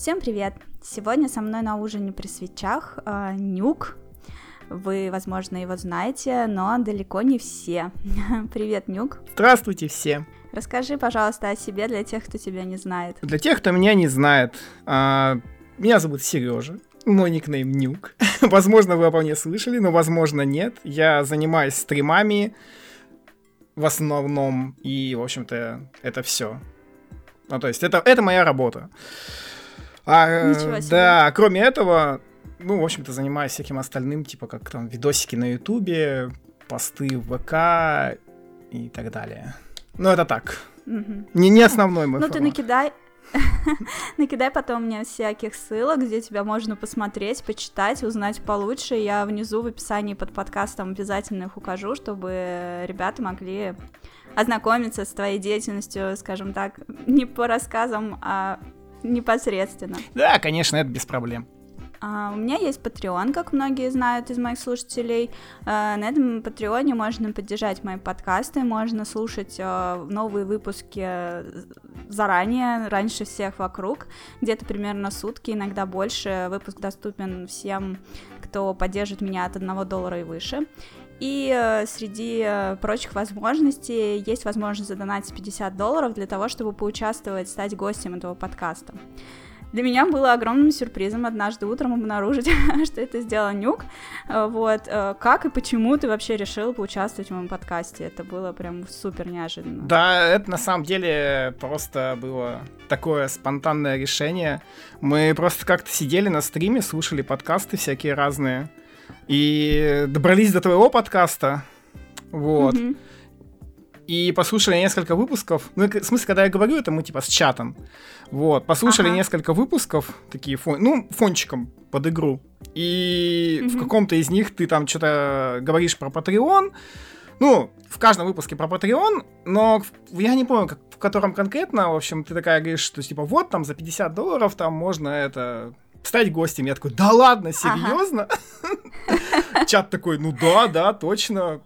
Всем привет! Сегодня со мной на ужине при свечах э, Нюк. Вы, возможно, его знаете, но далеко не все. Привет, Нюк. Здравствуйте все. Расскажи, пожалуйста, о себе для тех, кто тебя не знает. Для тех, кто меня не знает, а, меня зовут Сережа. Мой никнейм Нюк. возможно, вы обо мне слышали, но возможно нет. Я занимаюсь стримами в основном, и, в общем-то, это все. Ну, то есть, это, это моя работа. А, Ничего себе. Да, кроме этого, ну, в общем-то, занимаюсь всяким остальным, типа как там видосики на Ютубе, посты в ВК и так далее. Ну, это так. Угу. Не, не основной мой Ну, формат. ты накидай, Накидай потом мне всяких ссылок, где тебя можно посмотреть, почитать, узнать получше. Я внизу в описании под подкастом обязательно их укажу, чтобы ребята могли ознакомиться с твоей деятельностью, скажем так, не по рассказам, а непосредственно. Да, конечно, это без проблем. Uh, у меня есть Patreon, как многие знают из моих слушателей. Uh, на этом Патреоне можно поддержать мои подкасты, можно слушать uh, новые выпуски заранее, раньше всех вокруг, где-то примерно сутки, иногда больше. Выпуск доступен всем, кто поддержит меня от 1 доллара и выше. И э, среди э, прочих возможностей есть возможность задонатить 50 долларов для того, чтобы поучаствовать, стать гостем этого подкаста. Для меня было огромным сюрпризом однажды утром обнаружить, что это сделал Нюк. Э, вот, как и почему ты вообще решил поучаствовать в моем подкасте? Это было прям супер неожиданно. Да, это на самом деле просто было такое спонтанное решение. Мы просто как-то сидели на стриме, слушали подкасты всякие разные и добрались до твоего подкаста. Вот. Mm-hmm. И послушали несколько выпусков. Ну, в смысле, когда я говорю, это мы типа с чатом. Вот. Послушали ага. несколько выпусков, такие фон, ну, фончиком под игру. И mm-hmm. в каком-то из них ты там что-то говоришь про Patreon. Ну, в каждом выпуске про Patreon, но я не помню, как, в котором конкретно, в общем, ты такая говоришь, что типа вот там за 50 долларов там можно это стать гостем. Я такой, да ладно, серьезно? Ага. Чат такой, ну да, да, точно.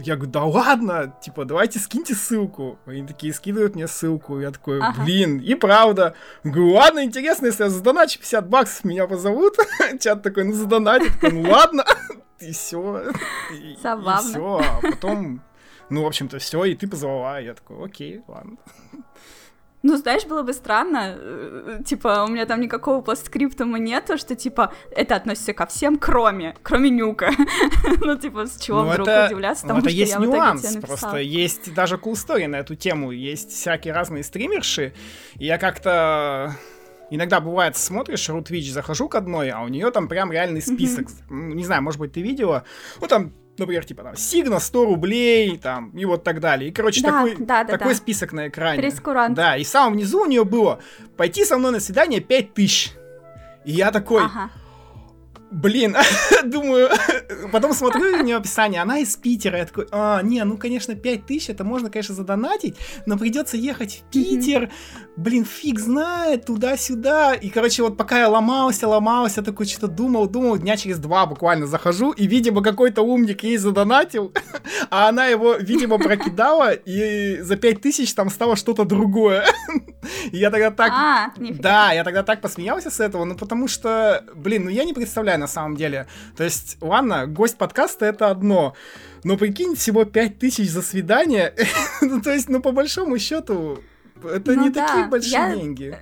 Я говорю, да ладно, типа, давайте скиньте ссылку. Они такие скидывают мне ссылку. Я такой, ага. блин, и правда. Говорю, ладно, интересно, если я задоначу 50 баксов, меня позовут. Чат такой, ну задоначу. ну ладно. И все. Забавно. И все. А потом, ну, в общем-то, все, и ты позвала. Я такой, окей, ладно. Ну, знаешь, было бы странно, э, типа, у меня там никакого постскриптума нету, что, типа, это относится ко всем, кроме, кроме Нюка. ну, типа, с чего ну, вдруг это, удивляться тому, ну, это что есть я нюанс, в просто есть даже cool на эту тему, есть всякие разные стримерши, и я как-то... Иногда бывает, смотришь, Ру Twitch, захожу к одной, а у нее там прям реальный список. Mm-hmm. Не знаю, может быть, ты видела. Ну, там например, типа там Сигна 100 рублей, там, и вот так далее. И, короче, да, такой, да, да, такой да. список на экране. Прескурант. Да, и самом внизу у нее было пойти со мной на свидание 5000. И я такой, ага. Блин, думаю, потом смотрю на нее описание, она из Питера, я такой, а, не, ну, конечно, 5000, это можно, конечно, задонатить, но придется ехать в Питер, mm-hmm. блин, фиг знает, туда-сюда, и, короче, вот пока я ломался, ломался, такой что-то думал, думал, дня через два буквально захожу, и, видимо, какой-то умник ей задонатил, а она его, видимо, прокидала, и за 5000 там стало что-то другое. я тогда так... А, да, я тогда так посмеялся с этого, ну, потому что, блин, ну, я не представляю, на самом деле. То есть, ладно, гость подкаста это одно, но прикинь, всего 5000 за свидание, ну, то есть, ну, по большому счету, это ну, не да. такие большие я... деньги.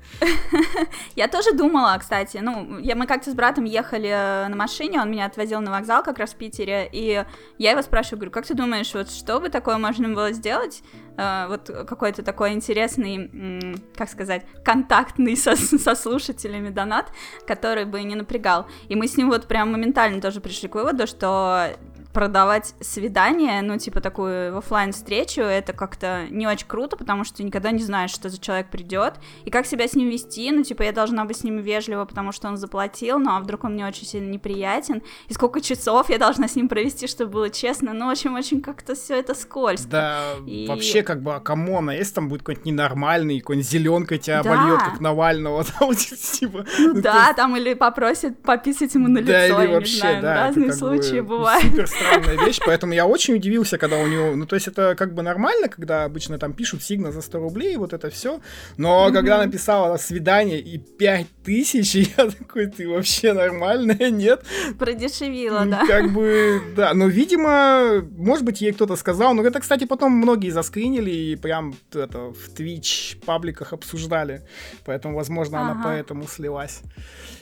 я тоже думала, кстати. Ну, я, мы как-то с братом ехали э, на машине, он меня отвозил на вокзал как раз в Питере, и я его спрашиваю, говорю, как ты думаешь, вот что бы такое можно было сделать, э, вот какой-то такой интересный, как сказать, контактный со, со слушателями донат, который бы не напрягал. И мы с ним вот прям моментально тоже пришли к выводу, что продавать свидание, ну, типа, такую офлайн встречу это как-то не очень круто, потому что ты никогда не знаешь, что за человек придет, и как себя с ним вести, ну, типа, я должна быть с ним вежлива, потому что он заплатил, ну, а вдруг он мне очень сильно неприятен, и сколько часов я должна с ним провести, чтобы было честно, ну, в общем, очень как-то все это скользко. Да, и... вообще, как бы, а come on, а если там будет какой-нибудь ненормальный, какой-нибудь зеленкой тебя да. обольет, как Навального, там, типа... Ну, ну да, есть... там, или попросит пописать ему на лицо, да, или я вообще, не знаю, да, разные случаи бывают. Супер странная вещь, поэтому я очень удивился, когда у него... Ну, то есть это как бы нормально, когда обычно там пишут сигна за 100 рублей, вот это все, но mm-hmm. когда написала свидание и 5 тысяч, я такой, ты вообще нормальная, нет? Продешевила, да. Как бы, да, но, видимо, может быть, ей кто-то сказал, но это, кстати, потом многие заскринили и прям это в Twitch пабликах обсуждали, поэтому, возможно, ага. она поэтому слилась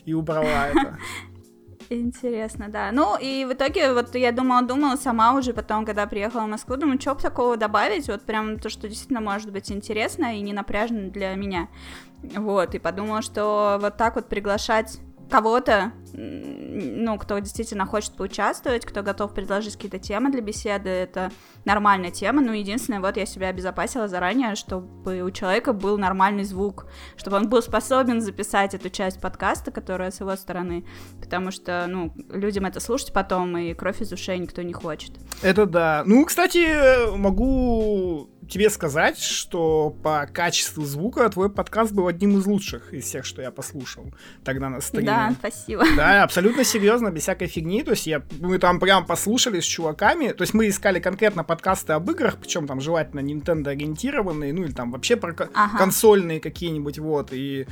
и убрала это. Интересно, да. Ну, и в итоге, вот я думала-думала сама уже потом, когда приехала в Москву, думаю, что бы такого добавить, вот прям то, что действительно может быть интересно и не напряжно для меня. Вот, и подумала, что вот так вот приглашать кого-то, ну, кто действительно хочет поучаствовать, кто готов предложить какие-то темы для беседы, это нормальная тема, ну, единственное, вот я себя обезопасила заранее, чтобы у человека был нормальный звук, чтобы он был способен записать эту часть подкаста, которая с его стороны, потому что, ну, людям это слушать потом, и кровь из ушей никто не хочет. Это да. Ну, кстати, могу тебе сказать, что по качеству звука твой подкаст был одним из лучших из всех, что я послушал тогда на стриме. Да, спасибо. Да, абсолютно серьезно, без всякой фигни. То есть я, мы там прям послушали с чуваками. То есть мы искали конкретно подкасты об играх, причем там желательно Nintendo ориентированные, ну или там вообще про ага. консольные какие-нибудь, вот. И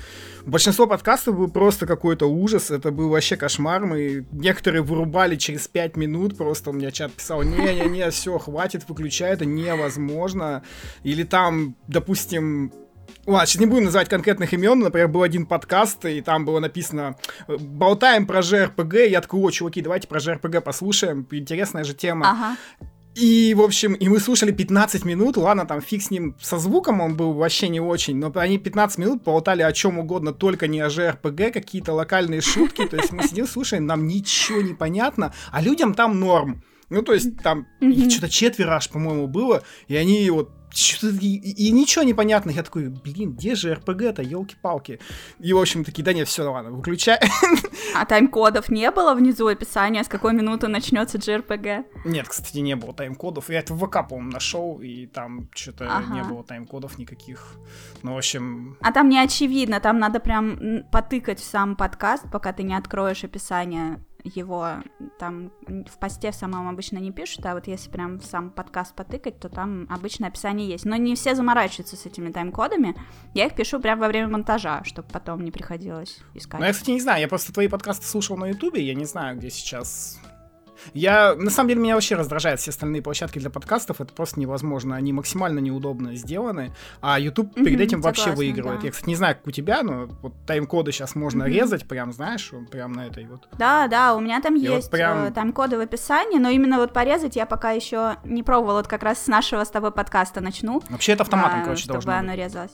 большинство подкастов был просто какой-то ужас. Это был вообще кошмар. Мы некоторые вырубали через 5 минут. Просто у меня чат писал, не-не-не, все, хватит, выключай, это невозможно или там, допустим, Ладно, сейчас не будем называть конкретных имен, например, был один подкаст, и там было написано «Болтаем про JRPG», я такой, о, чуваки, давайте про JRPG послушаем, интересная же тема. Ага. И, в общем, и мы слушали 15 минут, ладно, там фиг с ним со звуком, он был вообще не очень, но они 15 минут болтали о чем угодно, только не о JRPG, какие-то локальные шутки, то есть мы сидим, слушаем, нам ничего не понятно, а людям там норм. Ну, то есть там mm-hmm. что-то четверо аж, по-моему, было, и они вот и, и ничего не понятно. Я такой, блин, где же РПГ-то, елки-палки. И, в общем, такие, да нет, все, ладно, выключай. А тайм-кодов не было внизу описания, с какой минуты начнется JRPG? Нет, кстати, не было тайм-кодов. Я это в ВК, по-моему, нашел, и там что-то ага. не было тайм-кодов никаких. Ну, в общем... А там не очевидно, там надо прям потыкать в сам подкаст, пока ты не откроешь описание его там в посте самом обычно не пишут, а вот если прям сам подкаст потыкать, то там обычно описание есть. Но не все заморачиваются с этими тайм-кодами. Я их пишу прямо во время монтажа, чтобы потом не приходилось искать. Ну, я, кстати, не знаю, я просто твои подкасты слушал на Ютубе, я не знаю, где сейчас я, на самом деле, меня вообще раздражает все остальные площадки для подкастов, это просто невозможно, они максимально неудобно сделаны, а YouTube перед этим mm-hmm, вообще выигрывает. Да. Я, кстати, не знаю, как у тебя, но вот тайм-коды сейчас можно резать, прям, знаешь, прям на этой вот. Да, да, у меня там И есть вот прям... Э, тайм-коды в описании, но именно вот порезать я пока еще не пробовала, вот как раз с нашего с тобой подкаста начну. Вообще это автоматом, а, короче, чтобы должно оно быть. резалось.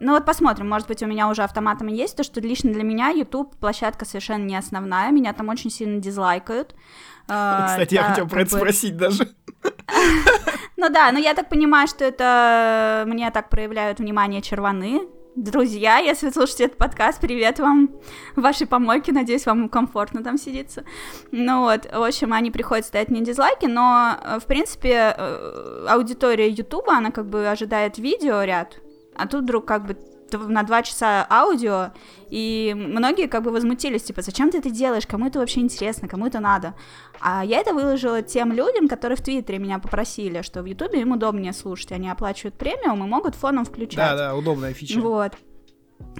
Ну вот посмотрим, может быть, у меня уже автоматом есть, то что лично для меня YouTube площадка совершенно не основная, меня там очень сильно дизлайкают. А, Кстати, я хотел про это спросить даже. Ну да, но я так понимаю, что это мне так проявляют внимание черваны. Друзья, если вы слушаете этот подкаст, привет вам, вашей помойке, надеюсь, вам комфортно там сидится. Ну вот, в общем, они приходят ставить мне дизлайки, но, в принципе, э, аудитория Ютуба, она как бы ожидает видео ряд, а тут вдруг как бы на два часа аудио, и многие как бы возмутились, типа, зачем ты это делаешь, кому это вообще интересно, кому это надо. А я это выложила тем людям, которые в Твиттере меня попросили, что в Ютубе им удобнее слушать, они оплачивают премиум и могут фоном включать. Да, да, удобная фича. Вот.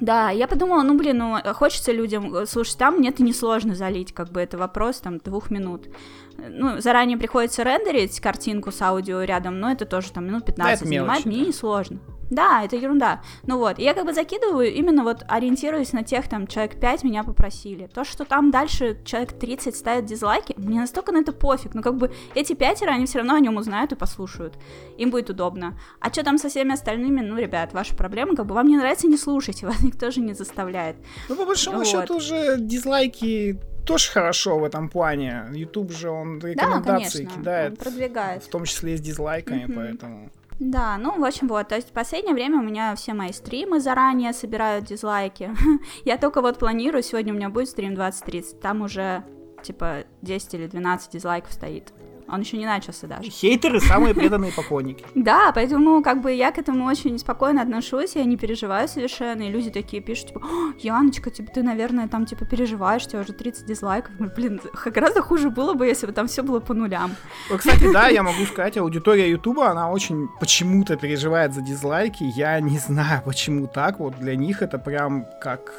Да, я подумала, ну блин, ну хочется людям слушать там, мне это несложно залить, как бы это вопрос там двух минут. Ну, заранее приходится рендерить картинку с аудио рядом, но это тоже там минут 15 да, занимает, мелочи, мне да. несложно. Да, это ерунда. Ну вот, я как бы закидываю, именно вот ориентируясь на тех, там, человек 5 меня попросили. То, что там дальше человек 30 ставит дизлайки, мне настолько на это пофиг. Ну, как бы эти пятеро, они все равно о нем узнают и послушают. Им будет удобно. А что там со всеми остальными, ну, ребят, ваша проблема, как бы вам не нравится, не слушайте, вас никто же не заставляет. Ну, по большому вот. счету, уже дизлайки тоже хорошо в этом плане. YouTube же он рекомендации да, конечно, кидает. Он продвигает. В том числе и с дизлайками, mm-hmm. поэтому. Да, ну, в общем, вот, то есть в последнее время у меня все мои стримы заранее собирают дизлайки. Я только вот планирую, сегодня у меня будет стрим 20.30, там уже, типа, 10 или 12 дизлайков стоит. Он еще не начался даже. Хейтеры самые преданные поклонники. Да, поэтому как бы я к этому очень спокойно отношусь, я не переживаю совершенно, и люди такие пишут, типа, Яночка, типа, ты, наверное, там, типа, переживаешь, у тебя уже 30 дизлайков. Блин, гораздо хуже было бы, если бы там все было по нулям. Кстати, да, я могу сказать, аудитория Ютуба, она очень почему-то переживает за дизлайки, я не знаю, почему так, вот для них это прям как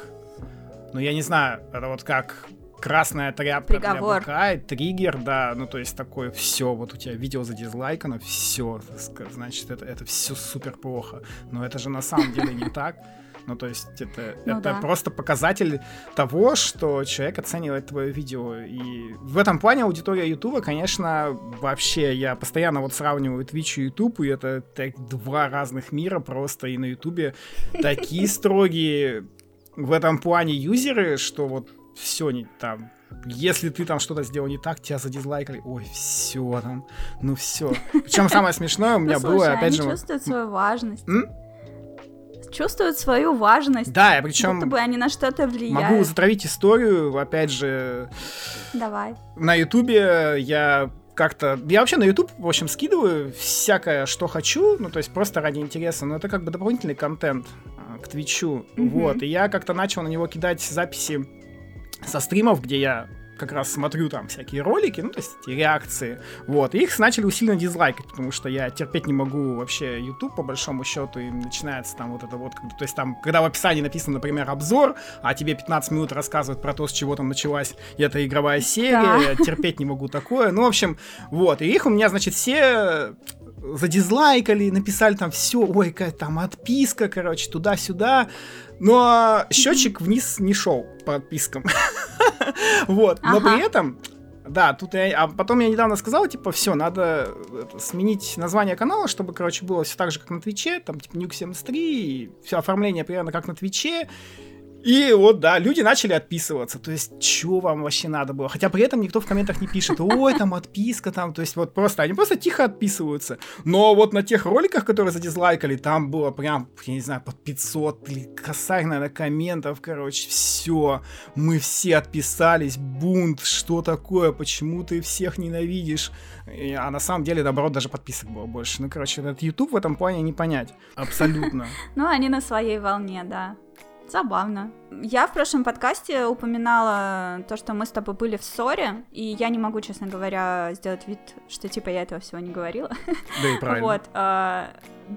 ну, я не знаю, это вот как красная тряпка Приговор. для быка, триггер, да, ну то есть такое все, вот у тебя видео задизлайкано, все, значит это, это все супер плохо, но это же на самом деле не так. Ну, то есть это, ну, это да. просто показатель того, что человек оценивает твое видео. И в этом плане аудитория Ютуба, конечно, вообще, я постоянно вот сравниваю Twitch и YouTube, и это так, два разных мира просто. И на Ютубе такие строгие в этом плане юзеры, что вот все не там. Если ты там что-то сделал не так, тебя задизлайкали. Ой, все там. Ну все. Причем самое смешное у меня ну, было, опять же. чувствуют свою важность. Чувствуют свою важность. Да, и причем. Будто бы они на что-то влияют. Могу затравить историю, опять же. Давай. На Ютубе я как-то... Я вообще на YouTube, в общем, скидываю всякое, что хочу, ну, то есть просто ради интереса, но это как бы дополнительный контент а, к Твичу, mm-hmm. вот, и я как-то начал на него кидать записи со стримов, где я как раз смотрю там всякие ролики, ну, то есть эти реакции, вот, и их начали усиленно дизлайкать, потому что я терпеть не могу вообще YouTube, по большому счету, и начинается там вот это вот, то есть там, когда в описании написано, например, обзор, а тебе 15 минут рассказывают про то, с чего там началась эта игровая серия, да. я терпеть не могу такое, ну, в общем, вот, и их у меня, значит, все задизлайкали, написали там все, ой, какая там отписка, короче, туда-сюда. Но счетчик вниз не шел по отпискам. Вот, но при этом да, тут я... А потом я недавно сказал, типа, все, надо это, сменить название канала, чтобы, короче, было все так же, как на Твиче, там, типа, Nuke 73, все оформление примерно как на Твиче, и вот, да, люди начали отписываться. То есть, что вам вообще надо было? Хотя при этом никто в комментах не пишет, ой, там отписка, там, то есть, вот просто, они просто тихо отписываются. Но вот на тех роликах, которые задизлайкали, там было прям, я не знаю, под 500 или косарь, наверное, комментов, короче, все. Мы все отписались, бунт, что такое, почему ты всех ненавидишь? А на самом деле, наоборот, даже подписок было больше. Ну, короче, этот YouTube в этом плане не понять. Абсолютно. Ну, они на своей волне, да. Забавно. Я в прошлом подкасте упоминала то, что мы с тобой были в ссоре, и я не могу, честно говоря, сделать вид, что типа я этого всего не говорила. Да и правильно. Вот. А,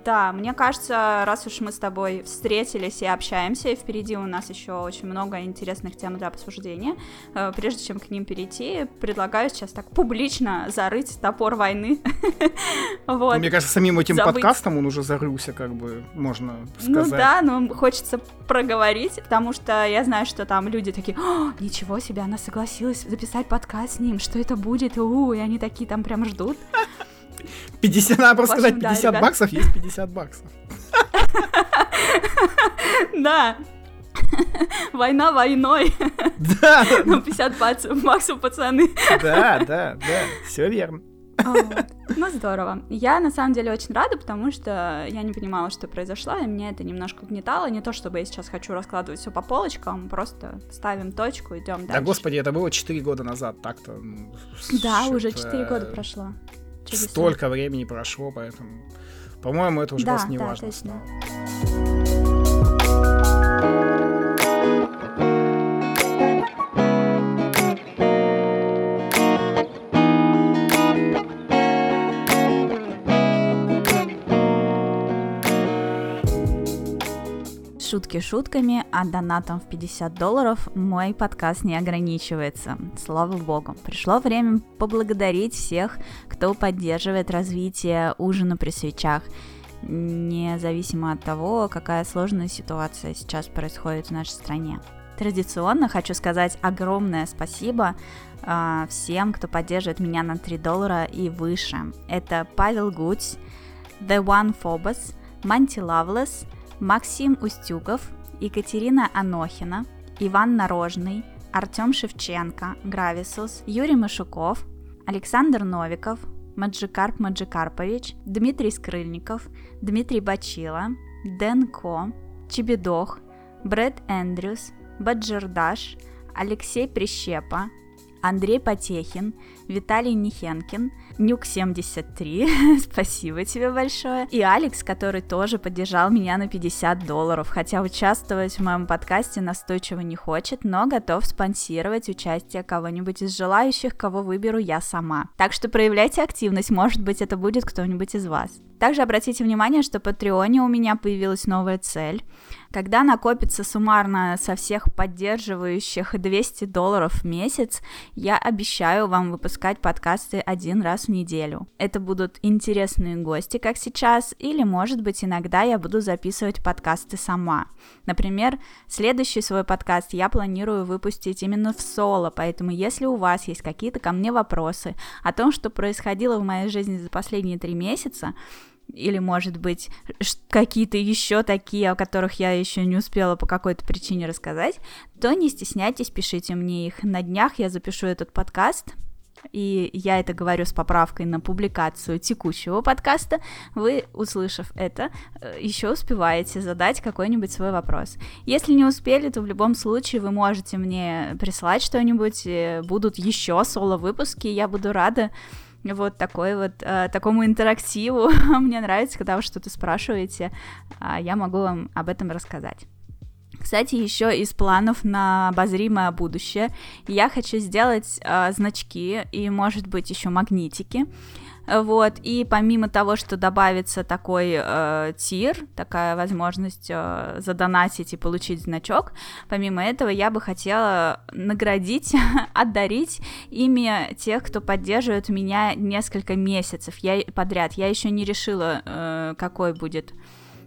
да, мне кажется, раз уж мы с тобой встретились и общаемся, и впереди у нас еще очень много интересных тем для обсуждения, э, прежде чем к ним перейти, предлагаю сейчас так публично зарыть топор войны. вот. Мне кажется, самим этим Забыть. подкастом он уже зарылся, как бы, можно ну сказать. Ну да, но хочется проговорить, потому что я знаю, что там люди такие, ничего себе, она согласилась записать подкаст с ним, что это будет, у, и они такие там прям ждут. 50, надо просто сказать, 50 баксов есть 50 баксов. Да. Война войной. Да. Ну, 50 баксов, пацаны. Да, да, да, все верно. Ну, здорово. Я, на самом деле, очень рада, потому что я не понимала, что произошло, и меня это немножко угнетало. Не то, чтобы я сейчас хочу раскладывать все по полочкам, просто ставим точку, идем дальше. Да, господи, это было 4 года назад, так-то. Да, уже 4 года прошло. Чудеса. Столько времени прошло, поэтому, по-моему, это уже да, просто не да, важно точно. Шутки шутками, а донатом в 50 долларов мой подкаст не ограничивается. Слава богу. Пришло время поблагодарить всех, кто поддерживает развитие ужина при свечах, независимо от того, какая сложная ситуация сейчас происходит в нашей стране. Традиционно хочу сказать огромное спасибо э, всем, кто поддерживает меня на 3 доллара и выше. Это Павел Гудь, The One Phobos, Манти Лавлес, Максим Устюгов, Екатерина Анохина, Иван Нарожный, Артем Шевченко, Грависус, Юрий Машуков, Александр Новиков, Маджикарп Маджикарпович, Дмитрий Скрыльников, Дмитрий Бачила, Дэн Ко, Чебедох, Брэд Эндрюс, Баджердаш, Алексей Прищепа, Андрей Потехин, Виталий Нихенкин, Нюк73, спасибо тебе большое, и Алекс, который тоже поддержал меня на 50 долларов, хотя участвовать в моем подкасте настойчиво не хочет, но готов спонсировать участие кого-нибудь из желающих, кого выберу я сама. Так что проявляйте активность, может быть это будет кто-нибудь из вас. Также обратите внимание, что в Патреоне у меня появилась новая цель. Когда накопится суммарно со всех поддерживающих 200 долларов в месяц, я обещаю вам выпускать подкасты один раз в неделю. Это будут интересные гости, как сейчас, или, может быть, иногда я буду записывать подкасты сама. Например, следующий свой подкаст я планирую выпустить именно в соло, поэтому если у вас есть какие-то ко мне вопросы о том, что происходило в моей жизни за последние три месяца, или, может быть, какие-то еще такие, о которых я еще не успела по какой-то причине рассказать, то не стесняйтесь, пишите мне их. На днях я запишу этот подкаст, и я это говорю с поправкой на публикацию текущего подкаста, вы, услышав это, э, еще успеваете задать какой-нибудь свой вопрос. Если не успели, то в любом случае вы можете мне прислать что-нибудь, э, будут еще соло-выпуски, я буду рада вот такой вот, э, такому интерактиву. Мне нравится, когда вы что-то спрашиваете, э, я могу вам об этом рассказать. Кстати, еще из планов на обозримое будущее я хочу сделать э, значки и, может быть, еще магнитики. Вот, и помимо того, что добавится такой э, тир, такая возможность э, задонатить и получить значок, помимо этого я бы хотела наградить, отдарить ими тех, кто поддерживает меня несколько месяцев я, подряд. Я еще не решила, э, какой будет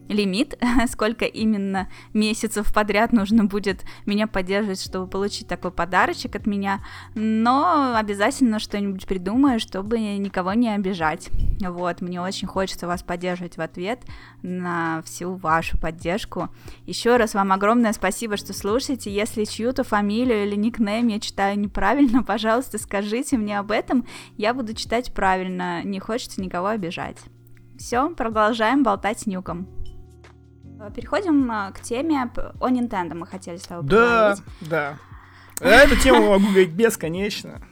лимит, сколько именно месяцев подряд нужно будет меня поддерживать, чтобы получить такой подарочек от меня, но обязательно что-нибудь придумаю, чтобы никого не обижать. Вот, мне очень хочется вас поддерживать в ответ на всю вашу поддержку. Еще раз вам огромное спасибо, что слушаете. Если чью-то фамилию или никнейм я читаю неправильно, пожалуйста, скажите мне об этом, я буду читать правильно, не хочется никого обижать. Все, продолжаем болтать с Нюком. Э, переходим э, к теме о Nintendo. Мы хотели с тобой поговорить. Да, да. Эту тему могу говорить бесконечно.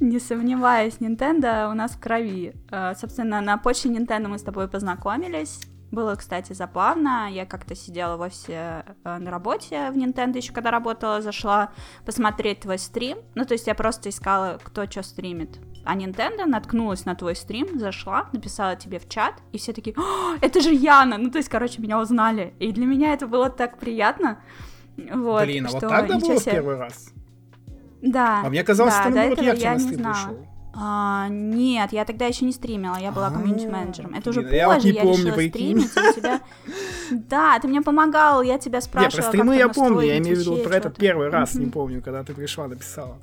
Не сомневаюсь, Nintendo у нас в крови. Э, собственно, на почте Nintendo мы с тобой познакомились. Было, кстати, забавно. Я как-то сидела в офисе на работе в Nintendo еще когда работала, зашла посмотреть твой стрим. Ну, то есть я просто искала, кто что стримит. А Nintendo наткнулась на твой стрим, зашла, написала тебе в чат, и все такие, это же Яна! Ну, то есть, короче, меня узнали. И для меня это было так приятно. Вот, Блин, а вот тогда было в первый раз? Да. А мне казалось, да, что наоборот, я, я на стрим пришел. А, нет, я тогда еще не стримила, я была комьюнити-менеджером. Это уже позже я, вот не я помню, решила стримить, у тебя... Да, ты мне помогал, я тебя спрашивала, Нет, про стримы я помню, я имею в виду про этот первый раз, не помню, когда ты пришла, написала.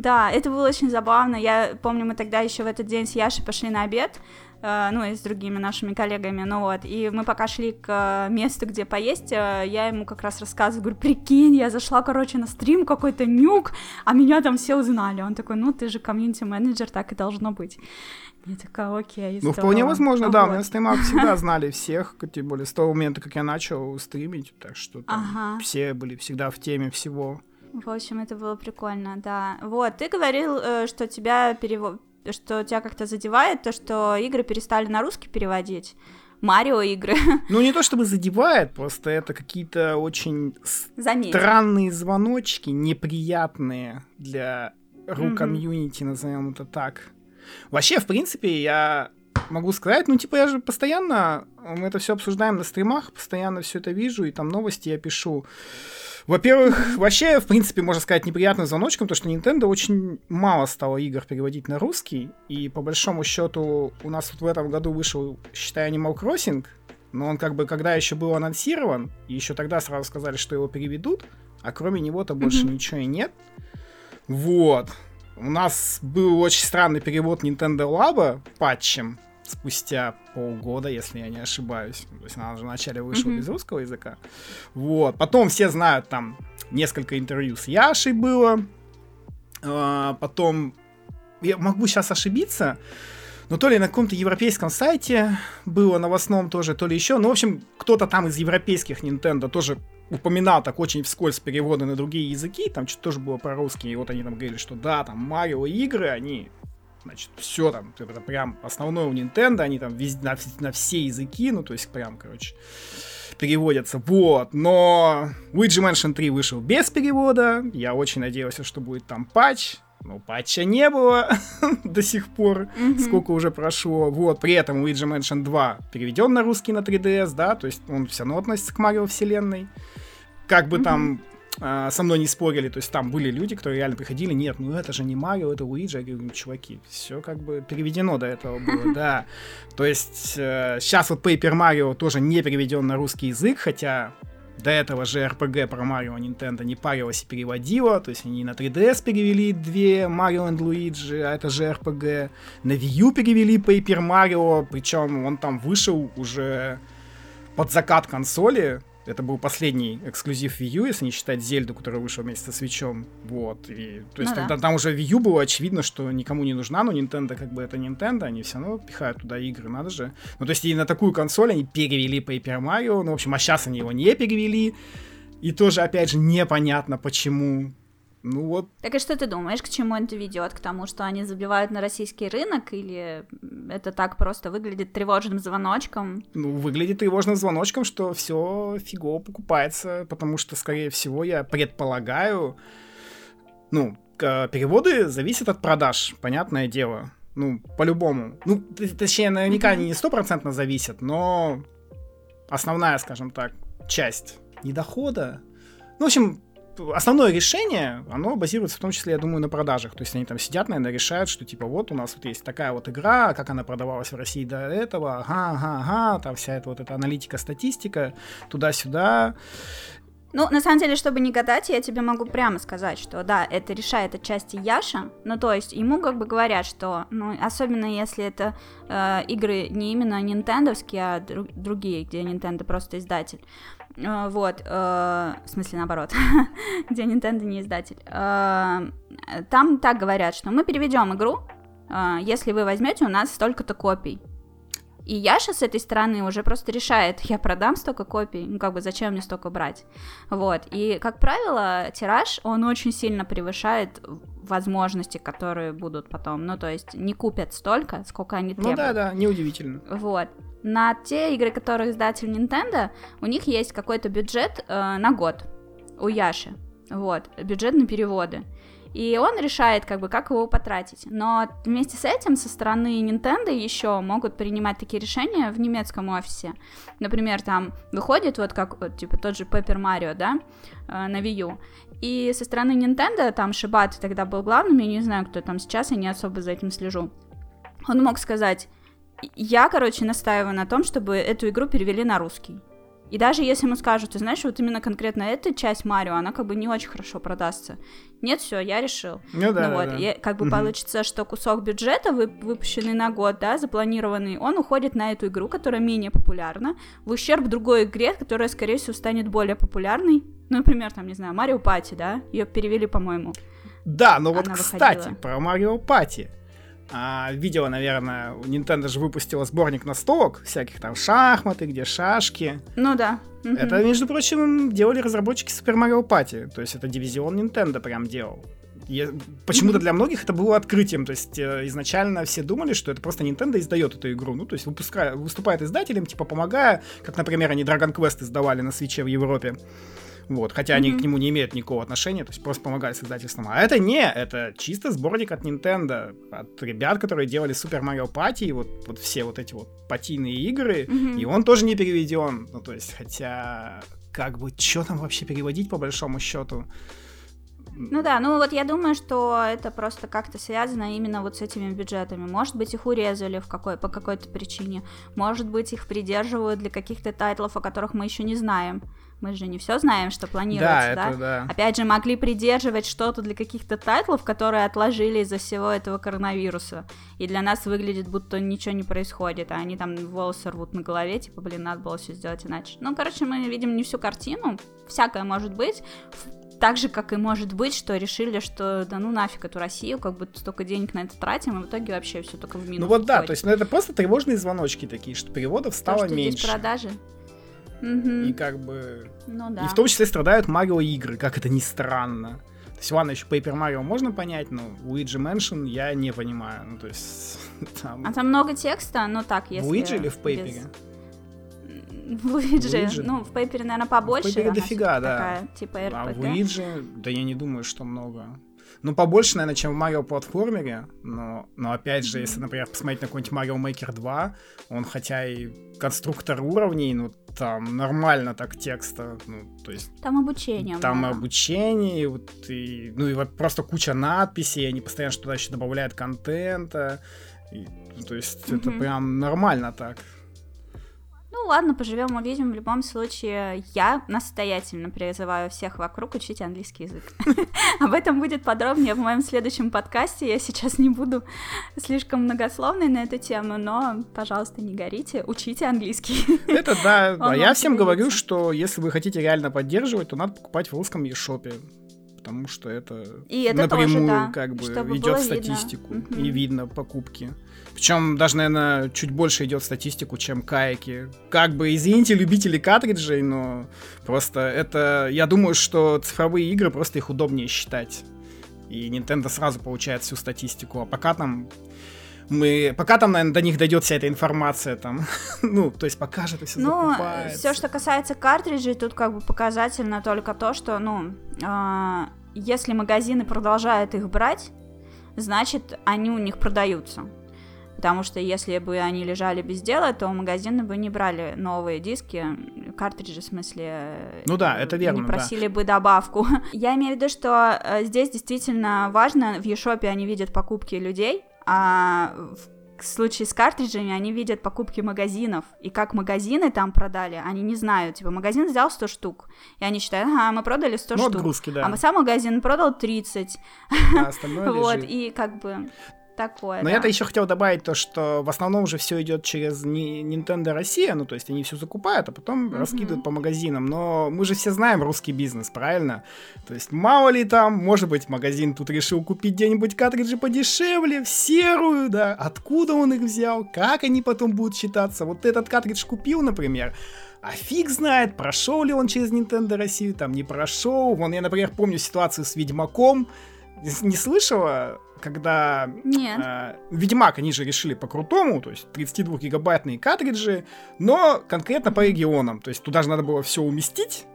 Да, это было очень забавно. Я помню, мы тогда еще в этот день с Яшей пошли на обед, э, ну, и с другими нашими коллегами, ну вот, и мы пока шли к месту, где поесть, э, я ему как раз рассказываю, говорю, прикинь, я зашла, короче, на стрим, какой-то нюк, а меня там все узнали. Он такой, ну, ты же комьюнити-менеджер, так и должно быть. Я такая, окей, Ну, вполне возможно, а да, вот. у меня стримах всегда знали всех, тем более с того момента, как я начал стримить, так что там ага. все были всегда в теме всего. В общем, это было прикольно, да. Вот, ты говорил, э, что тебя перево... что тебя как-то задевает то, что игры перестали на русский переводить. Марио игры. Ну, не то чтобы задевает, просто это какие-то очень Заметь. странные звоночки, неприятные для ру-комьюнити, назовем это так. Вообще, в принципе, я могу сказать, ну, типа, я же постоянно, мы это все обсуждаем на стримах, постоянно все это вижу, и там новости я пишу. Во-первых, вообще, в принципе, можно сказать, неприятным звоночком, то, что Nintendo очень мало стало игр переводить на русский, и по большому счету у нас вот в этом году вышел, считай, Animal Crossing, но он как бы, когда еще был анонсирован, и еще тогда сразу сказали, что его переведут, а кроме него-то больше ничего и нет. Вот. У нас был очень странный перевод Nintendo Labo патчем, спустя полгода, если я не ошибаюсь. То есть она уже вначале вышла mm-hmm. без русского языка. Вот. Потом все знают, там несколько интервью с Яшей было. А, потом, я могу сейчас ошибиться, ну, то ли на каком-то европейском сайте было новостном тоже, то ли еще. Ну, в общем, кто-то там из европейских Nintendo тоже упоминал так очень вскользь переводы на другие языки, там что-то тоже было про русский, и вот они там говорили, что да, там Марио игры, они значит, все там, это прям основное у Nintendo, они там везде, на, на все языки, ну, то есть прям, короче, переводятся, вот, но Luigi Mansion 3 вышел без перевода, я очень надеялся, что будет там патч, но патча не было до сих пор, mm-hmm. сколько уже прошло. Вот, при этом Luigi Mansion 2 переведен на русский на 3DS, да, то есть он все равно относится к Марио вселенной. Как бы mm-hmm. там а, со мной не спорили, то есть там были люди, которые реально приходили, нет, ну это же не Марио, это Луиджи, я говорю, ну, чуваки, все как бы переведено до этого было, да. То есть э, сейчас вот Paper Mario тоже не переведен на русский язык, хотя до этого же RPG про Марио Nintendo не парилась и переводила, то есть они на 3DS перевели две Марио и Луиджи, а это же RPG. На Wii U перевели Paper Mario, причем он там вышел уже под закат консоли, это был последний эксклюзив Wii U, если не считать Зельду, которая вышла вместе со свечом. Вот. И, то есть ну, тогда да. там уже Wii U было очевидно, что никому не нужна, но Nintendo как бы это Nintendo, они все равно пихают туда игры, надо же. Ну, то есть и на такую консоль они перевели Paper Mario, ну, в общем, а сейчас они его не перевели. И тоже, опять же, непонятно, почему. Ну вот. Так и что ты думаешь, к чему это ведет? К тому, что они забивают на российский рынок, или это так просто выглядит тревожным звоночком? Ну, выглядит тревожным звоночком, что все фигово покупается, потому что, скорее всего, я предполагаю, ну, переводы зависят от продаж, понятное дело. Ну, по-любому. Ну, точнее, наверняка они не стопроцентно зависят, но основная, скажем так, часть недохода. Ну, в общем, основное решение, оно базируется в том числе, я думаю, на продажах. То есть они там сидят, наверное, решают, что типа вот у нас вот есть такая вот игра, как она продавалась в России до этого, ага, ага, ага, там вся эта вот эта аналитика, статистика, туда-сюда. Ну, на самом деле, чтобы не гадать, я тебе могу прямо сказать, что да, это решает отчасти Яша, ну, то есть ему как бы говорят, что, ну, особенно если это э, игры не именно нинтендовские, а друг, другие, где Nintendo просто издатель, вот, э, в смысле наоборот, где Nintendo не издатель, э, там так говорят, что мы переведем игру, э, если вы возьмете у нас столько-то копий, и Яша с этой стороны уже просто решает, я продам столько копий, ну как бы зачем мне столько брать. Вот, и как правило, тираж, он очень сильно превышает возможности, которые будут потом, ну то есть не купят столько, сколько они требуют. Ну да, да, неудивительно. Вот. На те игры, которые издатель Nintendo, у них есть какой-то бюджет э, на год у Яши. Вот, бюджет на переводы и он решает, как бы, как его потратить. Но вместе с этим со стороны Nintendo еще могут принимать такие решения в немецком офисе. Например, там выходит вот как, вот, типа, тот же Paper Mario, да, э, на Wii U, и со стороны Nintendo, там Шибат тогда был главным, я не знаю, кто там сейчас, я не особо за этим слежу. Он мог сказать, я, короче, настаиваю на том, чтобы эту игру перевели на русский. И даже если ему скажут, ты знаешь, вот именно конкретно эта часть Марио, она как бы не очень хорошо продастся. Нет, все, я решил. Ну да. Ну, вот, да. И, как бы получится, что кусок бюджета, вы, выпущенный на год, да, запланированный, он уходит на эту игру, которая менее популярна, в ущерб другой игре, которая, скорее всего, станет более популярной. Ну, например, там, не знаю, Марио Пати, да, ее перевели, по-моему. Да, но вот, кстати, выходила. про Марио Пати. А, видела, наверное, Nintendo же выпустила сборник настолок, всяких там шахматы, где шашки. Ну да. Это, между прочим, делали разработчики Super Mario Party. То есть это дивизион Nintendo прям делал. Я, почему-то для многих это было открытием. То есть э, изначально все думали, что это просто Nintendo издает эту игру. Ну, то есть выпуская, выступает издателем, типа помогая, как, например, они Dragon Quest издавали на свече в Европе. Вот, хотя mm-hmm. они к нему не имеют никакого отношения, то есть просто помогали с издательством. А это не, это чисто сборник от Nintendo, от ребят, которые делали Super Mario Party, вот, вот все вот эти вот патийные игры, mm-hmm. и он тоже не переведен. Ну, то есть, хотя, как бы, что там вообще переводить по большому счету? Ну да, ну вот я думаю, что это просто как-то связано именно вот с этими бюджетами. Может быть, их урезали в какой, по какой-то причине. Может быть, их придерживают для каких-то тайтлов, о которых мы еще не знаем мы же не все знаем, что планируется, да? да? да. Опять же, могли придерживать что-то для каких-то тайтлов, которые отложили из-за всего этого коронавируса. И для нас выглядит, будто ничего не происходит, а они там волосы рвут на голове, типа, блин, надо было все сделать иначе. Ну, короче, мы видим не всю картину, всякое может быть. так же, как и может быть, что решили, что да ну нафиг эту Россию, как бы столько денег на это тратим, и в итоге вообще все только в минус. Ну вот да, то есть ну, это просто тревожные звоночки такие, что переводов стало То, что меньше. Здесь продажи. И как бы... Ну да. И в том числе страдают Марио игры, как это ни странно. То есть, ладно, еще Paper Mario можно понять, но Luigi Mansion я не понимаю. Ну, то есть... Там... А там много текста, ну так, если... В Luigi или в Paper? Без... В Луиджи, ну, в Пейпере, наверное, побольше. В Пейпере дофига, да. Такая, типа RPG. А в Луиджи, да я не думаю, что много. Ну, побольше, наверное, чем в Марио платформере, но, но опять же, если, например, посмотреть на какой-нибудь Марио Мейкер 2, он хотя и конструктор уровней, ну, там нормально так текста, ну, то есть... Там обучение. Там да. обучение, и вот, и, ну, и вот просто куча надписей, они постоянно что-то еще добавляют контента, и, то есть mm-hmm. это прям нормально так. Ну ладно, поживем, увидим. В любом случае, я настоятельно призываю всех вокруг учить английский язык. Об этом будет подробнее в моем следующем подкасте. Я сейчас не буду слишком многословной на эту тему, но, пожалуйста, не горите, учите английский. Это да. А я всем говорю, что если вы хотите реально поддерживать, то надо покупать в русском eShop потому что это, и это напрямую тоже, да, как бы идет статистику видно. и видно покупки. Причем даже, наверное, чуть больше идет статистику, чем кайки. Как бы, извините, любители картриджей, но просто это... Я думаю, что цифровые игры просто их удобнее считать. И Nintendo сразу получает всю статистику. А пока там мы, пока там, наверное, до них дойдет вся эта информация, там, ну, то есть пока же это все ну, закупается. все, что касается картриджей, тут как бы показательно только то, что, ну, э, если магазины продолжают их брать, значит, они у них продаются. Потому что если бы они лежали без дела, то магазины бы не брали новые диски, картриджи, в смысле... Ну да, это верно, Не просили да. бы добавку. Я имею в виду, что э, здесь действительно важно, в eShop они видят покупки людей, а в случае с картриджами они видят покупки магазинов, и как магазины там продали, они не знают, типа, магазин взял 100 штук, и они считают, ага, мы продали 100 ну, штук, отгрузки, да. а сам магазин продал 30, а вот, и как бы такое. Но да. я-то еще хотел добавить то, что в основном уже все идет через Nintendo Россия, ну то есть они все закупают, а потом mm-hmm. раскидывают по магазинам. Но мы же все знаем русский бизнес, правильно? То есть мало ли там, может быть, магазин тут решил купить где-нибудь картриджи подешевле, в серую, да? Откуда он их взял? Как они потом будут считаться? Вот этот картридж купил, например, а фиг знает, прошел ли он через Nintendo Россию, там не прошел. Вон я, например, помню ситуацию с Ведьмаком. Не слышала когда Нет. Э, Ведьмак они же решили по-крутому, то есть 32-гигабайтные картриджи, но конкретно по регионам, то есть туда же надо было все уместить,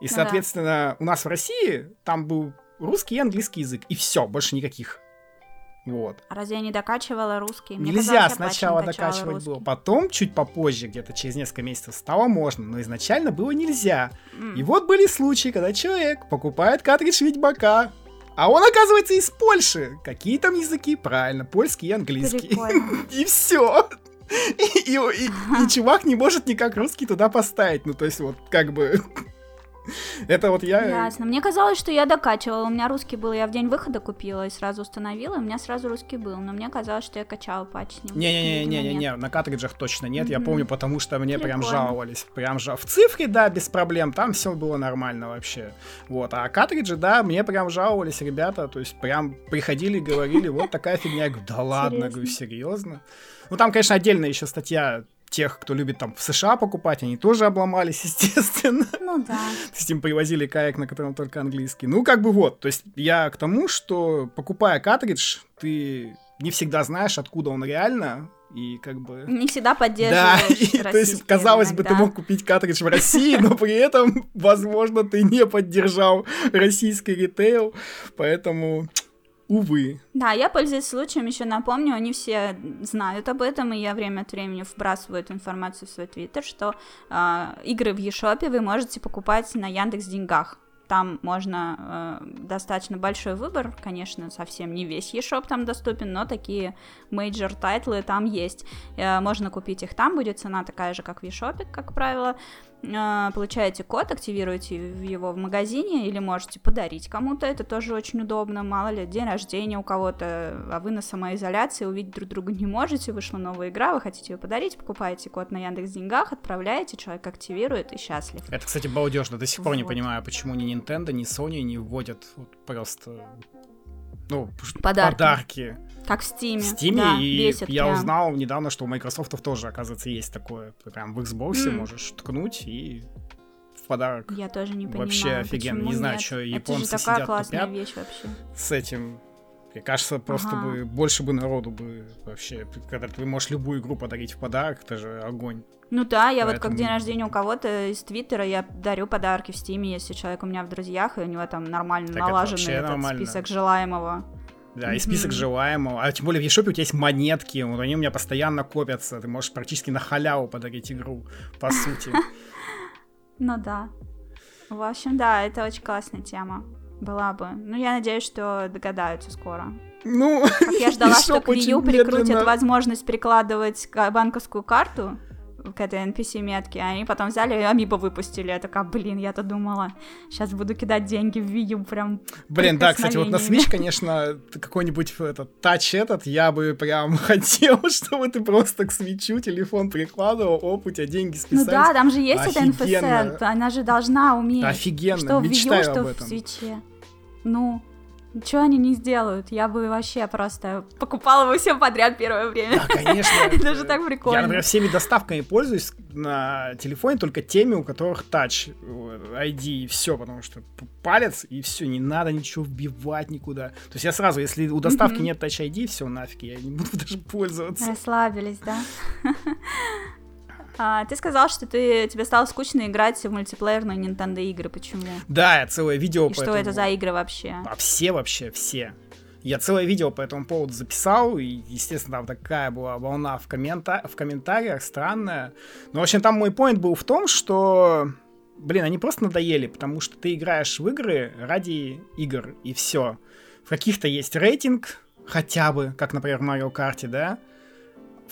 и, соответственно, да. у нас в России там был русский и английский язык, и все, больше никаких. Вот. А разве я не докачивала русский? Мне Нельзя казалось, сначала докачивать русский. было, потом чуть попозже, где-то через несколько месяцев стало можно, но изначально было нельзя. Mm. И вот были случаи, когда человек покупает картридж Ведьмака, а он, оказывается, из Польши. Какие там языки? Правильно, польский и английский. И все. И, и, и, и чувак не может никак русский туда поставить. Ну, то есть, вот, как бы... Это вот я... Ясно. Мне казалось, что я докачивала. У меня русский был. Я в день выхода купила и сразу установила. У меня сразу русский был. Но мне казалось, что я качала патч. Не-не-не-не-не, на картриджах точно нет. Я помню, потому что мне прям жаловались. Прям жал. В цифре, да, без проблем. Там все было нормально вообще. Вот. А картриджи, да, мне прям жаловались ребята. То есть прям приходили и говорили, вот такая фигня. Я говорю, да ладно, говорю, серьезно. Ну там, конечно, отдельная еще статья тех, кто любит там в США покупать, они тоже обломались, естественно. Ну да. То есть им привозили каяк, на котором только английский. Ну, как бы вот. То есть я к тому, что покупая картридж, ты не всегда знаешь, откуда он реально, и как бы... Не всегда поддерживаешь Да, и, то есть, казалось бы, ты мог купить картридж в России, но при этом, возможно, ты не поддержал российский ритейл, поэтому Увы. Да, я пользуюсь случаем, еще напомню, они все знают об этом, и я время от времени вбрасываю эту информацию в свой твиттер, что э, игры в eShop вы можете покупать на Яндекс Деньгах. Там можно э, достаточно большой выбор, конечно, совсем не весь eShop там доступен, но такие major title ы там есть. Э, можно купить их там, будет цена такая же, как в eShop, как правило. Э, получаете код, активируете его в магазине или можете подарить кому-то, это тоже очень удобно, мало ли, день рождения у кого-то, а вы на самоизоляции увидеть друг друга не можете, вышла новая игра, вы хотите ее подарить, покупаете код на Яндекс Деньгах, отправляете, человек активирует и счастлив. Это, кстати, балдежно, до сих пор вот. не понимаю, почему ни Nintendo, ни Sony не вводят вот просто ну, подарки. подарки. Как в Steam. В Steam, да, и бесит я прям. узнал недавно, что у Microsoft тоже, оказывается, есть такое. Прям в Xbox mm. можешь ткнуть и в подарок. Я тоже не понимаю. Вообще офигенно. Не знаю, что японцы Это же такая сидят классная тупят вещь вообще. С этим. Мне кажется, просто ага. бы больше бы народу бы вообще, когда ты можешь любую игру подарить в подарок, это же огонь. Ну да, я Поэтому... вот как день рождения у кого-то из Твиттера, я дарю подарки в Стиме, если человек у меня в друзьях, и у него там нормально так налаженный этот нормально. список желаемого. Да, и список mm-hmm. желаемого. А тем более в eShop у тебя есть монетки, вот они у меня постоянно копятся. Ты можешь практически на халяву подарить игру, по сути. Ну да. В общем, да, это очень классная тема. Была бы. Ну, я надеюсь, что догадаются скоро. Ну, как я ждала, что к Wii U прикрутят возможность прикладывать банковскую карту к этой NPC-метке, а они потом взяли и Амибо выпустили. Я такая, блин, я-то думала, сейчас буду кидать деньги в Wii прям Блин, да, кстати, вот на Switch, конечно, какой-нибудь этот тач этот, я бы прям хотел, чтобы ты просто к свечу телефон прикладывал, оп, у тебя деньги списались. Ну да, там же есть эта NFS, она же должна уметь. Офигенно, что в Wii U, что в свече. Ну, Ничего они не сделают. Я бы вообще просто покупала бы все подряд первое время. Да, конечно. Это же так прикольно. Я, например, всеми доставками пользуюсь на телефоне только теми, у которых Touch ID и все, потому что палец и все, не надо ничего вбивать никуда. То есть я сразу, если у доставки нет Touch ID, все нафиг, я не буду даже пользоваться. Расслабились, да? А, ты сказал, что ты, тебе стало скучно играть в мультиплеерные Nintendo игры. Почему? Да, я целое видео И по что этому... это за игры вообще? А все вообще, все. Я целое видео по этому поводу записал, и, естественно, там такая была волна в, коммента... в комментариях, странная. Но, в общем, там мой поинт был в том, что, блин, они просто надоели, потому что ты играешь в игры ради игр, и все. В каких-то есть рейтинг, хотя бы, как, например, в Mario Kart, да,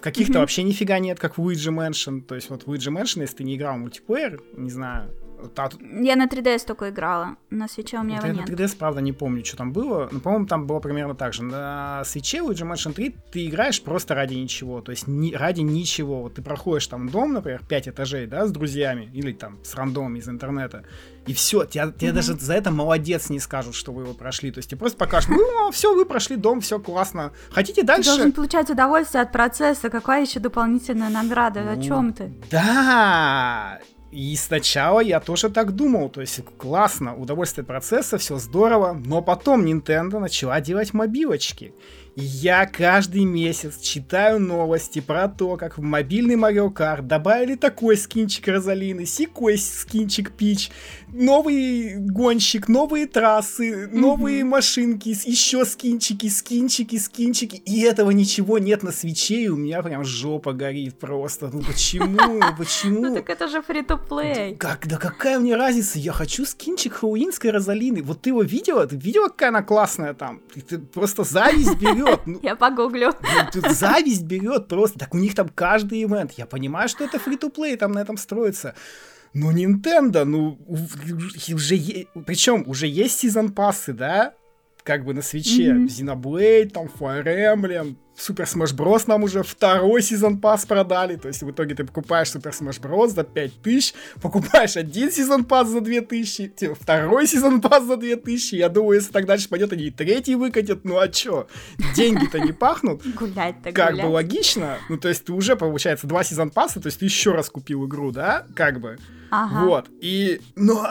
каких-то mm-hmm. вообще нифига нет, как в Luigi Mansion. То есть вот в Luigi Mansion, если ты не играл в мультиплеер, не знаю, Та... Я на 3DS только играла, на свече у меня вот его нет. На 3DS, правда, не помню, что там было, но, по-моему, там было примерно так же. На свече Luigi Mansion 3 ты играешь просто ради ничего, то есть ни, ради ничего. Вот ты проходишь там дом, например, 5 этажей, да, с друзьями, или там с рандомом из интернета, и все, тебе, тебе mm-hmm. даже за это молодец не скажут, что вы его прошли. То есть тебе просто покажут, ну, все, вы прошли дом, все классно. Хотите дальше? Ты должен получать удовольствие от процесса. Какая еще дополнительная награда? Ну, О чем ты? Да! И сначала я тоже так думал, то есть классно, удовольствие процесса, все здорово, но потом Nintendo начала делать мобилочки. Я каждый месяц читаю новости про то, как в мобильный Mario Kart добавили такой скинчик Розалины, секой скинчик Пич, новый гонщик, новые трассы, новые mm-hmm. машинки, еще скинчики, скинчики, скинчики, и этого ничего нет на свече, и у меня прям жопа горит просто. Ну почему? Почему? Ну так это же фри то плей Как? Да какая мне разница? Я хочу скинчик Хэллоуинской Розалины. Вот ты его видела? Ты видела, какая она классная там? Ты просто зависть берешь берет. Ну, я погуглю. Тут зависть берет просто. Так у них там каждый ивент. Я понимаю, что это фри-то-плей, там на этом строится. Но Nintendo, ну, уже е... причем уже есть сезон пассы, да? Как бы на свече. Mm-hmm. Xenoblade, там, Fire Emblem, Супер Smash Bros. нам уже второй сезон пас продали. То есть в итоге ты покупаешь Супер Smash Bros. за 5000, покупаешь один сезон пас за 2000, типа, второй сезон пас за 2000. Я думаю, если так дальше пойдет, они и третий выкатят. Ну а чё? Деньги-то не пахнут. Гулять-то Как бы логично. Ну то есть ты уже, получается, два сезон паса, то есть ты еще раз купил игру, да? Как бы. Ага. Вот. И, но но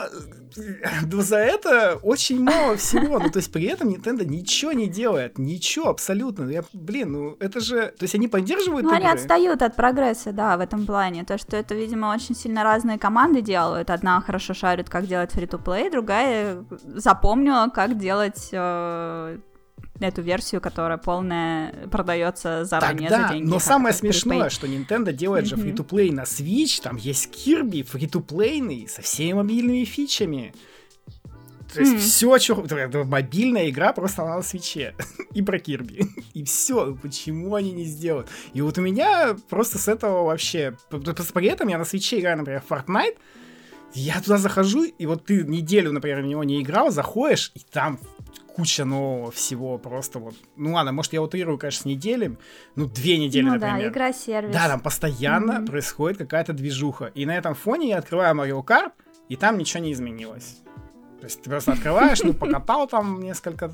за это очень мало всего. Ну, то есть при этом Nintendo ничего не делает. Ничего абсолютно. Я, блин, ну это же... То есть они поддерживают Ну, игры? они отстают от прогресса, да, в этом плане. То, что это, видимо, очень сильно разные команды делают. Одна хорошо шарит, как делать фри-то-плей, другая запомнила, как делать э, эту версию, которая полная продается заранее Тогда, за деньги. Но самое смешное, что Nintendo делает же фри-то-плей на Switch, там есть Kirby фри-то-плейный со всеми мобильными фичами. То есть mm. все, что... Мобильная игра, просто на свече. и про Кирби. и все. Почему они не сделают? И вот у меня просто с этого вообще... При этом я на свече играю, например, в Fortnite, Я туда захожу, и вот ты неделю, например, в него не играл, заходишь, и там куча нового всего просто вот. Ну ладно, может я утрирую, конечно, с неделями, ну две недели, ну, например. да, игра-сервис. Да, там постоянно mm-hmm. происходит какая-то движуха. И на этом фоне я открываю Mario Kart, и там ничего не изменилось. То есть ты просто открываешь, ну, покатал там несколько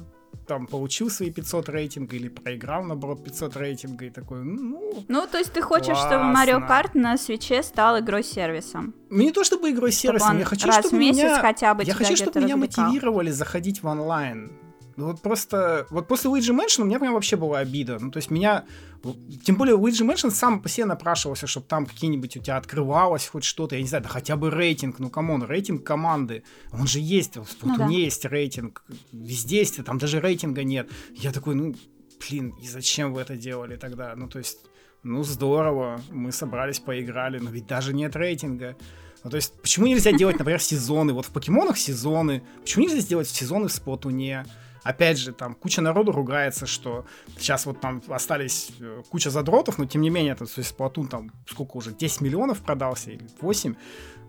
там получил свои 500 рейтинга или проиграл, наоборот, 500 рейтинга и такой, ну... Ну, то есть ты хочешь, классно. чтобы Mario Kart на свече стал игрой-сервисом? Ну, не то чтобы игрой-сервисом, я хочу, раз чтобы в месяц меня... хотя бы Я хочу, чтобы меня мотивировали заходить в онлайн. Ну вот просто, вот после Luigi Mansion у меня прям вообще была обида. Ну то есть меня, тем более Luigi Mansion сам по себе напрашивался, чтобы там какие-нибудь у тебя открывалось хоть что-то, я не знаю, да хотя бы рейтинг, ну come on, рейтинг команды, он же есть, в Splatoon ну, да. есть рейтинг, везде есть, там даже рейтинга нет. Я такой, ну, блин, и зачем вы это делали тогда? Ну то есть, ну здорово, мы собрались, поиграли, но ведь даже нет рейтинга. Ну, то есть, почему нельзя делать, например, сезоны? Вот в покемонах сезоны. Почему нельзя сделать сезоны в Сплатуне? Опять же, там куча народу ругается, что сейчас вот там остались э, куча задротов, но тем не менее, это, то есть Splatoon там сколько уже, 10 миллионов продался или 8.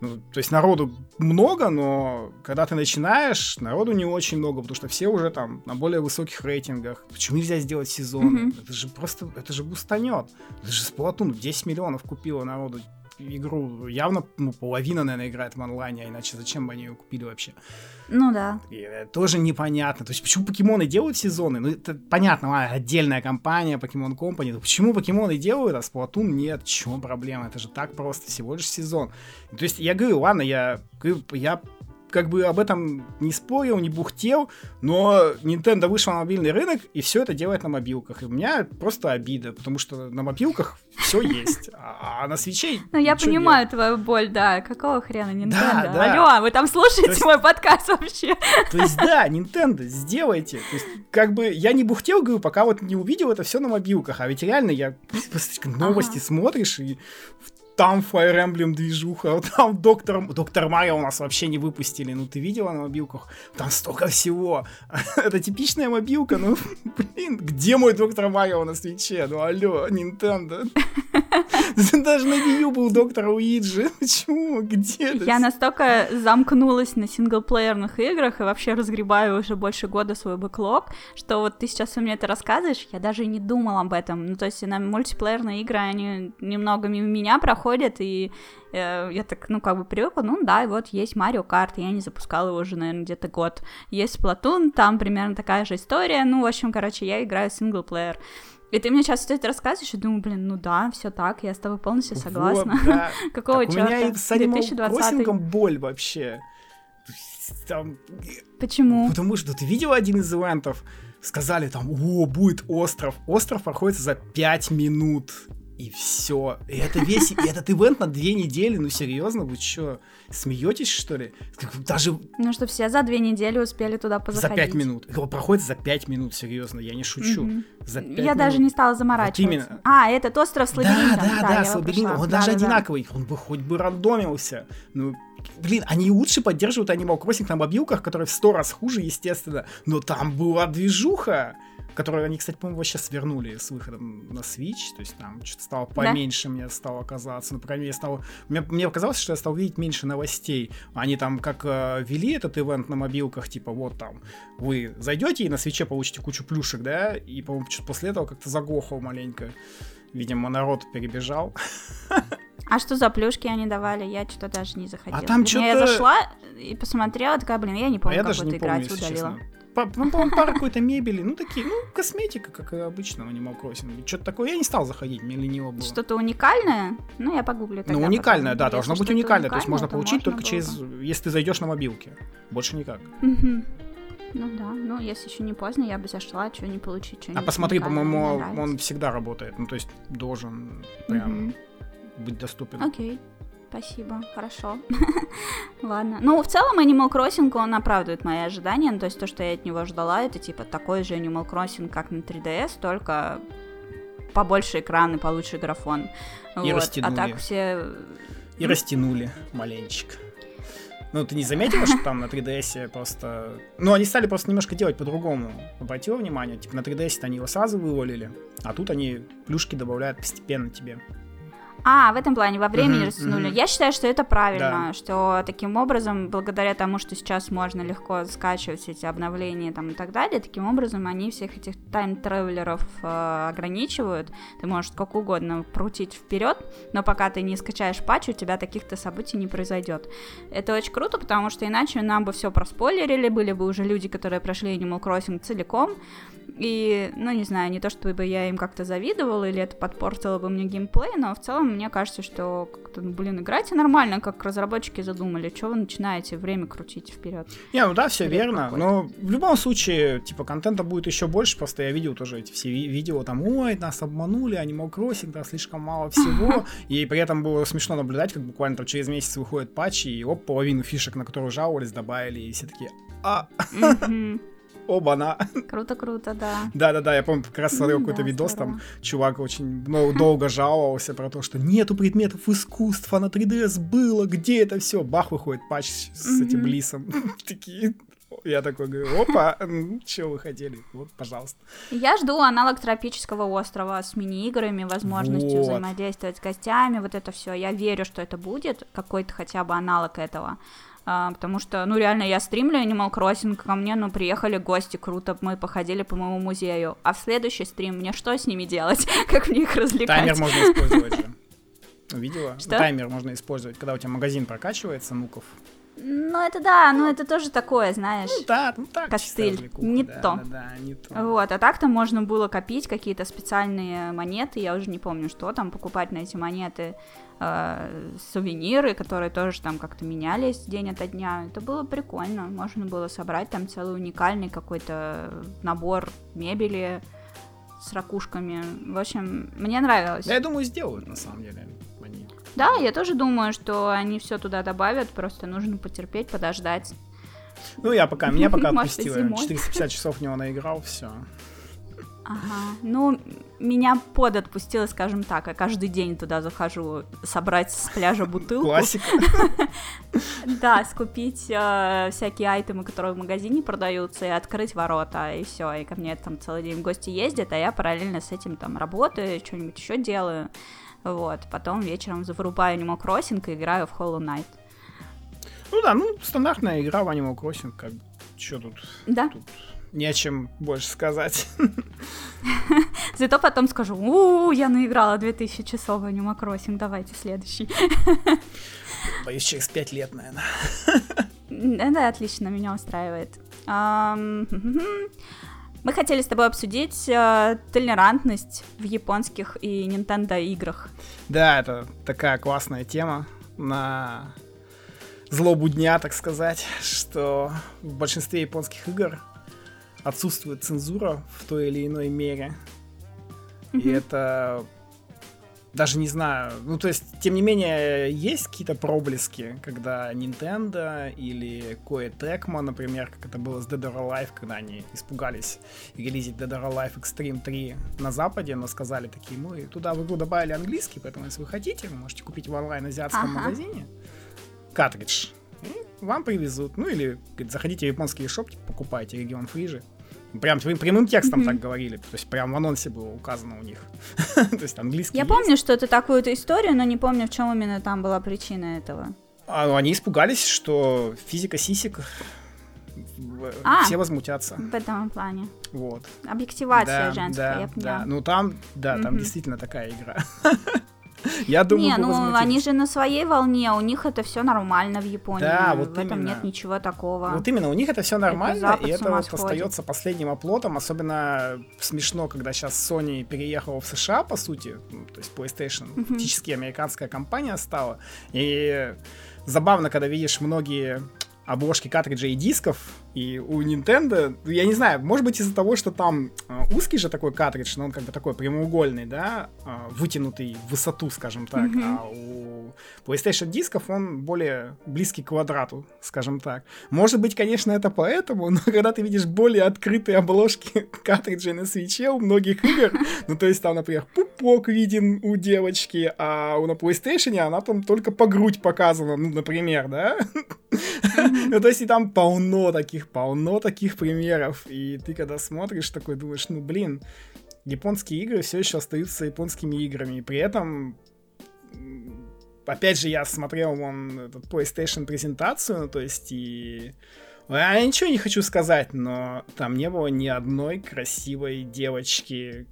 Ну, то есть народу много, но когда ты начинаешь, народу не очень много, потому что все уже там на более высоких рейтингах. Почему нельзя сделать сезон? Mm-hmm. Это же просто, это же бустанет. Это же Splatoon 10 миллионов купила народу игру явно ну, половина, наверное, играет в онлайне, а иначе зачем бы они ее купили вообще? Ну да. И тоже непонятно. То есть почему покемоны делают сезоны? Ну это понятно, ладно, отдельная компания, Pokemon Company. Но почему покемоны делают, а Splatoon нет? Чего проблема? Это же так просто, всего лишь сезон. То есть я говорю, ладно, я, я как бы об этом не спорил, не бухтел, но Nintendo вышла на мобильный рынок и все это делает на мобилках. И у меня просто обида, потому что на мобилках все есть, а, а на свече Ну, я понимаю нет. твою боль, да, какого хрена Nintendo? Да, да. Алло, вы там слушаете есть, мой подкаст вообще? То есть, да, Nintendo, сделайте. То есть, как бы, я не бухтел, говорю, пока вот не увидел это все на мобилках, а ведь реально я новости ага. смотришь, и там Fire Emblem движуха, там Доктор... Доктор Марио у нас вообще не выпустили, ну ты видела на мобилках? Там столько всего. Это типичная мобилка, ну, блин, где мой Доктор Марио на свече? Ну, алло, Nintendo. Даже на Wii был Доктор Уиджи. Почему? Где это? Я настолько замкнулась на синглплеерных играх и вообще разгребаю уже больше года свой бэклог, что вот ты сейчас меня это рассказываешь, я даже не думала об этом. Ну, то есть на мультиплеерные игры, они немного мимо меня проходят, выходит, и э, я так, ну, как бы привыкла, ну, да, и вот есть Марио Карт, я не запускала его уже, наверное, где-то год. Есть Splatoon, там примерно такая же история, ну, в общем, короче, я играю синглплеер. И ты мне сейчас все это рассказываешь, и думаю, блин, ну да, все так, я с тобой полностью согласна. Вот, да. Какого так, черта? У меня и с Animal боль вообще. Там... Почему? Потому что ты видел один из ивентов? Сказали там, о, будет остров. Остров проходит за 5 минут и все. И это весь, и этот ивент на две недели, ну серьезно, вы что, смеетесь что ли? Даже... Ну что все за две недели успели туда позаходить. За пять минут. Его проходит за пять минут, серьезно, я не шучу. Mm-hmm. За я минут. даже не стала заморачиваться. Вот именно. А, этот остров с лабиринтом. Да, да, да, да с лабиринтом. Он да, даже да, одинаковый, да. он бы хоть бы рандомился. Ну, Блин, они лучше поддерживают Animal Crossing на мобилках, которые в сто раз хуже, естественно. Но там была движуха которую они, кстати, по-моему, сейчас вернули с выходом на Switch, то есть там что-то стало поменьше да? мне стало казаться, ну, по крайней мере, стало... Мне, мне показалось, что я стал видеть меньше новостей. Они там как э, вели этот ивент на мобилках, типа, вот там, вы зайдете и на свече получите кучу плюшек, да, и, по-моему, что-то после этого как-то заглохло маленько. Видимо, народ перебежал. А что за плюшки они давали? Я что-то даже не заходила. А там что-то... Я зашла и посмотрела, такая, блин, я не помню, а как вот играть, удалила. Честно ну, по-моему, пара какой-то мебели, ну, такие, ну, косметика, как обычно в Animal Crossing. Что-то такое, я не стал заходить, мне лениво было. Что-то уникальное? Ну, я погуглю тогда. Ну, уникальное, да, должно быть уникальное, то есть можно получить только через, если ты зайдешь на мобилке, больше никак. Ну да, ну если еще не поздно, я бы зашла, что не получить, что А посмотри, по-моему, он всегда работает, ну то есть должен прям быть доступен. Окей. Спасибо, хорошо. Ладно. Ну, в целом, Animal Crossing, он оправдывает мои ожидания. Ну, то есть то, что я от него ждала, это типа такой же Animal Crossing, как на 3DS, только побольше экран и получше графон. И вот. растянули. А так все... И растянули маленечко. Ну, ты не заметила, что там на 3DS просто... Ну, они стали просто немножко делать по-другому. Обратила внимание? Типа на 3DS они его сразу вывалили, а тут они плюшки добавляют постепенно тебе. А, в этом плане, во времени Мгм, растянули. мгм. Я считаю, что это правильно, Да. что таким образом, благодаря тому, что сейчас можно легко скачивать эти обновления там, и так далее, таким образом они всех этих тайм-тревелеров э, ограничивают. Ты можешь сколько угодно крутить вперед, но пока ты не скачаешь патч, у тебя таких-то событий не произойдет. Это очень круто, потому что иначе нам бы все проспойлерили, были бы уже люди, которые прошли Animal Crossing целиком, и, ну, не знаю, не то чтобы я им как-то завидовала, или это подпортило бы мне геймплей, но в целом мне кажется, что как-то, ну, блин, играйте нормально, как разработчики задумали. Чего вы начинаете время крутить вперед? Не, ну да, все Бред верно. какой-то. Но в любом случае, типа, контента будет еще больше. Просто я видел тоже эти все ви- видео, там, ой, нас обманули, Animal Crossing, да, слишком мало всего. И при этом было смешно наблюдать, как буквально там через месяц выходит патч, и оп, половину фишек, на которые жаловались, добавили, и все такие, а. Оба-на. Круто-круто, да. Да-да-да, я помню, как раз смотрел какой-то видос, там чувак очень ну, долго жаловался про то, что нету предметов искусства, на 3DS было, где это все? Бах, выходит патч с этим лисом. Такие... Я такой говорю, опа, что вы хотели? Вот, пожалуйста. Я жду аналог тропического острова с мини-играми, возможностью Вот. взаимодействовать с гостями, вот это все. Я верю, что это будет, какой-то хотя бы аналог этого. А, потому что, ну, реально, я стримлю Animal Crossing, ко мне, ну, приехали гости, круто, мы походили по моему музею. А в следующий стрим мне что с ними делать? Как мне их развлекать? Таймер можно использовать же. Увидела? Что? Таймер можно использовать, когда у тебя магазин прокачивается, нуков. Ну, это да, ну, это тоже такое, знаешь. Ну да, ну так, Костыль. Не да, то. Да, да, не то. Вот, а так-то можно было копить какие-то специальные монеты, я уже не помню, что там, покупать на эти монеты э, сувениры, которые тоже там как-то менялись день ото дня. Это было прикольно, можно было собрать там целый уникальный какой-то набор мебели с ракушками. В общем, мне нравилось. Да, я думаю, сделают, на самом деле, они. Да, я тоже думаю, что они все туда добавят, просто нужно потерпеть, подождать. Ну, я пока, меня пока зимой. 450 часов в него наиграл, все. Ага. Ну, меня под отпустило, скажем так. Я каждый день туда захожу собрать с пляжа бутылку. Классика. Да, скупить э, всякие айтемы, которые в магазине продаются, и открыть ворота, и все. И ко мне там целый день гости ездят, а я параллельно с этим там работаю, что-нибудь еще делаю. Вот. Потом вечером вырубаю Animal Crossing и играю в Hollow Knight. Ну да, ну, стандартная игра в Animal Crossing, как что тут, Да. тут не о чем больше сказать. Зато потом скажу, у я наиграла 2000 часов в Animal Crossing, давайте следующий. Боюсь, через пять лет, наверное. Да, отлично, меня устраивает. Мы хотели с тобой обсудить э, толерантность в японских и Nintendo играх. Да, это такая классная тема на злобу дня, так сказать, что в большинстве японских игр отсутствует цензура в той или иной мере. И Мгм. это даже не знаю. Ну, то есть, тем не менее, есть какие-то проблески, когда Nintendo или Koei Tecmo, например, как это было с Dead or Alive, когда они испугались релизить Dead or Alive Extreme 3 на Западе, но сказали такие, мы туда в игру добавили английский, поэтому если вы хотите, вы можете купить в онлайн-азиатском Ага. магазине картридж. И вам привезут. Ну или говорит, заходите в японский шоп, типа, покупайте регион фрижи. Прям прям- прямым текстом Мгм. так говорили. То есть прям в анонсе было указано у них. То есть английский Я есть. помню что-то такую-то историю, но не помню, в чем именно там была причина этого. А, ну, они испугались, что физика сисек в- А. все возмутятся. В этом плане. Вот. Объективация Да, женская, да, я да. поняла. Ну там, да, там Мгм. действительно такая игра. Я думаю, не, ну они же на своей волне, у них это все нормально в Японии. Да, вот в этом именно. нет ничего такого. Вот именно, у них это все нормально, Запад и это вот сходит. остается последним оплотом. Особенно смешно, когда сейчас Sony переехала в США, по сути, ну, то есть PlayStation Мгм. фактически американская компания стала. И забавно, когда видишь многие обложки картриджей и дисков, и у Nintendo, ну, я не знаю, может быть из-за того, что там э, узкий же такой картридж, но он как бы такой прямоугольный, да, э, вытянутый в высоту, скажем так, Мгм. а у PlayStation дисков он более близкий к квадрату, скажем так. Может быть, конечно, это поэтому, но когда ты видишь более открытые обложки картриджей на свече у многих игр, ну то есть там, например, пупок виден у девочки, а у на PlayStation она там только по грудь показана, ну, например, да? Ну, то есть и там полно таких, полно таких примеров. И ты когда смотришь, такой думаешь, ну, блин, японские игры все еще остаются японскими играми. И при этом опять же, я смотрел вон этот PlayStation презентацию, ну, то есть и... Я ничего не хочу сказать, но там не было ни одной красивой девочки,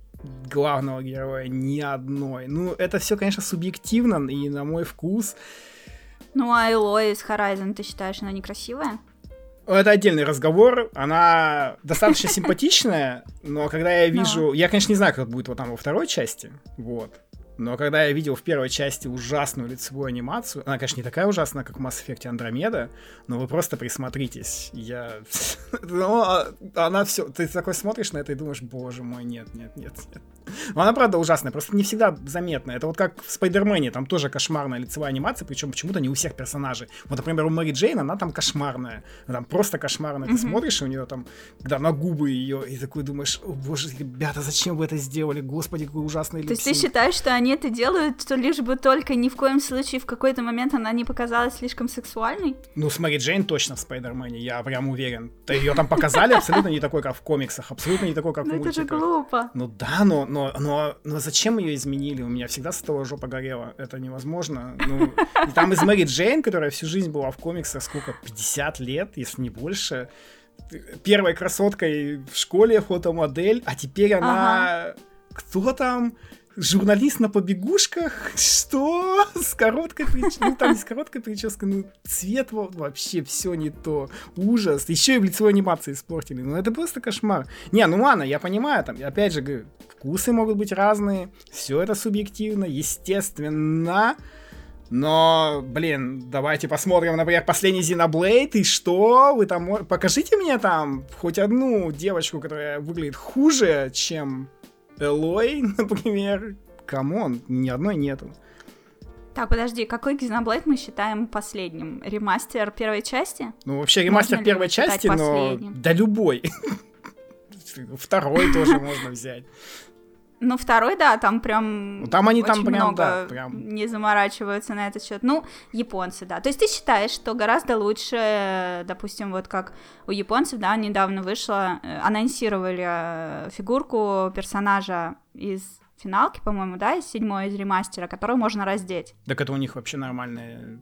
главного героя, ни одной. Ну, это все, конечно, субъективно и на мой вкус. Ну, а Элой из Horizon, ты считаешь, она некрасивая? Это отдельный разговор. Она достаточно симпатичная, но когда я вижу... Я, конечно, не знаю, как будет вот там во второй части, вот. Но когда я видел в первой части ужасную лицевую анимацию, она, конечно, не такая ужасная, как в Mass Effect Andromeda, но вы просто присмотритесь. Я... Ну, а, она все... Ты такой смотришь на это и думаешь, боже мой, нет, нет, нет, нет. Но она, правда, ужасная, просто не всегда заметна. Это вот как в Спайдермене, там тоже кошмарная лицевая анимация, причем почему-то не у всех персонажей. Вот, например, у Мэри Джейн, она там кошмарная. Там просто кошмарная. Ты смотришь, у нее там, когда на губы ее, и такой думаешь, о боже, ребята, зачем вы это сделали? Господи, какой ужасный То есть ты считаешь, что они это делают, что лишь бы только ни в коем случае в какой-то момент она не показалась слишком сексуальной? Ну, с Мэри Джейн точно в Спайдермене, я прям уверен. Ее там показали абсолютно не такой, как в комиксах, абсолютно не такой, как в Ну это же мультиках. глупо. Ну да, но, но, но, но зачем ее изменили? У меня всегда с того жопа горела. Это невозможно. Ну, там из Мэри Джейн, которая всю жизнь была в комиксах, сколько, 50 лет, если не больше, первой красоткой в школе, фотомодель, а теперь она... Кто там? Журналист на побегушках? Что? С короткой прической? Ну, там не с короткой прической, ну, цвет во- вообще все не то. Ужас. Еще и в лицевой анимации испортили. Ну, это просто кошмар. Не, ну ладно, я понимаю, там, опять же, говорю, вкусы могут быть разные, все это субъективно, естественно. Но, блин, давайте посмотрим, например, последний Xenoblade, и что? Вы там... Покажите мне там хоть одну девочку, которая выглядит хуже, чем Элой, например. Come on, ни одной нету. Так, подожди, какой Xenoblade мы считаем последним? Ремастер первой части? Ну, вообще, ремастер Можно первой части, но... последним? Да любой. Второй тоже можно взять. Ну, второй, да, там прям Ну, там они очень там прям, много да, прям. не заморачиваются на этот счет. Ну, японцы, да. То есть ты считаешь, что гораздо лучше, допустим, вот как у японцев, да, недавно вышло, э, анонсировали э, фигурку персонажа из финалки, по-моему, да, из седьмой из ремастера, которую можно раздеть. Так это у них вообще нормальная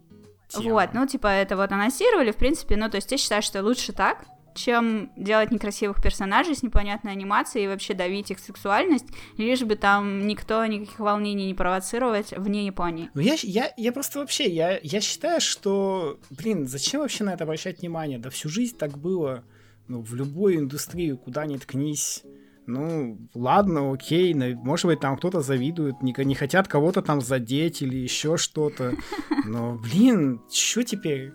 тема. Вот, ну, типа, это вот анонсировали, в принципе, ну, то есть ты считаешь, что лучше так, чем делать некрасивых персонажей с непонятной анимацией и вообще давить их сексуальность, лишь бы там никто никаких волнений не провоцировать вне Японии. Ну, я, я, я просто вообще, я, я считаю, что, блин, зачем вообще на это обращать внимание? Да всю жизнь так было, ну, в любой индустрии, куда ни ткнись. Ну, ладно, окей, может быть, там кто-то завидует, не, не хотят кого-то там задеть или еще что-то. Но, блин, что теперь?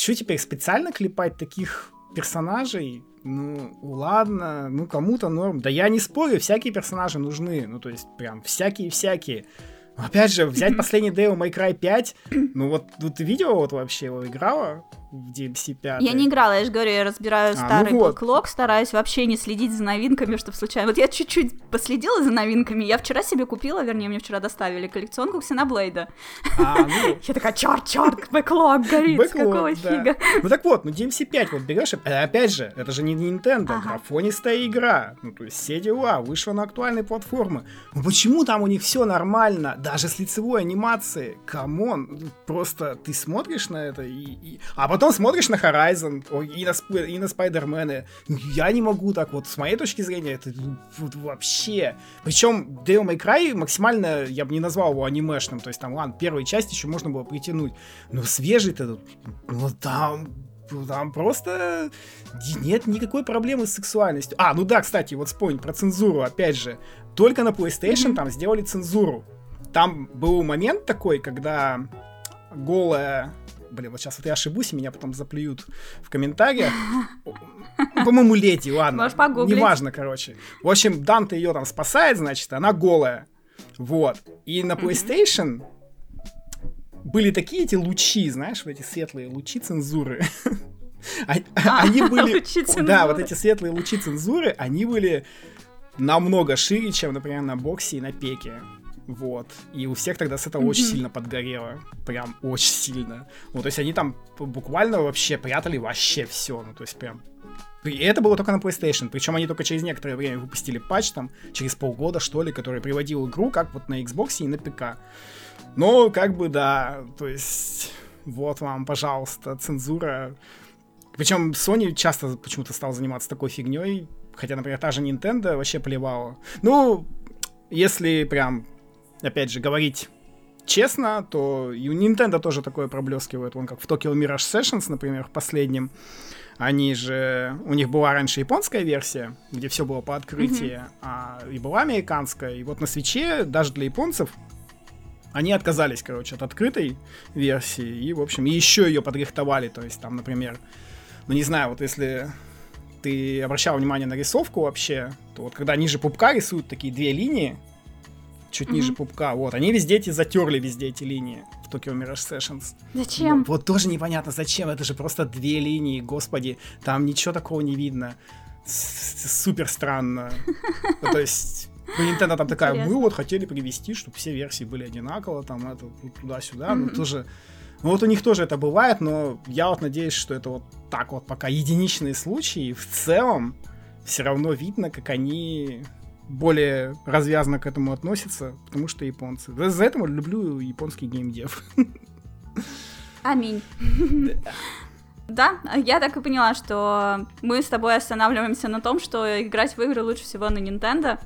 Что теперь, специально клепать таких персонажей? Ну, ладно, ну кому-то норм. Да я не спорю, всякие персонажи нужны. Ну, то есть, прям всякие-всякие. Опять же, взять последний Devil May Cry 5, ну вот, ну, ты видела вот вообще его играла в DMC 5? Я не играла, я же говорю, я разбираю А, ну старый вот. бэклог, стараюсь вообще не следить за новинками, чтобы случайно... Вот я чуть-чуть последила за новинками, я вчера себе купила, вернее, мне вчера доставили коллекционку Ксеноблейда. А, ну, Я такая, черт, черт, бэклог горит, Бэклог, какого да. фига? Ну так вот, ну DMC 5 вот берешь, и- э, опять же, это же не Nintendo, Ага. графонистая игра, ну то есть все дела, вышла на актуальные платформы. Ну почему там у них все нормально, даже с лицевой анимацией? Come on, ну, просто ты смотришь на это и... и- А потом смотришь на Horizon и на, Сп- и на Спайдермены. Ну, Я не могу так вот, с моей точки зрения, это ну, вот вообще... Причем Devil May Cry максимально, я бы не назвал его анимешным, то есть там, ладно, первую часть еще можно было притянуть, но свежий-то, ну там ну, там просто нет никакой проблемы с сексуальностью. А, ну да, кстати, вот вспомнить про цензуру, опять же. Только на PlayStation там сделали цензуру. Там был момент такой, когда голая... Блин, вот сейчас вот я ошибусь, меня потом заплюют в комментариях. По-моему, леди, ладно. Можешь погуглить. Неважно, короче. В общем, Данте ее там спасает, значит, она голая. Вот. И на PlayStation были такие эти лучи, знаешь, вот эти светлые лучи цензуры. А- А, Они были... Да, вот эти светлые лучи цензуры, они были намного шире, чем, например, на боксе и на пеке. Вот. И у всех тогда с этого очень Мгм. сильно подгорело. Прям очень сильно. Ну, то есть они там буквально вообще прятали вообще все. Ну, то есть прям И это было только на PlayStation. Причем они только через некоторое время выпустили патч, там, через полгода, что ли, который приводил игру как вот на Xbox и на ПК. Но, как бы, да, то есть, вот вам, пожалуйста, цензура. Причем Sony часто почему-то стал заниматься такой фигней, хотя, например, та же Nintendo вообще плевала. Ну, если прям, опять же, говорить честно, то и у Nintendo тоже такое проблескивает. Вон как в Tokyo Mirage Sessions, например, в последнем. Они же... У них была раньше японская версия, где все было по открытии, mm-hmm. а и была американская. И вот на свече, даже для японцев, они отказались, короче, от открытой версии. И, в общем, еще ее подрихтовали. То есть там, например, ну не знаю, вот если ты обращал внимание на рисовку вообще, то вот когда ниже пупка рисуют такие две линии, чуть mm-hmm. ниже пупка, вот, они везде эти затерли везде эти линии в Tokyo Mirage Sessions. Зачем? Вот, вот тоже непонятно, зачем, это же просто две линии, господи, там ничего такого не видно. Супер странно. Ну, то есть, у Nintendo там такая, мы вот хотели привести, чтобы все версии были одинаково, там, это, туда-сюда, ну, тоже... Ну вот у них тоже это бывает, но я вот надеюсь, что это вот так вот пока единичные случаи. В целом все равно видно, как они более развязно к этому относятся, потому что японцы. За, за это люблю японский геймдев. Аминь. Да, я так и поняла, что мы с тобой останавливаемся на том, что играть в игры лучше всего на Nintendo.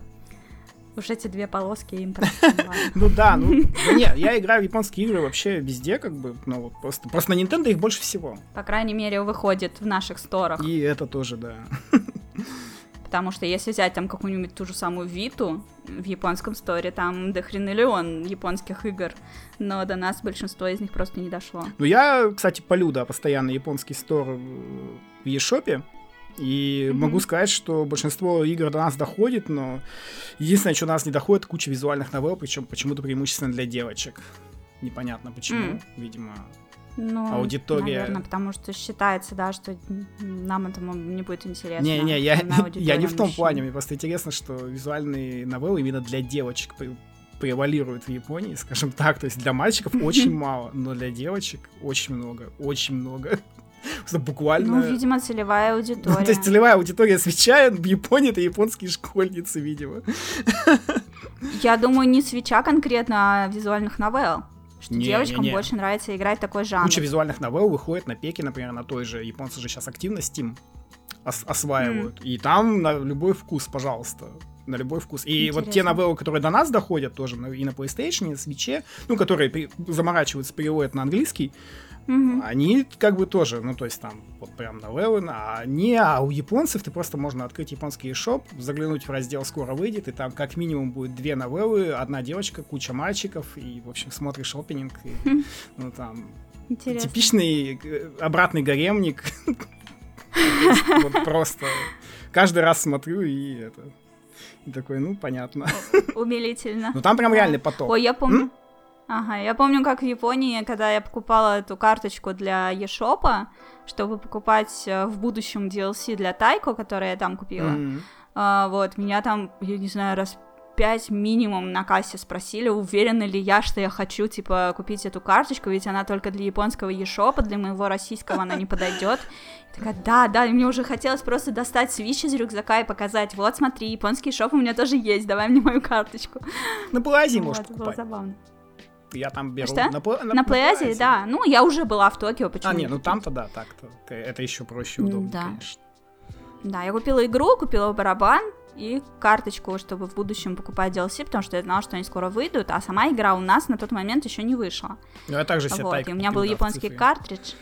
Уж эти две полоски им Ну да, ну нет, я играю в японские игры вообще везде, как бы, ну вот просто, просто на Nintendo их больше всего. По крайней мере, выходит в наших сторах. И это тоже, да. Потому что если взять там какую-нибудь ту же самую Виту в японском сторе, там до хренелион японских игр, но до нас большинство из них просто не дошло. Ну я, кстати, полю, да, постоянно японский стор в eShop, и mm-hmm. могу сказать, что большинство игр до нас доходит, но единственное, что до нас не доходит, куча визуальных новелл, причем почему-то преимущественно для девочек. Непонятно почему, mm. видимо, ну, аудитория. Наверное, потому что считается, да, что нам это не будет интересно. Не-не, я, я не в том плане, мне просто интересно, что визуальные новеллы именно для девочек превалируют в Японии, скажем так. То есть для мальчиков очень мало, но для девочек очень много, очень много. Буквально... Ну, видимо, целевая аудитория. Ну, то есть целевая аудитория свеча в Японии это японские школьницы, видимо. Я думаю, не свеча конкретно, а визуальных новелл. Что не, девочкам не, не. больше нравится играть такой жанр. Куча визуальных новелл выходит на пеке, например, на той же. Японцы же сейчас активно Steam ос- осваивают. Mm. И там на любой вкус, пожалуйста. На любой вкус. И Интересно. вот те новеллы, которые до нас доходят тоже и на PlayStation, и на Switch, ну, которые при- заморачиваются, переводят на английский, Угу. Они как бы тоже, ну то есть там вот прям новеллы, а не, а у японцев ты просто можно открыть японский шоп, заглянуть в раздел «Скоро выйдет», и там как минимум будет две новеллы, одна девочка, куча мальчиков, и, в общем, смотришь опенинг, и, ну там Интересно. типичный э, обратный гаремник. Вот просто каждый раз смотрю и это... И такой, ну, понятно. Умилительно. Ну, там прям реальный поток. Ой, я помню. Ага, я помню, как в Японии, когда я покупала эту карточку для eShop, чтобы покупать э, в будущем DLC для Тайко, который я там купила. Mm-hmm. А, вот, меня там, я не знаю, раз пять минимум на кассе спросили, уверена ли я, что я хочу, типа, купить эту карточку, ведь она только для японского eShop, для моего российского она не подойдет. Такая, да, да, и мне уже хотелось просто достать свич из рюкзака и показать, вот, смотри, японский шоп у меня тоже есть, давай мне мою карточку. На Плазе вот, было забавно я там беру. Что? На, на, на Плейазе, да. Ну, я уже была в Токио, почему? А, нет, ну там-то да, так-то. Это еще проще и удобно, да. конечно. Да, я купила игру, купила барабан и карточку, чтобы в будущем покупать DLC, потому что я знала, что они скоро выйдут, а сама игра у нас на тот момент еще не вышла. Ну, я также себе вот, и у меня был японский картридж,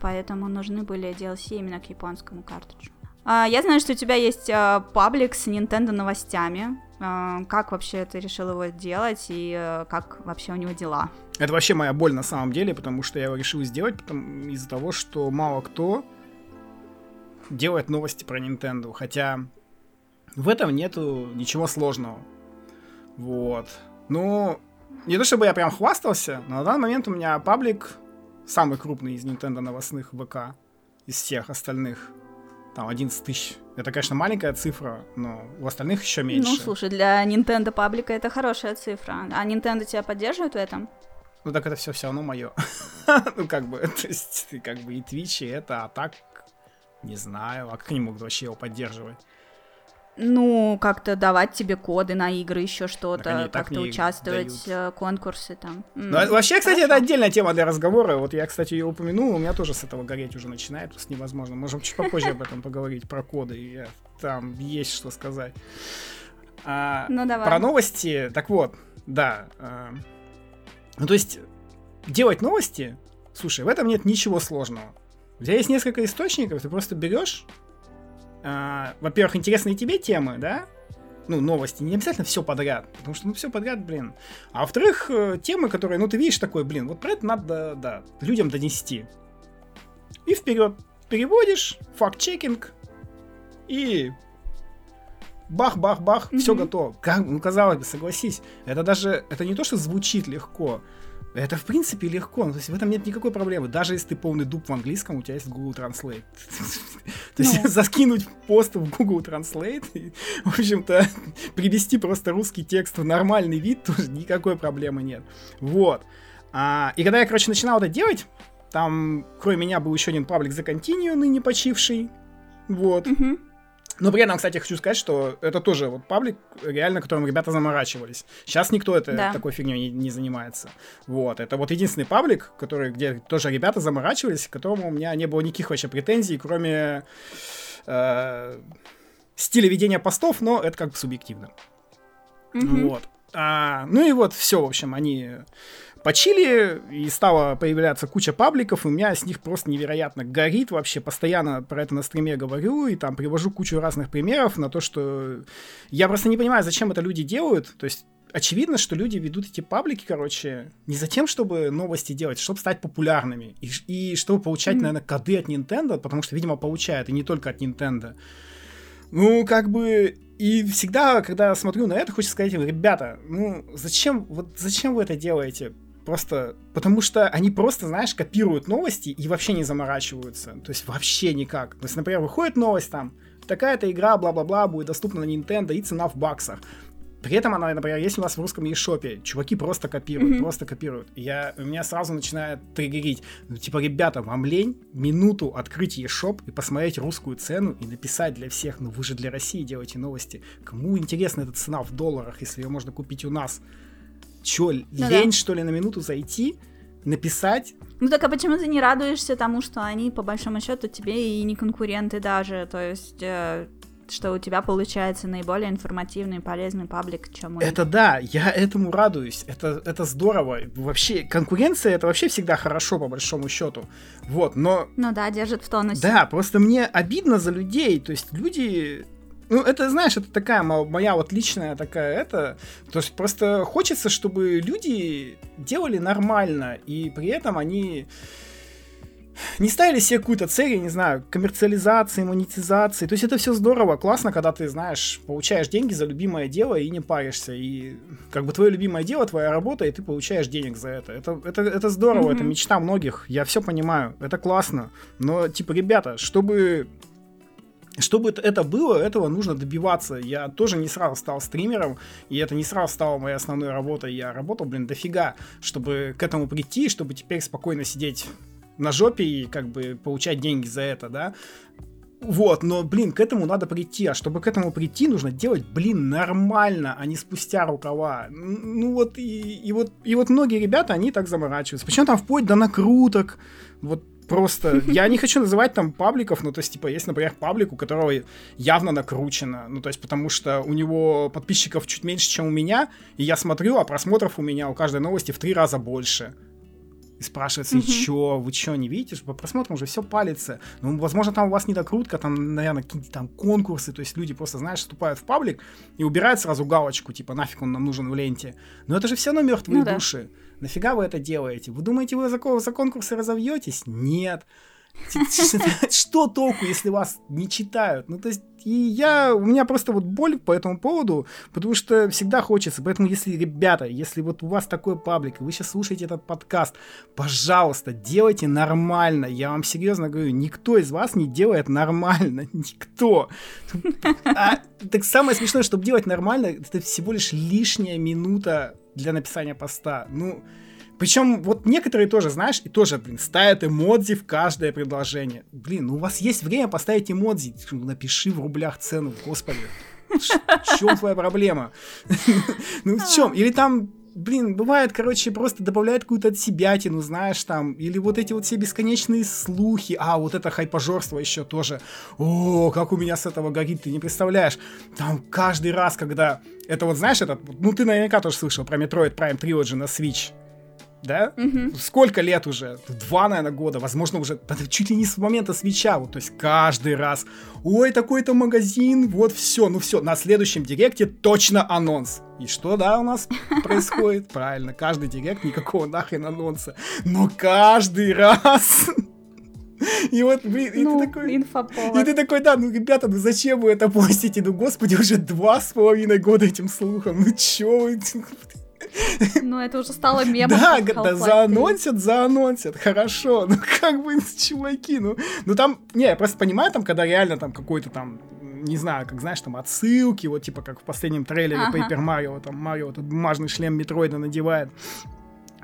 поэтому нужны были DLC именно к японскому картриджу. А, я знаю, что у тебя есть а, паблик с Nintendo новостями. А, как вообще ты решил его делать и э, как вообще у него дела? Это вообще моя боль на самом деле, потому что я его решил сделать из-за того, что мало кто делает новости про Nintendo, хотя в этом нету ничего сложного. Вот. Ну, не то чтобы я прям хвастался, но на данный момент у меня паблик самый крупный из Nintendo новостных ВК из всех остальных там 11 тысяч. Это, конечно, маленькая цифра, но у остальных еще меньше. Ну, слушай, для Nintendo паблика это хорошая цифра. А Nintendo тебя поддерживает в этом? Ну, так это все все равно мое. ну, как бы, то есть, как бы и Twitch, и это, а так Не знаю, а как они могут вообще его поддерживать? Ну, как-то давать тебе коды на игры, еще что-то, как-то участвовать, дают. конкурсы там. Ну, mm. вообще, кстати, Хорошо. это отдельная тема для разговора. Вот я, кстати, ее упомянул, у меня тоже с этого гореть уже начинает, просто невозможно. Можем чуть попозже об этом поговорить, про коды, там есть что сказать. А, ну, давай. Про новости, так вот, да. А, ну, то есть, делать новости, слушай, в этом нет ничего сложного. У тебя есть несколько источников, ты просто берешь а, во-первых, интересные тебе темы, да? Ну, новости, не обязательно все подряд, потому что, ну, все подряд, блин. А во-вторых, э, темы, которые, ну, ты видишь такой, блин, вот про это надо, да, людям донести. И вперед переводишь, факт-чекинг, и бах-бах-бах, mm-hmm. все готово. Как, ну, казалось бы, согласись, это даже, это не то, что звучит легко, это, в принципе, легко. Ну, то есть в этом нет никакой проблемы. Даже если ты полный дуб в английском, у тебя есть Google Translate. То есть ну. заскинуть пост в Google Translate и, в общем-то, привести просто русский текст в нормальный вид, тоже никакой проблемы нет. Вот. А, и когда я, короче, начинал это делать, там, кроме меня, был еще один паблик за Continue, ныне почивший. Вот. Mm-hmm. Но при этом, кстати, хочу сказать, что это тоже вот паблик, реально, которым ребята заморачивались. Сейчас никто это, да. такой фигней не, не занимается. Вот, это вот единственный паблик, который, где тоже ребята заморачивались, к которому у меня не было никаких вообще претензий, кроме э, стиля ведения постов, но это как бы субъективно. Mm-hmm. Вот. А, ну и вот все, в общем, они почили, и стала появляться куча пабликов, и у меня с них просто невероятно горит вообще, постоянно про это на стриме говорю, и там привожу кучу разных примеров на то, что я просто не понимаю, зачем это люди делают, то есть очевидно, что люди ведут эти паблики, короче, не за тем, чтобы новости делать, а чтобы стать популярными. И, и чтобы получать, mm-hmm. наверное, коды от Nintendo, потому что, видимо, получают, и не только от Nintendo. Ну, как бы... И всегда, когда смотрю на это, хочется сказать им, ребята, ну, зачем, вот зачем вы это делаете? Просто потому что они просто, знаешь, копируют новости и вообще не заморачиваются. То есть вообще никак. То есть, например, выходит новость там, такая-то игра, бла-бла-бла, будет доступна на Nintendo и цена в баксах. При этом она, например, есть у нас в русском eShop, чуваки просто копируют, mm-hmm. просто копируют. И я, у меня сразу начинает триггерить. Ну, типа, ребята, вам лень минуту открыть eShop и посмотреть русскую цену и написать для всех, ну вы же для России делаете новости. Кому интересна эта цена в долларах, если ее можно купить у нас? Чё, ну, лень, да. что ли, на минуту зайти, написать? Ну так а почему ты не радуешься тому, что они, по большому счету, тебе и не конкуренты даже? То есть... Э что у тебя получается наиболее информативный и полезный паблик, чем у Это да, я этому радуюсь. Это, это здорово. Вообще, конкуренция это вообще всегда хорошо, по большому счету. Вот, но... Ну да, держит в тонусе. Да, просто мне обидно за людей. То есть люди ну, это, знаешь, это такая моя вот личная такая это. То есть просто хочется, чтобы люди делали нормально, и при этом они не ставили себе какую-то цель, я не знаю, коммерциализации, монетизации. То есть это все здорово, классно, когда ты, знаешь, получаешь деньги за любимое дело и не паришься. И как бы твое любимое дело, твоя работа, и ты получаешь денег за это. Это, это, это здорово, mm-hmm. это мечта многих. Я все понимаю, это классно. Но, типа, ребята, чтобы чтобы это было, этого нужно добиваться. Я тоже не сразу стал стримером, и это не сразу стало моей основной работой. Я работал, блин, дофига, чтобы к этому прийти, чтобы теперь спокойно сидеть на жопе и как бы получать деньги за это, да. Вот, но, блин, к этому надо прийти. А чтобы к этому прийти, нужно делать, блин, нормально, а не спустя рукава. Ну вот, и, и вот, и вот многие ребята, они так заморачиваются. Причем там вплоть до накруток. Вот Просто я не хочу называть там пабликов, ну, то есть, типа, есть, например, паблик, у которого явно накручено, ну, то есть, потому что у него подписчиков чуть меньше, чем у меня, и я смотрю, а просмотров у меня у каждой новости в три раза больше. И спрашивается, и чё, вы чё, не видите, по просмотрам уже все палится. Ну, возможно, там у вас не докрутка, там, наверное, какие-то там конкурсы, то есть люди просто, знаешь, вступают в паблик и убирают сразу галочку, типа, нафиг он нам нужен в ленте. Но это же все равно мертвые ну, души. Да. Нафига вы это делаете? Вы думаете, вы за, за конкурсы разовьетесь? Нет. Что толку, если вас не читают? Ну, то есть, и я, у меня просто вот боль по этому поводу, потому что всегда хочется. Поэтому, если, ребята, если вот у вас такой паблик, и вы сейчас слушаете этот подкаст, пожалуйста, делайте нормально. Я вам серьезно говорю, никто из вас не делает нормально. Никто. А, так самое смешное, чтобы делать нормально, это всего лишь лишняя минута для написания поста. Ну, Причем вот некоторые тоже, знаешь, и тоже, блин, ставят эмодзи в каждое предложение. Блин, ну у вас есть время поставить эмодзи. Ну, напиши в рублях цену, господи. В чем твоя проблема? Ну в чем? Или там блин, бывает, короче, просто добавляет какую-то от себя тяну, знаешь, там, или вот эти вот все бесконечные слухи, а, вот это хайпожорство еще тоже, о, как у меня с этого горит, ты не представляешь, там каждый раз, когда, это вот, знаешь, этот, ну, ты наверняка тоже слышал про Metroid Prime Trilogy на Switch, да? Мгм. Сколько лет уже? Два, наверное, года, возможно, уже чуть ли не с момента свеча, вот, то есть каждый раз. Ой, такой-то магазин, вот все, ну все, на следующем директе точно анонс. И что, да, у нас происходит? Правильно, каждый директ, никакого нахрен анонса. Но каждый раз... И вот, блин, и Ну, ты такой... И инфоповод. ты такой, да, ну, ребята, ну зачем вы это постите? Ну, господи, уже два с половиной года этим слухом. Ну, чё вы? Ну, это уже стало мемом. Да, 3. заанонсят, заанонсят, хорошо, ну как бы, чуваки, ну, ну там, не, я просто понимаю, там, когда реально там какой-то там, не знаю, как знаешь, там отсылки, вот типа как в последнем трейлере Ага. Paper Mario, там Марио этот бумажный шлем Метроида надевает.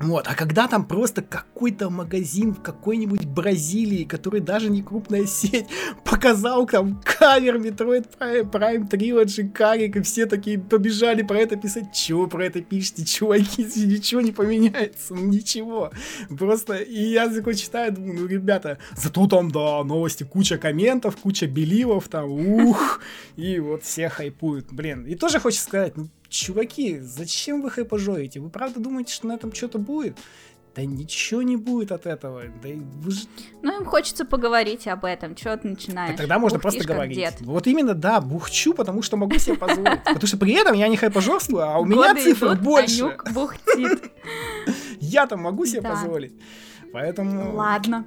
Вот, а когда там просто какой-то магазин в какой-нибудь Бразилии, который даже не крупная сеть, показал там кавер Metroid Prime, Prime Trilogy, карик, и все такие побежали про это писать. Чего про это пишете, чуваки? Ничего не поменяется, ну ничего. Просто, и я такой читаю, думаю, ну, ребята, зато там, да, новости, куча комментов, куча беливов там, ух, и вот все хайпуют, блин. И тоже хочется сказать, ну, чуваки, зачем вы хайпожорите? Вы правда думаете, что на этом что-то будет? Да ничего не будет от этого. Да и вы же- Ну, им хочется поговорить об этом. Чего ты начинаешь? А тогда можно Бухтишь, просто говорить. дед. Вот именно, да, бухчу, потому что могу себе позволить. Потому что при этом я не хайпожорствую, а у меня идут, больше. Я там могу себе позволить. Поэтому... Ладно.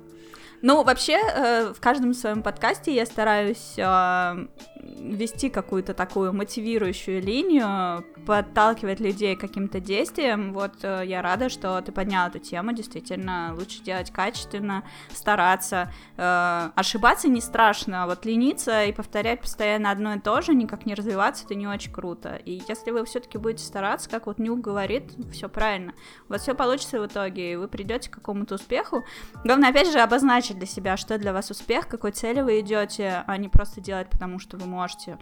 Ну, вообще, э, в каждом своем подкасте я стараюсь э, вести какую-то такую мотивирующую линию, подталкивать людей к каким-то действиям. Вот э, я рада, что ты поднял эту тему. Действительно, лучше делать качественно, стараться. Э, ошибаться не страшно, а вот лениться и повторять постоянно одно и то же, никак не развиваться, это не очень круто. И если вы все-таки будете стараться, как вот Нюк говорит, все правильно, у вас все получится в итоге, и вы придете к какому-то успеху. Главное, опять же, обозначить для себя, что для вас успех, какой цели вы идете, а не просто делать, потому что вы можете.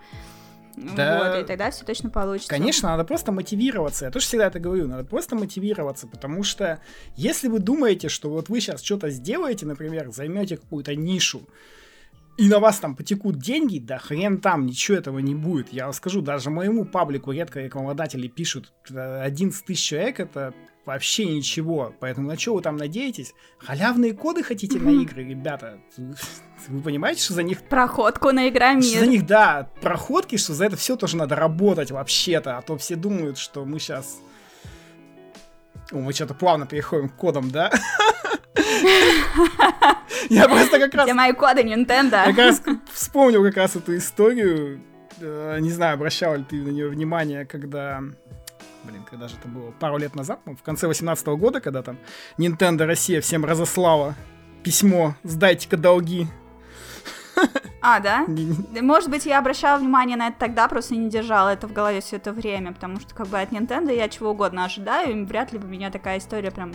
Да. Вот, и тогда все точно получится. Конечно, надо просто мотивироваться. Я тоже всегда это говорю, надо просто мотивироваться, потому что если вы думаете, что вот вы сейчас что-то сделаете, например, займете какую-то нишу, и на вас там потекут деньги, да хрен там, ничего этого не будет. Я вам скажу, даже моему паблику редко рекламодатели пишут э, 11 тысяч человек, это вообще ничего. Поэтому на что вы там надеетесь? Халявные коды хотите на игры, ребята? Вы понимаете, что за них Проходку на что за Игромир. них, да, проходки, что за это все тоже надо работать вообще-то, а то все думают, что мы сейчас... О, мы что-то плавно переходим к кодам, да? Я просто как раз... Где мои коды Я Nintendo? как раз вспомнил как раз эту историю. Э, Не знаю, обращал ли ты на нее внимание, когда... Блин, когда же это было? Пару лет назад, по-моему, в конце 18 года, когда там Nintendo Россия всем разослала письмо «Сдайте-ка долги». А, да? Может быть, я обращала внимание на это тогда, просто не держала это в голове все это время, потому что как бы от Nintendo я чего угодно ожидаю, и вряд ли бы меня такая история прям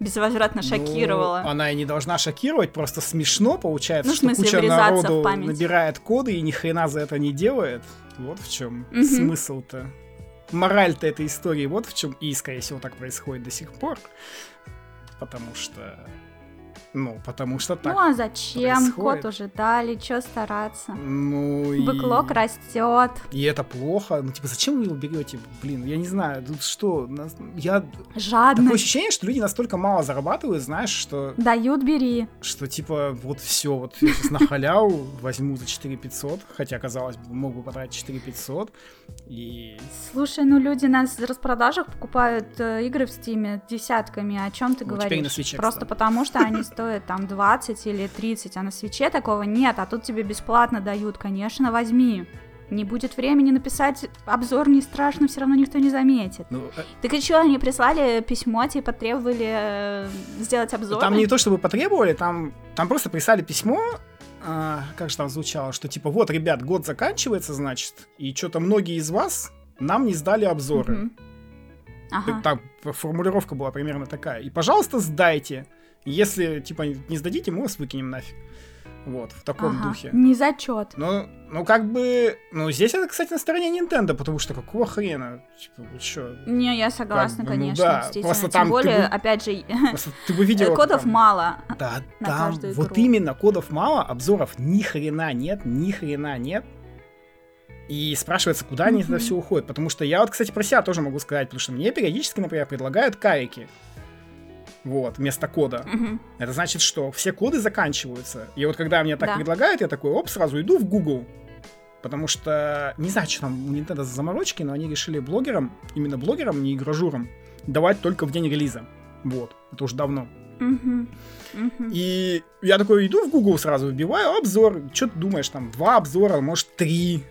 безвозвратно шокировала. Ну, она и не должна шокировать, просто смешно получается, Ну, что смысле, куча народу набирает коды и ни хрена за это не делает. Вот в чем Мгм. смысл-то. Мораль-то этой истории вот в чем. И, скорее всего, так происходит до сих пор. Потому что... Ну, потому что так. ну а зачем? происходит. Код уже дали, что стараться? Ну, и... Бэклог растет. И это плохо. Ну, типа, зачем вы его берете? Блин, я не знаю. Тут что? Я... Такое Жадность. ощущение, что люди настолько мало зарабатывают, знаешь, что Дают, бери. что типа вот все, вот я сейчас на халяву возьму за 4 500, хотя, казалось бы, мог бы потратить 4 500, и... Слушай, ну люди на распродажах покупают э, игры в Стиме десятками. О чем ты Ну, говоришь? Просто потому, что они стоят там 20 или 30, а на свече такого нет, а тут тебе бесплатно дают. Конечно, возьми. Не будет времени написать обзор, не страшно, все равно никто не заметит. Ну, э, Так и что, они прислали письмо, типа требовали э, сделать обзор? там не то, чтобы потребовали, там, там просто прислали письмо, а, как же там звучало, что типа вот, ребят, год заканчивается, значит, и что-то многие из вас нам не сдали обзоры. Ага. Так, формулировка была примерно такая. И, пожалуйста, сдайте. Если, типа, не сдадите, мы вас выкинем нафиг. Вот, в таком Ага. духе. Не зачет. Ну, ну, как бы... Ну, здесь это, кстати, на стороне Nintendo, потому что какого хрена? Типа, вы чё? Не, я согласна, Как бы, ну конечно, да, действительно. просто Тем там более, бы- опять же, ты бы видела... кодов там- мало. Да, на там вот игру. именно кодов мало, обзоров ни хрена нет, ни хрена нет. И спрашивается, куда они это все уходят. Потому что я вот, кстати, про себя тоже могу сказать, потому что мне периодически, например, предлагают карики. Вот, вместо кода. Мгм. Это значит, что все коды заканчиваются. И вот когда мне так Да. предлагают, я такой, оп, сразу иду в Google. Потому что, не знаю, что там у Nintendo за заморочки, но они решили блогерам, именно блогерам, не игражурам, давать только в день релиза. Вот, это уже давно. И я такой иду в Google сразу, вбиваю обзор. Что ты думаешь, там, два обзора, может, три.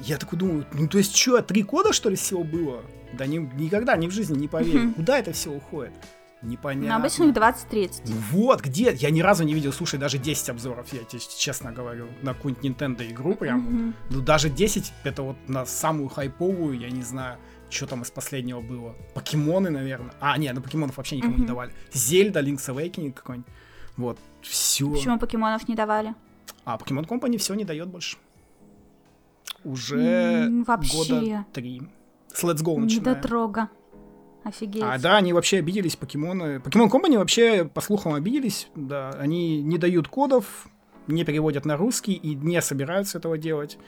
Я такой думаю, ну то есть что, три кода, что ли, всего было? Да ни- никогда, ни в жизни не поверю. Куда это все уходит? Непонятно. Обычно их 20-30. Ну Вот, где? Я ни разу не видел, слушай, даже 10 обзоров, я тебе честно говорю, на какую-нибудь Nintendo игру прям. Мгм. Ну, даже 10, это вот на самую хайповую, я не знаю, что там из последнего было. Покемоны, наверное. А, нет, на покемонов вообще никому не Мгм. давали. Зельда, Link's Awakening какой-нибудь. Вот, все. Почему покемонов не давали? А Pokemon Company все не дает больше. Уже М, вообще. года три. С Let's Go Не начиная. дотрога. Офигеть. А, да, они вообще обиделись, покемоны. Покемон Company вообще, по слухам, обиделись. Да, они не дают кодов, не переводят на русский и не собираются этого делать.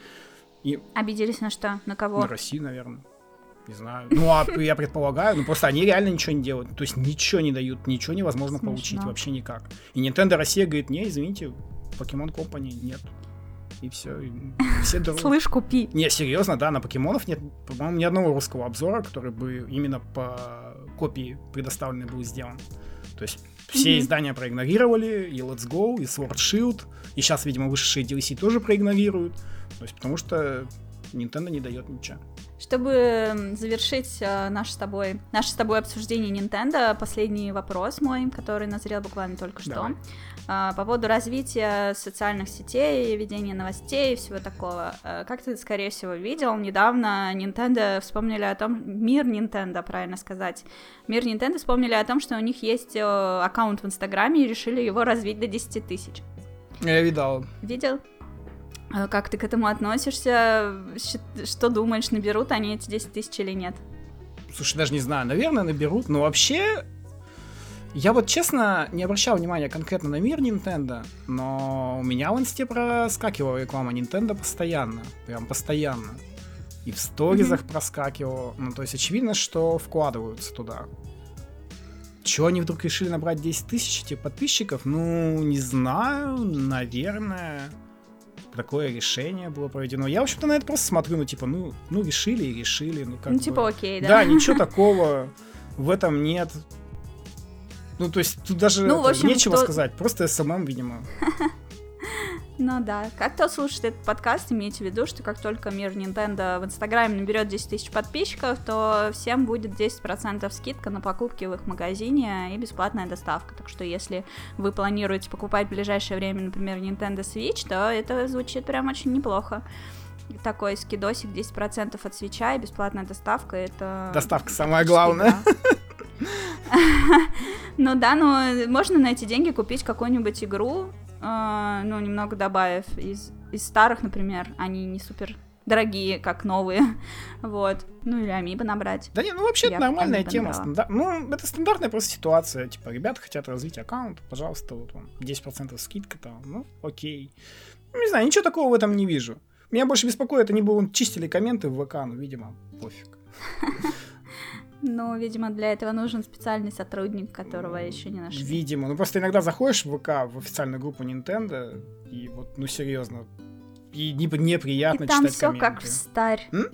Обиделись на что? На кого? На Россию, наверное. Не знаю. Ну, а я предполагаю, ну просто они реально ничего не делают. То есть ничего не дают, ничего невозможно Смешно. получить вообще никак. И Nintendo Россия говорит, не, извините, Покемон Company нет. И все, все. Слышь, купи. Не, серьезно, да, на покемонов нет, по-моему, ни одного русского обзора, который бы именно по копии предоставленный был сделан. То есть все Мгм. издания проигнорировали, и Let's Go, и Sword Shield, и сейчас, видимо, вышедшие DLC тоже проигнорируют. То есть потому что Nintendo не дает ничего. Чтобы завершить э, наш с тобой, наше с тобой обсуждение Nintendo, последний вопрос мой, который назрел буквально только что. Давай. А, по поводу развития социальных сетей, ведения новостей и всего такого. Э, Как ты, скорее всего, видел, недавно Nintendo вспомнили о том, мир Nintendo, правильно сказать, мир Nintendo вспомнили о том, что у них есть э, аккаунт в Инстаграме и решили его развить до 10 тысяч. Я видал. Видел? А Как ты к этому относишься? Что думаешь, наберут они эти 10 тысяч или нет? Слушай, даже не знаю, наверное, наберут, но вообще... Я вот, честно, не обращал внимания конкретно на мир Nintendo, но у меня в инсте проскакивала реклама Nintendo постоянно, прям постоянно. И в сторизах проскакивало, ну, то есть очевидно, что вкладываются туда. Чего они вдруг решили набрать 10 тысяч этих подписчиков? Ну, не знаю, наверное, такое решение было проведено. Я, в общем-то, на это просто смотрю, ну, типа, ну, ну решили и решили, ну, как ну, бы... типа, окей, да? Да, ничего такого в этом нет. Ну, то есть тут даже Ну, это, общем, нечего кто- сказать, просто СММ, видимо. Ну да. Как кто слушает этот подкаст, имейте в виду, что как только мир Nintendo в Инстаграме наберет 10 тысяч подписчиков, то всем будет 10% скидка на покупки в их магазине и бесплатная доставка. Так что если вы планируете покупать в ближайшее время, например, Nintendo Switch, то это звучит прям очень неплохо. Такой скидосик 10% от свеча и бесплатная доставка, это... Доставка самое главное. да. Ну да, но можно на эти деньги купить какую-нибудь игру, э, ну, немного добавив из, из старых, например, они не супер дорогие, как новые, вот, ну или амибо набрать. Да не, ну вообще это нормальная тема. стандар- Ну, это стандартная просто ситуация. Типа, ребята хотят развить аккаунт, пожалуйста, вот вам 10% скидка там, ну, окей. Ну, не знаю, ничего такого в этом не вижу. Меня больше беспокоит, они бы вон чистили комменты в ВК, ну, видимо, пофиг. Ну, видимо, для этого нужен специальный сотрудник, которого еще не нашли. Видимо. Ну, просто иногда заходишь в ВК, в официальную группу Nintendo, и вот, ну, серьезно, и не- неприятно И там читать все комменты. как в старь. М?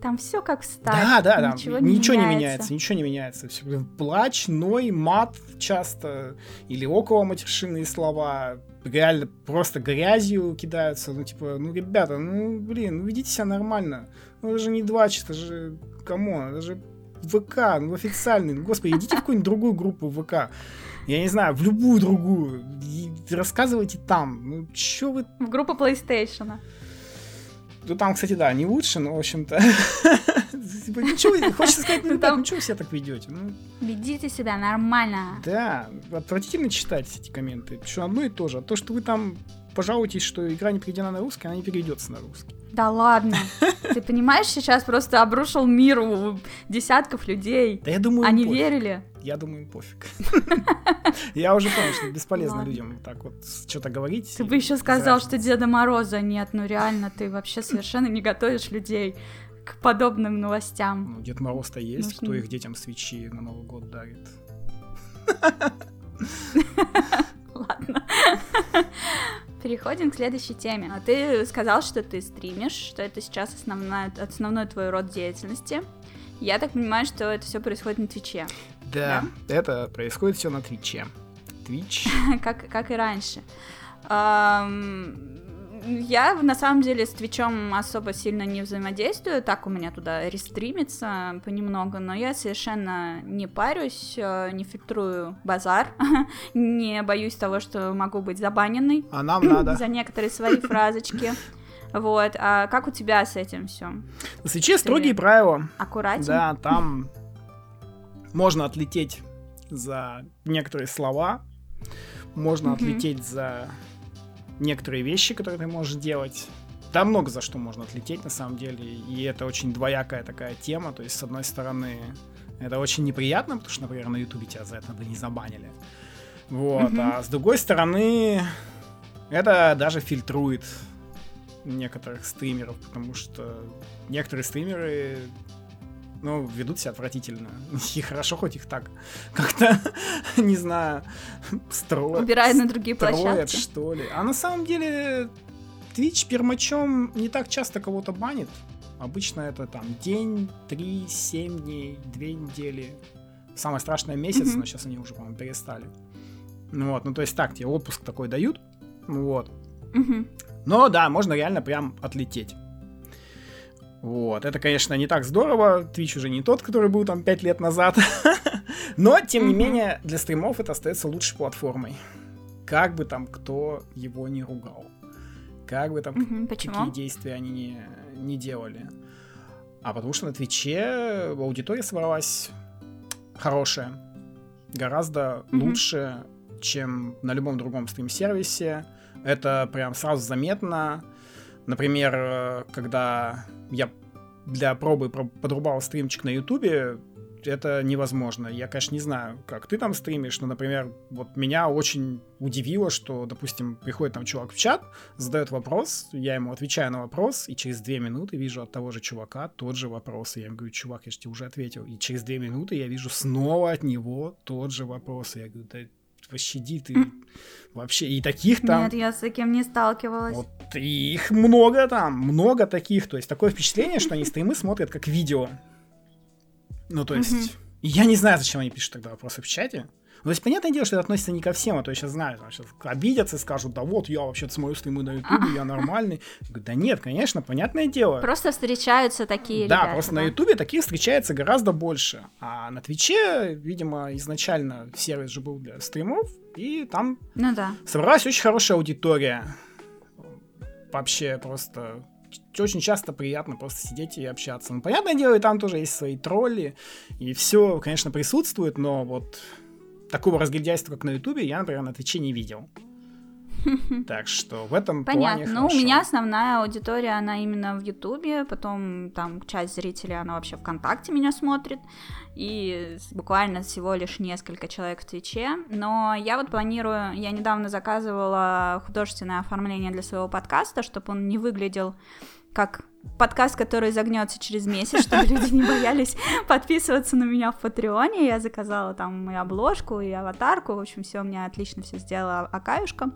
Там все как встарь. Да, да, да. Ничего, Ничего, не, не меняется. меняется, ничего не меняется. Всё, Плач, ной, мат часто, или около матершинные слова, реально просто грязью кидаются. Ну, типа, ну, ребята, ну, блин, ну, ведите себя нормально. Ну, это же не Двач, это же, come on, это же ВК, ну, официальный. Ну, господи, идите в какую-нибудь другую группу в ВК. Я не знаю, в любую другую. И рассказывайте там. Ну, чё вы... В группу PlayStation. Ну, там, кстати, да, не лучше, но, в общем-то, типа, хочется сказать, ну, Ну, так, там- ну, чего вы себя так ведете? Ну, Ведите себя нормально. да, отвратительно читать эти комменты. Что одно и то же. А то, что вы там пожалуйтесь, что игра не переведена на русский, она не переведется на русский. Да ладно. Ты понимаешь, сейчас просто обрушил мир у десятков людей. Да я думаю, Они верили. Я думаю, им пофиг. Я уже понял, что бесполезно людям так вот что-то говорить. Ты бы еще сказал, что Деда Мороза нет. Ну реально, ты вообще совершенно не готовишь людей к подобным новостям. Ну, Дед Мороз-то есть, кто их детям свечи на Новый год дарит. Ладно. Переходим к следующей теме. А Ты сказал, что ты стримишь, что это сейчас основная, основной твой род деятельности. Я так понимаю, что это все происходит на Твиче, Да, это происходит все на Твиче. Твич. как, как и раньше. Я на самом деле с Твичом особо сильно не взаимодействую, так у меня туда рестримится понемногу, но я совершенно не парюсь, э, не фильтрую базар, не боюсь того, что могу быть забаненной. А нам надо. за некоторые свои фразочки. Вот, а как у тебя с этим все? На Твиче строгие правила. Аккуратнее? Да, там можно отлететь за некоторые слова, можно отлететь за некоторые вещи, которые ты можешь делать. Там много за что можно отлететь, на самом деле, и это очень двоякая такая тема, то есть, с одной стороны, это очень неприятно, потому что, например, на Ютубе тебя за это бы не забанили. Вот, Мгм. а с другой стороны, это даже фильтрует некоторых стримеров, потому что некоторые стримеры ну, ведут себя отвратительно. И хорошо хоть их так как-то, не знаю, строят. Убирают на другие строят, площадки. что ли. А на самом деле Twitch пермачом не так часто кого-то банит. Обычно это там день, три, семь дней, две недели. Самое страшное месяц, Мгм. но сейчас они уже, по-моему, перестали. Ну вот, ну то есть так, тебе отпуск такой дают, вот. Мгм. Но да, можно реально прям отлететь. Вот, это, конечно, не так здорово. Twitch уже не тот, который был там 5 лет назад. Но, тем не менее, для стримов это остается лучшей платформой. Как бы там кто его не ругал. Как бы там какие действия они не, не делали. А потому что на Твиче аудитория собралась хорошая. Гораздо лучше, чем на любом другом стрим-сервисе. Это прям сразу заметно. Например, э, когда я для пробы про- подрубал стримчик на Ютубе, это невозможно. Я, конечно, не знаю, как ты там стримишь, но, например, вот меня очень удивило, что, допустим, приходит там чувак в чат, задает вопрос, я ему отвечаю на вопрос, и через две минуты вижу от того же чувака тот же вопрос. И я ему говорю, чувак, я же тебе уже ответил. И через две минуты я вижу снова от него тот же вопрос. И я говорю, да пощади ты вообще. И таких там... Нет, я с таким не сталкивалась. Вот и их много там, много таких. То есть такое впечатление, что они стримы смотрят как видео. Ну, то есть... Я не знаю, зачем они пишут тогда вопросы в чате. Ну, то есть, понятное дело, что это относится не ко всем, а то я сейчас знаю, там, сейчас обидятся и скажут, да вот, я вообще-то смотрю стримы на ютубе, я нормальный. Я говорю, да нет, конечно, понятное дело. Просто встречаются такие Да, ребята, просто на Ютубе таких встречается гораздо больше. А на Твиче, видимо, изначально сервис же был для стримов, и там Ну да. собралась очень хорошая аудитория. Вообще просто очень часто приятно просто сидеть и общаться. Ну, понятное дело, и там тоже есть свои тролли, и все, конечно, присутствует, но вот такого разгильдяйства, как на Ютубе, я, например, на Твиче не видел. Так что в этом плане Понятно. Ну, у меня основная аудитория, она именно в Ютубе, потом там часть зрителей, она вообще ВКонтакте меня смотрит, и буквально всего лишь несколько человек в Твиче, но я вот планирую, я недавно заказывала художественное оформление для своего подкаста, чтобы он не выглядел как подкаст, который загнется через месяц, чтобы люди не боялись подписываться на меня в Патреоне. Я заказала там и обложку, и аватарку. В общем, все у меня отлично все сделала Акаюшка.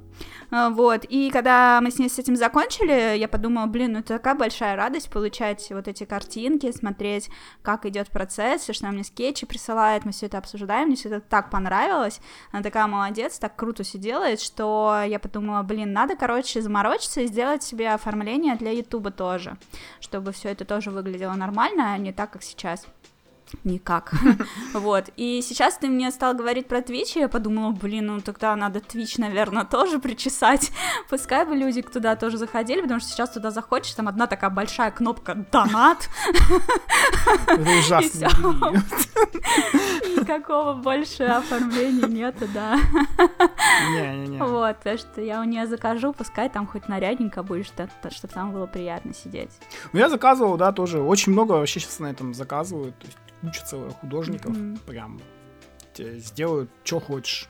А, Вот. И когда мы с ней с этим закончили, я подумала, блин, ну это такая большая радость получать вот эти картинки, смотреть, как идет процесс, и что она мне скетчи присылает, мы все это обсуждаем, мне все это так понравилось. Она такая молодец, так круто все делает, что я подумала, блин, надо, короче, заморочиться и сделать себе оформление для Ютуба тоже, чтобы все это тоже выглядело нормально, а не так, как сейчас. Никак. вот. И сейчас ты мне стал говорить про Twitch, и я подумала, блин, ну тогда надо Twitch, наверное, тоже причесать. Пускай бы люди туда тоже заходили, потому что сейчас туда заходишь, там одна такая большая кнопка «Донат». Это ужасно. Никакого больше оформления нету, да. Не-не-не. Вот, так что я у нее закажу, пускай там хоть нарядненько будет, чтобы там было приятно сидеть. Ну, я заказывал, да, тоже. Очень много вообще сейчас на этом заказывают куча целых художников mm-hmm. прям сделают, что хочешь.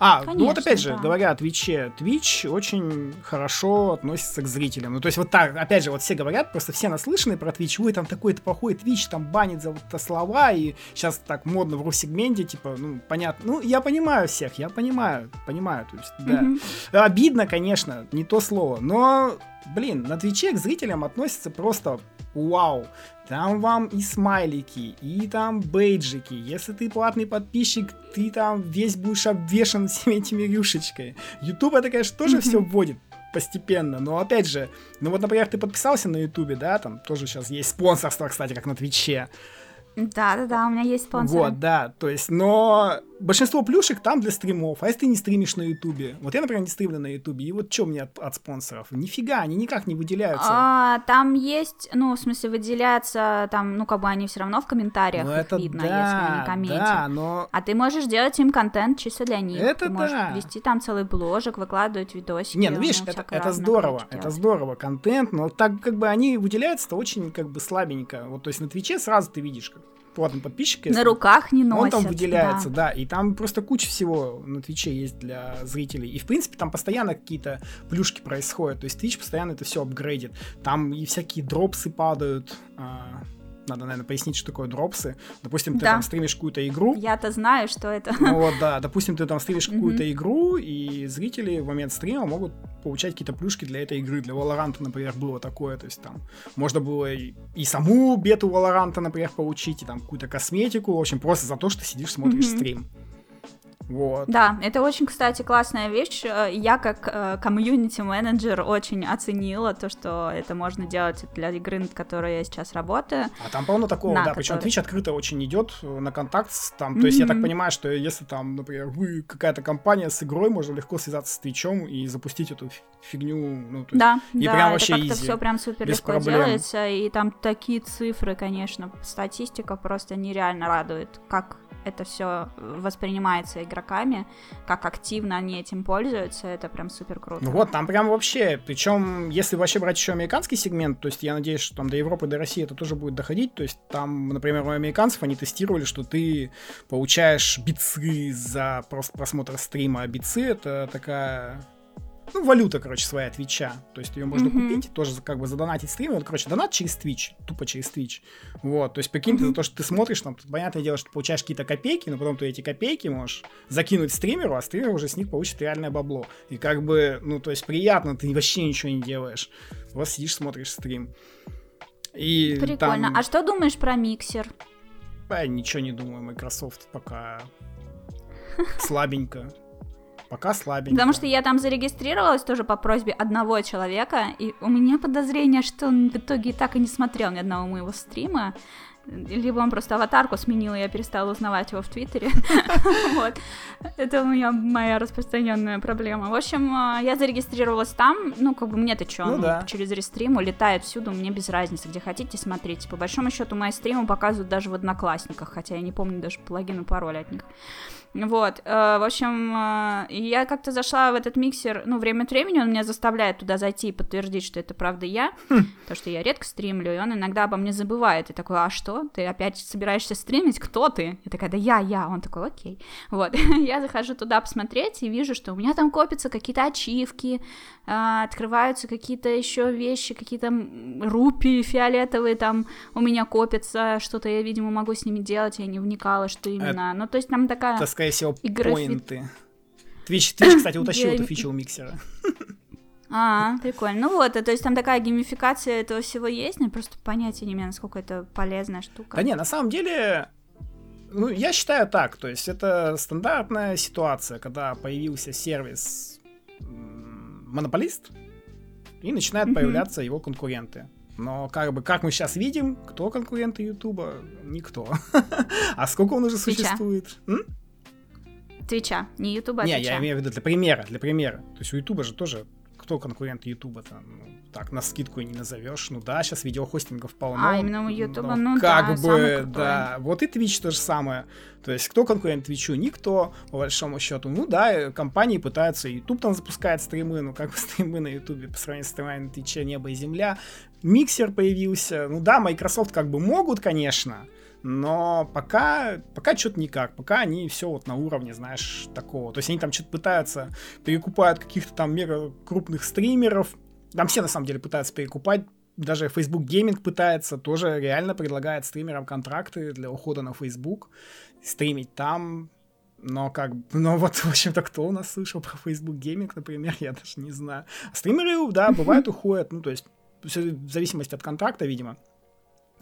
А, Конечно, ну вот опять же, да. говоря о Твиче, Твич очень хорошо относится к зрителям. Ну, то есть вот так, опять же, вот все говорят, просто все наслышаны про Твич, ой, там такой-то плохой Твич, там банит за вот слова, и сейчас так модно в ру-сегменте, типа, ну, понятно. Ну, я понимаю всех, я понимаю, понимаю, то есть, да. Mm-hmm. Обидно, конечно, не то слово, но, блин, на Твиче к зрителям относятся просто вау. Там вам и смайлики, и там бейджики. Если ты платный подписчик, ты там весь будешь обвешан всеми этими рюшечкой. YouTube это, конечно, тоже все вводит постепенно, но опять же, ну вот, например, ты подписался на YouTube, да, там тоже сейчас есть спонсорство, кстати, как на Твиче. Да-да-да, у меня есть спонсоры. Вот, да, то есть, но большинство плюшек там для стримов, а если ты не стримишь на Ютубе? Вот я, например, не стримлю на Ютубе, и вот что мне от, от спонсоров? Нифига, они никак не выделяются. А, там есть, ну, в смысле, выделяются, там, ну, как бы они все равно в комментариях ну, это видно, да, если они комментят. Да, но... А ты можешь делать им контент чисто для них. Это ты можешь да. вести там целый бложек, выкладывать видосики. Не, ну, видишь, это, это здорово, это здорово, контент, но так как бы они выделяются-то очень как бы слабенько. Вот, то есть на Твиче сразу ты видишь, как платный подписчик. На руках не носят. Он там выделяется, да. да. И там просто куча всего на Твиче есть для зрителей. И, в принципе, там постоянно какие-то плюшки происходят. То есть Twitch постоянно это все апгрейдит. Там и всякие дропсы падают. Надо, наверное, пояснить, что такое дропсы. Допустим, ты да. там стримишь какую-то игру. Я-то знаю, что это. Ну вот, да. Допустим, ты там стримишь какую-то игру, и зрители в момент стрима могут получать какие-то плюшки для этой игры. Для Valorant, например, было такое. То есть там можно было и, и саму бету Valorant, например, получить, и там какую-то косметику. В общем, просто за то, что сидишь, смотришь стрим. Вот. Да, это очень, кстати, классная вещь. Э, я как э, комьюнити-менеджер очень оценила то, что это можно делать для игры, над которой я сейчас работаю. А там полно такого, да, который... причем Twitch открыто очень идет э, на контакт там. Mm-hmm. То есть я так понимаю, что если там, например, вы какая-то компания с игрой, можно легко связаться с Twitch и запустить эту фигню. Ну, то есть, да, и да, прям это вообще как-то все прям супер легко проблем. делается, и там такие цифры, конечно, статистика просто нереально радует, как это все воспринимается игроками, как активно они этим пользуются, это прям супер круто. Ну вот, там прям вообще, причем, если вообще брать еще американский сегмент, то есть я надеюсь, что там до Европы, до России это тоже будет доходить, то есть там, например, у американцев они тестировали, что ты получаешь бицы за просто просмотр стрима, а бицы это такая ну, валюта, короче, своя Твича. То есть ее можно mm-hmm. купить, тоже как бы задонатить стрим. Вот, короче, донат через Твич, тупо через Твич. Вот, то есть прикинь, mm-hmm. ты за то, что ты смотришь, там, понятное дело, что ты получаешь какие-то копейки, но потом ты эти копейки можешь закинуть стримеру, а стример уже с них получит реальное бабло. И как бы, ну, то есть приятно, ты вообще ничего не делаешь. Вот сидишь, смотришь стрим. И Прикольно. Там... А что думаешь про миксер? Я ничего не думаю, Microsoft пока слабенько. Пока слабенько. Потому что я там зарегистрировалась тоже по просьбе одного человека, и у меня подозрение, что он в итоге так и не смотрел ни одного моего стрима. Либо он просто аватарку сменил, и я перестала узнавать его в Твиттере. Вот. Это у меня моя распространенная проблема. В общем, а, я зарегистрировалась там, ну, как бы мне-то что, ну, ну через рестрим улетает всюду, мне без разницы, где хотите, смотрите. По большому счету, мои стримы показывают даже в Одноклассниках, хотя я не помню даже плагин и пароль от них. Вот, э, в общем, э, я как-то зашла в этот миксер, ну, время от времени он меня заставляет туда зайти и подтвердить, что это правда я, хм. то, что я редко стримлю, и он иногда обо мне забывает, и такой, а что, ты опять собираешься стримить, кто ты? Я такая, да я, я, он такой, окей, вот, я захожу туда посмотреть и вижу, что у меня там копятся какие-то ачивки, э, открываются какие-то еще вещи, какие-то рупии фиолетовые там у меня копятся, что-то я, видимо, могу с ними делать, я не вникала, что именно, ну, то есть там такая скорее всего, поинты. Твич, Твич, кстати, утащил эту фичу у миксера. А, прикольно. Ну вот, то есть там такая геймификация этого всего есть, но просто понятия не имею, насколько это полезная штука. Да не, на самом деле, ну, я считаю так, то есть это стандартная ситуация, когда появился сервис монополист, и начинают mm-hmm. появляться его конкуренты. Но как бы, как мы сейчас видим, кто конкуренты Ютуба? Никто. А сколько он уже существует? Твича, не Ютуба, а Не, я имею в виду для примера, для примера. То есть у Ютуба же тоже кто конкурент Ютуба там, ну, так на скидку и не назовешь. Ну да, сейчас видеохостингов полно. А, именно у Ютуба, ну как да, бы, да. Вот и Twitch то же самое. То есть кто конкурент Твичу? Никто, по большому счету. Ну да, компании пытаются, YouTube там запускает стримы, ну как бы стримы на Ютубе по сравнению с стримами на Твиче небо и земля. Миксер появился. Ну да, Microsoft как бы могут, конечно, но пока, пока что-то никак, пока они все вот на уровне, знаешь, такого. То есть они там что-то пытаются, перекупают каких-то там мега крупных стримеров, там все на самом деле пытаются перекупать, даже Facebook Gaming пытается, тоже реально предлагает стримерам контракты для ухода на Facebook, стримить там, но как но вот, в общем-то, кто у нас слышал про Facebook Gaming, например, я даже не знаю. Стримеры, да, бывают уходят, ну, то есть, в зависимости от контракта, видимо.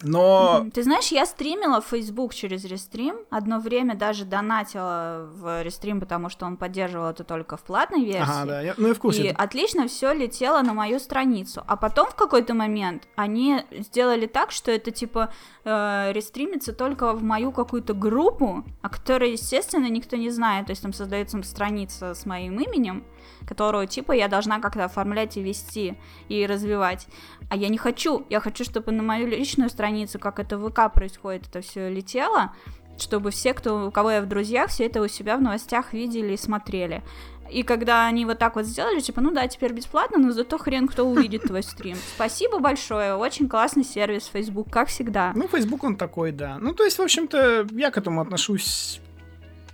Но... Ты знаешь, я стримила в Facebook через Рестрим. Одно время даже донатила в Рестрим, потому что он поддерживал это только в платной версии. Ага, да, я, ну и в курсе. И отлично все летело на мою страницу. А потом в какой-то момент они сделали так, что это типа э, рестримится только в мою какую-то группу, о которой, естественно, никто не знает. То есть там создается страница с моим именем, которую типа я должна как-то оформлять и вести и развивать. А я не хочу. Я хочу, чтобы на мою личную страницу, как это в ВК происходит, это все летело, чтобы все, кто, у кого я в друзьях, все это у себя в новостях видели и смотрели. И когда они вот так вот сделали, типа, ну да, теперь бесплатно, но зато хрен кто увидит твой стрим. Спасибо большое, очень классный сервис Facebook, как всегда. Ну, Facebook он такой, да. Ну, то есть, в общем-то, я к этому отношусь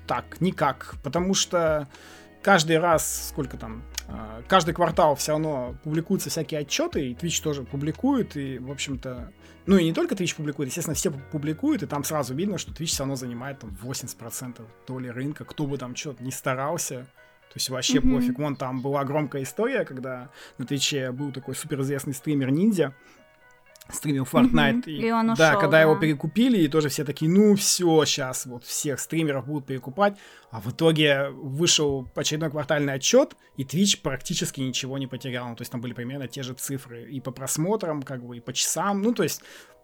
так, никак, потому что каждый раз, сколько там, а, каждый квартал все равно публикуются всякие отчеты, и Twitch тоже публикует, и, в общем-то, ну и не только Twitch публикует, естественно, все публикуют, и там сразу видно, что Twitch все равно занимает там 80% доли рынка, кто бы там что-то не старался, то есть вообще mm-hmm. пофиг. Вон там была громкая история, когда на Твиче был такой суперизвестный стример Ниндзя, стримил Fortnite. Mm-hmm. И, и он ушел, да, когда да. его перекупили, и тоже все такие, ну все, сейчас вот всех стримеров будут перекупать. А в итоге вышел очередной квартальный отчет, и Twitch практически ничего не потерял. Ну, то есть там были примерно те же цифры и по просмотрам, как бы, и по часам. Ну, то есть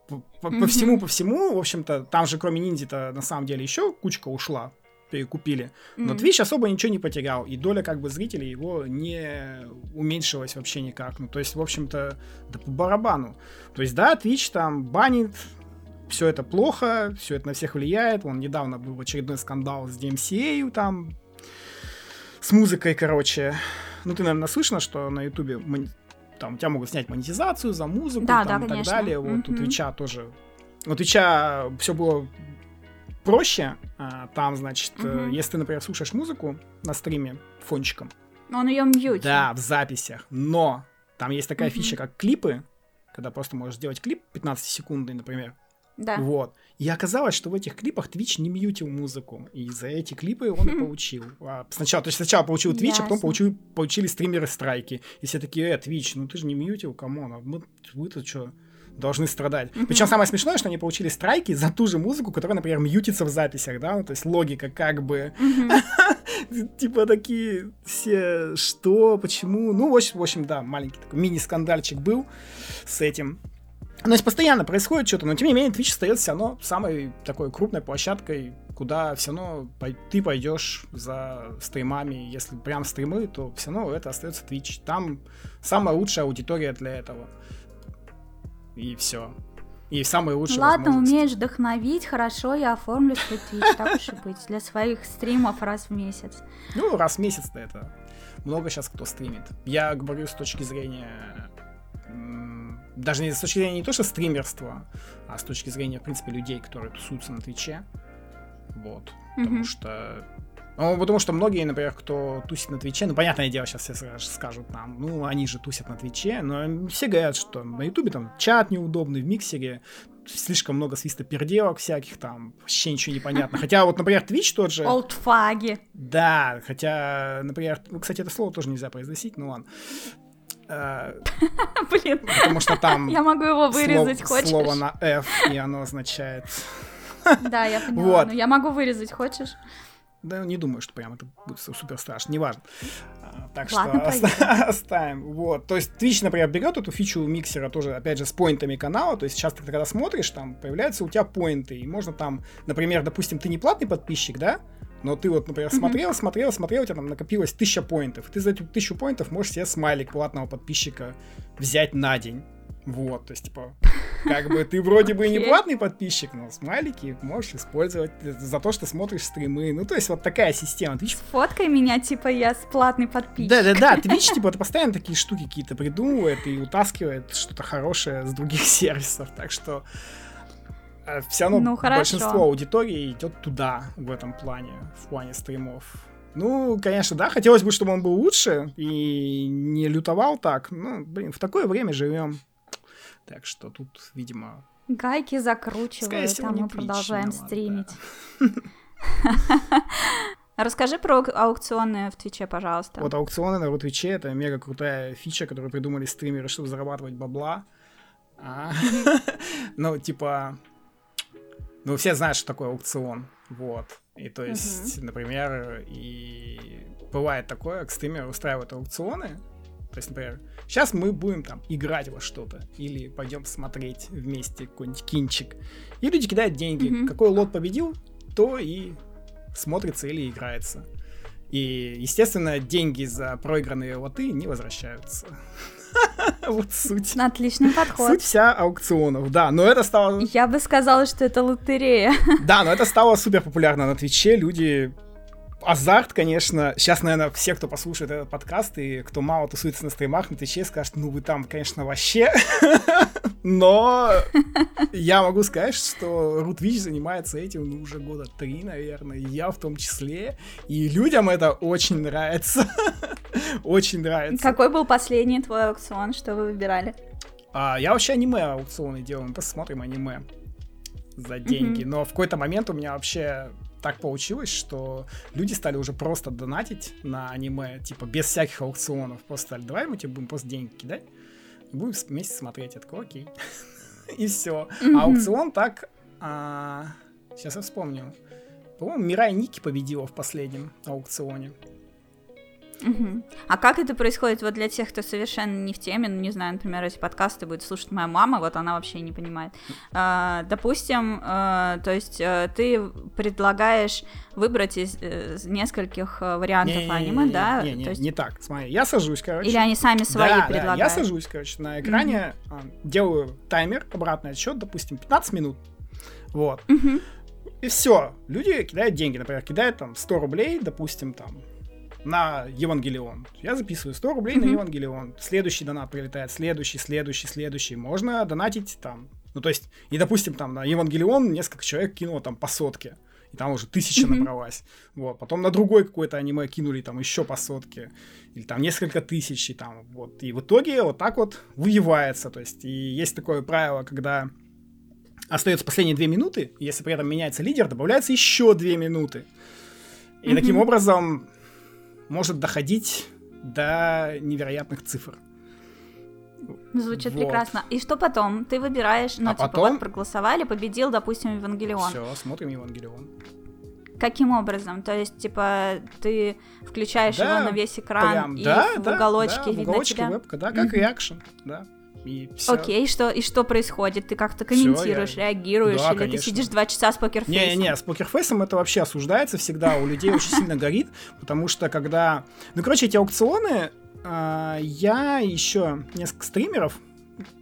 по, по, mm-hmm. всему, по всему, в общем-то, там же кроме ниндзя-то на самом деле еще кучка ушла перекупили. Но mm-hmm. Twitch особо ничего не потерял, и доля как бы зрителей его не уменьшилась вообще никак. Ну, то есть, в общем-то, да по барабану. То есть, да, Twitch там банит, все это плохо, все это на всех влияет. Вон недавно был очередной скандал с DMCA там, с музыкой, короче. Ну, ты, наверное, слышно, что на Ютубе там тебя могут снять монетизацию за музыку да, там, да, и конечно. так далее. Вот mm-hmm. у Твича тоже. У Твича все было проще. А, там, значит, угу. если ты, например, слушаешь музыку на стриме фончиком. Он ее мьютит. Да, в записях. Но там есть такая угу. фича, как клипы, когда просто можешь сделать клип 15-секундный, например. Да. Вот. И оказалось, что в этих клипах Twitch не мьютил музыку. И за эти клипы он и получил. А сначала, то есть сначала получил Twitch, Ясно. а потом получил, получили стримеры страйки. И все такие, э, Twitch, ну ты же не мьютил, come on, а мы, вы-то что? Должны страдать. Mm-hmm. Причем самое смешное, что они получили страйки за ту же музыку, которая, например, мьютится в записях, да, ну, то есть логика как бы, типа такие все, что, почему, ну, в общем, да, маленький такой мини-скандальчик был с этим. То есть постоянно происходит что-то, но тем не менее Twitch остается все равно самой такой крупной площадкой, куда все равно ты пойдешь за стримами. Если прям стримы, то все равно это остается Twitch. Там самая лучшая аудитория для этого и все. И самые лучшие Ладно, умеешь вдохновить, хорошо, я оформлю свой Твич, так уж и быть, для своих стримов раз в месяц. Ну, раз в месяц-то это много сейчас кто стримит. Я говорю с точки зрения даже не с точки зрения не то, что стримерства, а с точки зрения, в принципе, людей, которые тусуются на Твиче. Вот. Mm-hmm. Потому что ну, потому что многие, например, кто тусит на Твиче, ну, понятное дело, сейчас все скажут нам, ну, они же тусят на Твиче, но все говорят, что на Ютубе там чат неудобный, в миксере слишком много свиста переделок всяких там, вообще ничего не понятно. Хотя вот, например, Twitch тот же... Олдфаги. Да, хотя, например, ну, кстати, это слово тоже нельзя произносить, ну ладно. А, Блин. Потому что там... Я могу его вырезать, хочешь? Слово на F, и оно означает... Да, я поняла. Вот. Ну, я могу вырезать, хочешь? Да, не думаю, что прям это будет супер страшно, неважно. А, так Ладно, что оста- оставим. Вот. То есть Twitch, например, берет эту фичу миксера тоже, опять же, с поинтами канала. То есть часто, когда смотришь, там появляются у тебя поинты. И можно там, например, допустим, ты не платный подписчик, да? Но ты вот, например, смотрел, смотрел, смотрел, у тебя там накопилось тысяча поинтов. Ты за эту тысячу поинтов можешь себе смайлик платного подписчика взять на день. Вот, то есть, типа, как бы ты вроде бы и не платный подписчик, но смайлики можешь использовать за то, что смотришь стримы. Ну, то есть, вот такая система. Twitch... Фоткай меня, типа, я с платный подписчик. Да-да-да, Twitch, типа, постоянно такие штуки какие-то придумывает и утаскивает что-то хорошее с других сервисов. Так что э, все равно ну, большинство аудитории идет туда, в этом плане, в плане стримов. Ну, конечно, да, хотелось бы, чтобы он был лучше и не лютовал так. Ну, блин, в такое время живем. Так что тут, видимо... Гайки закручивают, а мы продолжаем стримить. Расскажи про аукционы в Твиче, пожалуйста. Вот аукционы на Твиче — это мега крутая фича, которую придумали стримеры, чтобы зарабатывать бабла. А, ну, типа... Ну, все знают, что такое аукцион. Вот. И то есть, например, и бывает такое, к стримеры устраивают аукционы, то есть, например, сейчас мы будем там играть во что-то, или пойдем смотреть вместе какой-нибудь кинчик. И люди кидают деньги. Mm-hmm. Какой лот победил, то и смотрится или играется. И, естественно, деньги за проигранные лоты не возвращаются. Вот суть. Отличный подход. Суть вся аукционов, да, но это стало... Я бы сказала, что это лотерея. Да, но это стало супер популярно на Твиче, люди азарт, конечно. Сейчас, наверное, все, кто послушает этот подкаст и кто мало тусуется на стримах, на Твиче, скажут, ну вы там, конечно, вообще. Но я могу сказать, что Рутвич занимается этим ну, уже года три, наверное, я в том числе. И людям это очень нравится. очень нравится. Какой был последний твой аукцион, что вы выбирали? А, я вообще аниме аукционы делаю, мы посмотрим аниме за деньги. Но в какой-то момент у меня вообще так получилось, что люди стали уже просто донатить на аниме, типа, без всяких аукционов. Просто стали, давай мы тебе будем просто деньги кидать, будем вместе смотреть. Я такой, окей. И все. А аукцион так... А, сейчас я вспомню. По-моему, Мирай Ники победила в последнем аукционе. Угу. А как это происходит вот для тех, кто совершенно не в теме, ну не знаю, например, эти подкасты будет слушать моя мама, вот она вообще не понимает. А, допустим, а, то есть а, ты предлагаешь выбрать из, из нескольких вариантов не, аниме, не, да? Не, не, то есть... не так, смотри, я сажусь, короче. Или они сами свои да, предлагают? Да, я сажусь, короче, на экране, угу. делаю таймер, обратный отсчет, допустим, 15 минут, вот. Угу. И все, люди кидают деньги, например, кидают там 100 рублей, допустим, там на Евангелион. Я записываю 100 рублей mm-hmm. на Евангелион. Следующий донат прилетает, следующий, следующий, следующий. Можно донатить там. Ну, то есть, и, допустим, там на Евангелион несколько человек кинуло там по сотке. И там уже тысяча mm-hmm. набралась. Вот. Потом на другой какое-то аниме кинули там еще по сотке. Или там несколько тысяч. И, там, вот. и в итоге вот так вот выявается. То есть, и есть такое правило, когда остается последние две минуты, если при этом меняется лидер, добавляется еще две минуты. И mm-hmm. таким образом может доходить до невероятных цифр. Звучит вот. прекрасно. И что потом? Ты выбираешь, ну, а типа, потом... вот проголосовали, победил, допустим, Евангелион. Все, смотрим Евангелион. Каким образом? То есть, типа, ты включаешь да, его на весь экран, прям, и да, в уголочке да, видно в уголочке тебя? вебка, да, как реакшн, да. И все. Окей, что, и что происходит? Ты как-то комментируешь, я... реагируешь, да, или конечно. ты сидишь два часа с покерфейсом? Не-не-не, с покерфейсом это вообще осуждается всегда, у людей очень сильно горит, потому что когда... Ну, короче, эти аукционы, а, я еще несколько стримеров,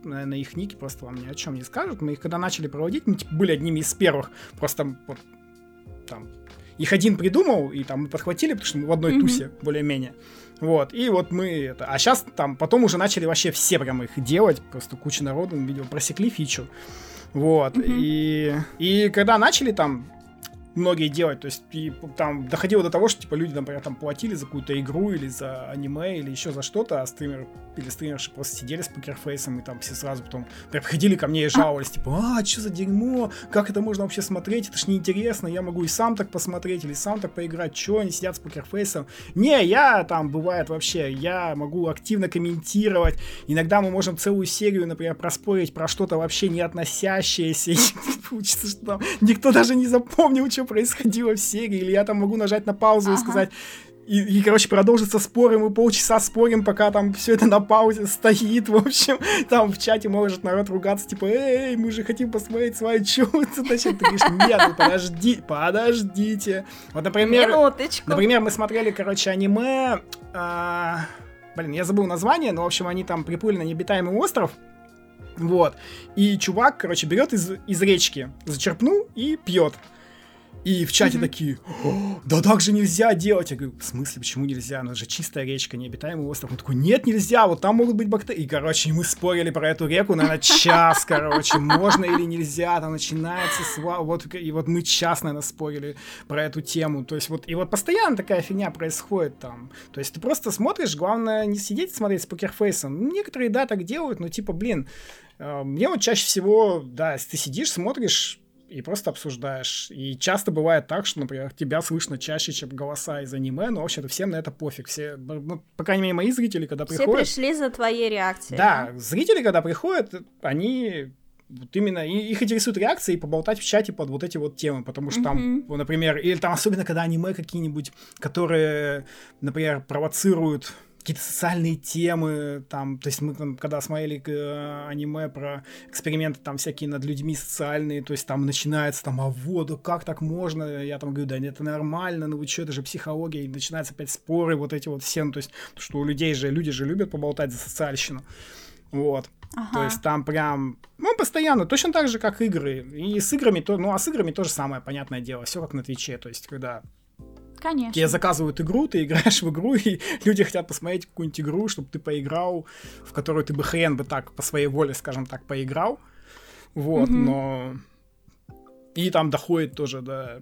наверное, их ники просто вам ни о чем не скажут. Мы их когда начали проводить, мы типа, были одними из первых. Просто вот, там их один придумал, и там мы подхватили, потому что мы в одной mm-hmm. тусе более-менее. Вот, и вот мы это... А сейчас там потом уже начали вообще все прям их делать, просто куча народу, видео просекли фичу. Вот, mm-hmm. и, и когда начали там многие делать. То есть и там доходило до того, что типа люди, например, там платили за какую-то игру или за аниме или еще за что-то, а стример или стримерши просто сидели с покерфейсом и там все сразу потом приходили ко мне и жаловались, типа, а, что за дерьмо, как это можно вообще смотреть, это ж неинтересно, я могу и сам так посмотреть или сам так поиграть, что они сидят с покерфейсом. Не, я там бывает вообще, я могу активно комментировать, иногда мы можем целую серию, например, проспорить про что-то вообще не относящееся, и получится, что там никто даже не запомнил, что происходило в серии, или я там могу нажать на паузу ага. и сказать, и, и, короче, продолжится спор, и мы полчаса спорим, пока там все это на паузе стоит, в общем, там в чате может народ ругаться, типа, эй, мы же хотим посмотреть свою чё значит, ты говоришь, нет, ну подожди, подождите. Вот, например, Минуточку. например, мы смотрели, короче, аниме, а, блин, я забыл название, но, в общем, они там приплыли на необитаемый остров, вот, и чувак, короче, берет из, из речки, зачерпнул и пьет. И в чате mm-hmm. такие, да так же нельзя делать. Я говорю, в смысле, почему нельзя? Ну, это же чистая речка, необитаемый остров. Он такой, нет, нельзя, вот там могут быть бактерии. И, короче, мы спорили про эту реку, наверное, час, короче, можно или нельзя, там начинается сва... вот, и вот мы час, наверное, спорили про эту тему. То есть вот, и вот постоянно такая фигня происходит там. То есть ты просто смотришь, главное не сидеть смотреть с покерфейсом. Некоторые, да, так делают, но типа, блин, э, мне вот чаще всего, да, если ты сидишь, смотришь, и просто обсуждаешь. И часто бывает так, что, например, тебя слышно чаще, чем голоса из аниме, но вообще-то всем на это пофиг. Все, ну, по крайней мере, мои зрители, когда Все приходят... Все пришли за твоей реакцией. Да, да, зрители, когда приходят, они вот именно их интересует реакция и поболтать в чате под вот эти вот темы, потому что там, mm-hmm. например, или там особенно когда аниме какие-нибудь, которые, например, провоцируют какие-то социальные темы, там, то есть мы там, когда смотрели э, аниме про эксперименты там всякие над людьми социальные, то есть там начинается там, а вот, как так можно? Я там говорю, да нет, это нормально, ну вы что, это же психология, и начинаются опять споры, вот эти вот все, ну, то есть, что у людей же, люди же любят поболтать за социальщину. Вот. Ага. То есть там прям, ну, постоянно, точно так же, как игры. И с играми, то, ну, а с играми тоже самое понятное дело. Все как на Твиче. То есть, когда Конечно. Тебе заказывают игру, ты играешь в игру, и люди хотят посмотреть какую-нибудь игру, чтобы ты поиграл, в которую ты бы хрен бы так по своей воле, скажем так, поиграл. Вот, mm-hmm. но... И там доходит тоже до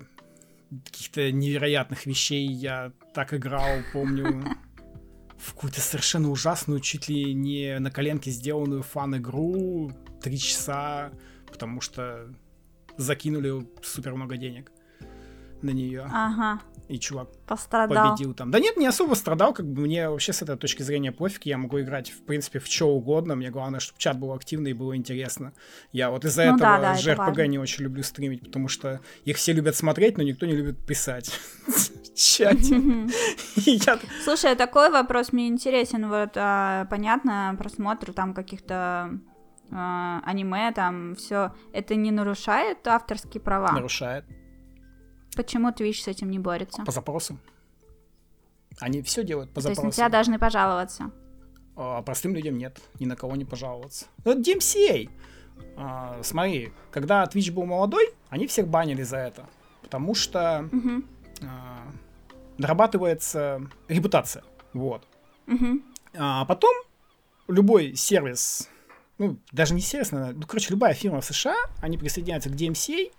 каких-то невероятных вещей. Я так играл, помню, в какую-то совершенно ужасную, чуть ли не на коленке сделанную фан-игру. Три часа, потому что закинули супер много денег на нее. Ага и чувак Пострадал. победил там. Да нет, не особо страдал, как бы мне вообще с этой точки зрения пофиг, я могу играть, в принципе, в что угодно, мне главное, чтобы чат был активный и было интересно. Я вот из-за ну, этого да, JRPG это не очень люблю стримить, потому что их все любят смотреть, но никто не любит писать в чате. Слушай, а такой вопрос мне интересен, вот, а, понятно, просмотр там каких-то а, аниме, там все, это не нарушает авторские права? Нарушает. Почему Twitch с этим не борется? По запросам. Они все делают по То запросам. есть на тебя должны пожаловаться? А простым людям нет, ни на кого не пожаловаться. Вот DMCA. А, смотри, когда Twitch был молодой, они всех банили за это. Потому что угу. а, дорабатывается репутация. Вот. Угу. А потом любой сервис, ну, даже не сервис, наверное, ну, короче, любая фирма в США, они присоединяются к DMCA,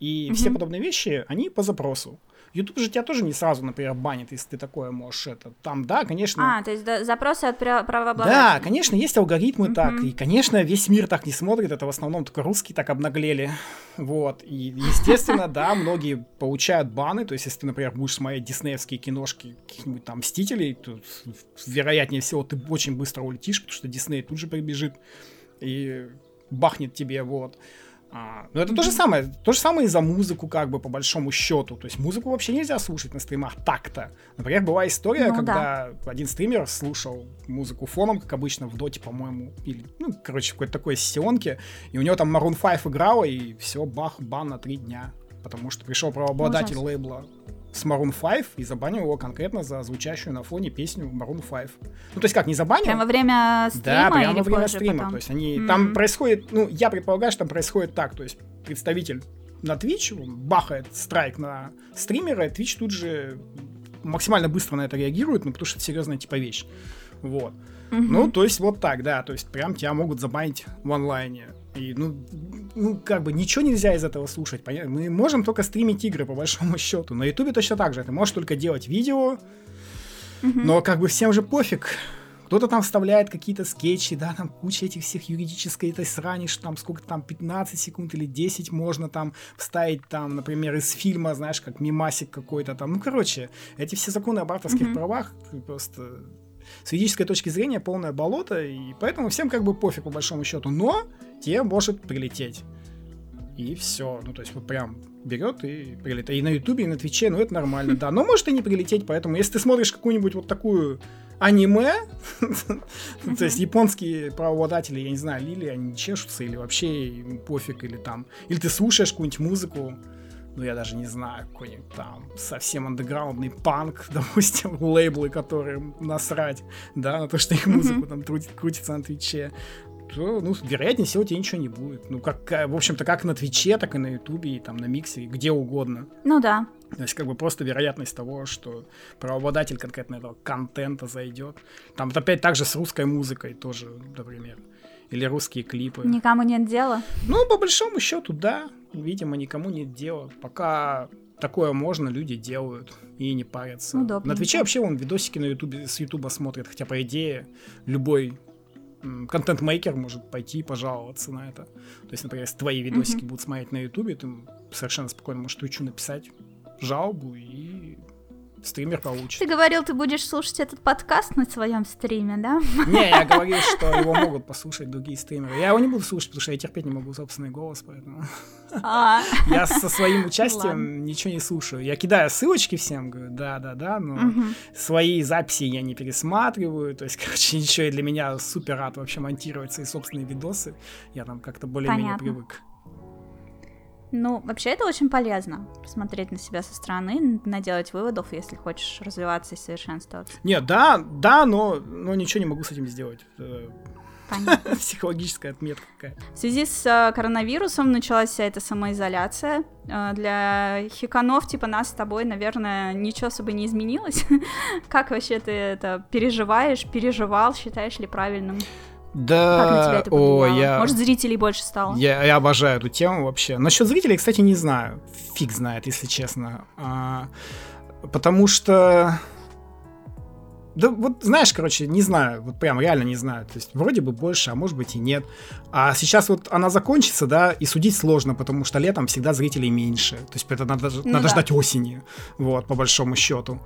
и mm-hmm. все подобные вещи, они по запросу. YouTube же тебя тоже не сразу, например, банит, если ты такое можешь это. Там, да, конечно. А, то есть да, запросы от правообладателя. Да, конечно, есть алгоритмы mm-hmm. так. И, конечно, весь мир так не смотрит. Это в основном только русские так обнаглели. Вот. И, естественно, да, многие получают баны. То есть, если ты, например, будешь смотреть диснеевские киношки каких-нибудь там Мстителей, то, вероятнее всего, ты очень быстро улетишь, потому что Дисней тут же прибежит и бахнет тебе, вот. А, ну, это то же самое. То же самое и за музыку, как бы, по большому счету. То есть музыку вообще нельзя слушать на стримах так-то. Например, была история, ну, когда да. один стример слушал музыку фоном, как обычно, в доте, по-моему, или, ну, короче, в какой-то такой сессионке, и у него там Maroon 5 играла, и все, бах, бан на три дня. Потому что пришел правообладатель Ужас. лейбла с Maroon 5 и забанил его конкретно за звучащую на фоне песню Maroon 5. Ну, то есть как, не забанил? Прямо во время стрима Да, прямо во время стрима. Потом? То есть они... Mm-hmm. Там происходит... Ну, я предполагаю, что там происходит так. То есть представитель на Twitch бахает страйк на стримера, и Twitch тут же максимально быстро на это реагирует, ну, потому что это серьезная типа вещь. Вот. Mm-hmm. Ну, то есть вот так, да, то есть прям тебя могут забанить в онлайне. И, ну, ну, как бы ничего нельзя из этого слушать. Понятно? Мы можем только стримить игры, по большому счету. На Ютубе точно так же. Ты можешь только делать видео, но как бы всем же пофиг. Кто-то там вставляет какие-то скетчи, да, там куча этих всех юридической этой срани, что там сколько там, 15 секунд или 10 можно там вставить там, например, из фильма, знаешь, как мимасик какой-то там. Ну, короче, эти все законы об авторских mm-hmm. правах просто с юридической точки зрения полное болото, и поэтому всем как бы пофиг по большому счету. Но тебе может прилететь. и все. Ну, то есть вот прям берет и прилетает. И на Ютубе, и на Твиче, ну, это нормально, да. Но может и не прилететь, поэтому если ты смотришь какую-нибудь вот такую аниме, то есть японские правообладатели, я не знаю, Лили, они чешутся или вообще пофиг, или там, или ты слушаешь какую-нибудь музыку, ну, я даже не знаю, какой-нибудь там совсем андеграундный панк, допустим, лейблы, которые насрать, да, на то, что их музыку там крутится на Твиче, то, ну, вероятнее всего, тебе ничего не будет. Ну, как, в общем-то, как на Твиче, так и на Ютубе, и там на Миксере, где угодно. Ну да. То есть, как бы просто вероятность того, что правообладатель конкретно этого контента зайдет. Там вот опять также с русской музыкой тоже, например. Или русские клипы. Никому нет дела? Ну, по большому счету, да. Видимо, никому нет дела. Пока такое можно, люди делают и не парятся. Удобно. На Твиче вообще вон видосики на Ютубе с Ютуба смотрят, хотя по идее любой контент-мейкер может пойти и пожаловаться на это. То есть, например, если твои видосики mm-hmm. будут смотреть на Ютубе, ты совершенно спокойно можешь Твичу написать жалобу и стример получит. Ты говорил, ты будешь слушать этот подкаст на своем стриме, да? Не, я говорил, что его могут послушать другие стримеры. Я его не буду слушать, потому что я терпеть не могу собственный голос, поэтому... А. Я со своим участием ничего не слушаю. Я кидаю ссылочки всем, говорю, да-да-да, но свои записи я не пересматриваю, то есть, короче, ничего, и для меня супер рад вообще монтировать свои собственные видосы. Я там как-то более-менее привык. Ну, вообще это очень полезно, посмотреть на себя со стороны, наделать выводов, если хочешь развиваться и совершенствоваться. Нет, да, да, но, но ничего не могу с этим сделать. Э, Понятно. Психологическая отметка какая. В связи с э, коронавирусом началась вся эта самоизоляция. Э, для хиканов типа нас с тобой, наверное, ничего особо не изменилось. как вообще ты это переживаешь, переживал, считаешь ли правильным? Да, как на тебя это повлияло? О, я... Может, зрителей больше стало? Я, я обожаю эту тему вообще. Насчет зрителей, кстати, не знаю. Фиг знает, если честно. А, потому что... Да вот знаешь, короче, не знаю, вот прям реально не знаю. То есть вроде бы больше, а может быть и нет. А сейчас вот она закончится, да, и судить сложно, потому что летом всегда зрителей меньше. То есть это надо, ну надо да. ждать осени, вот, по большому счету.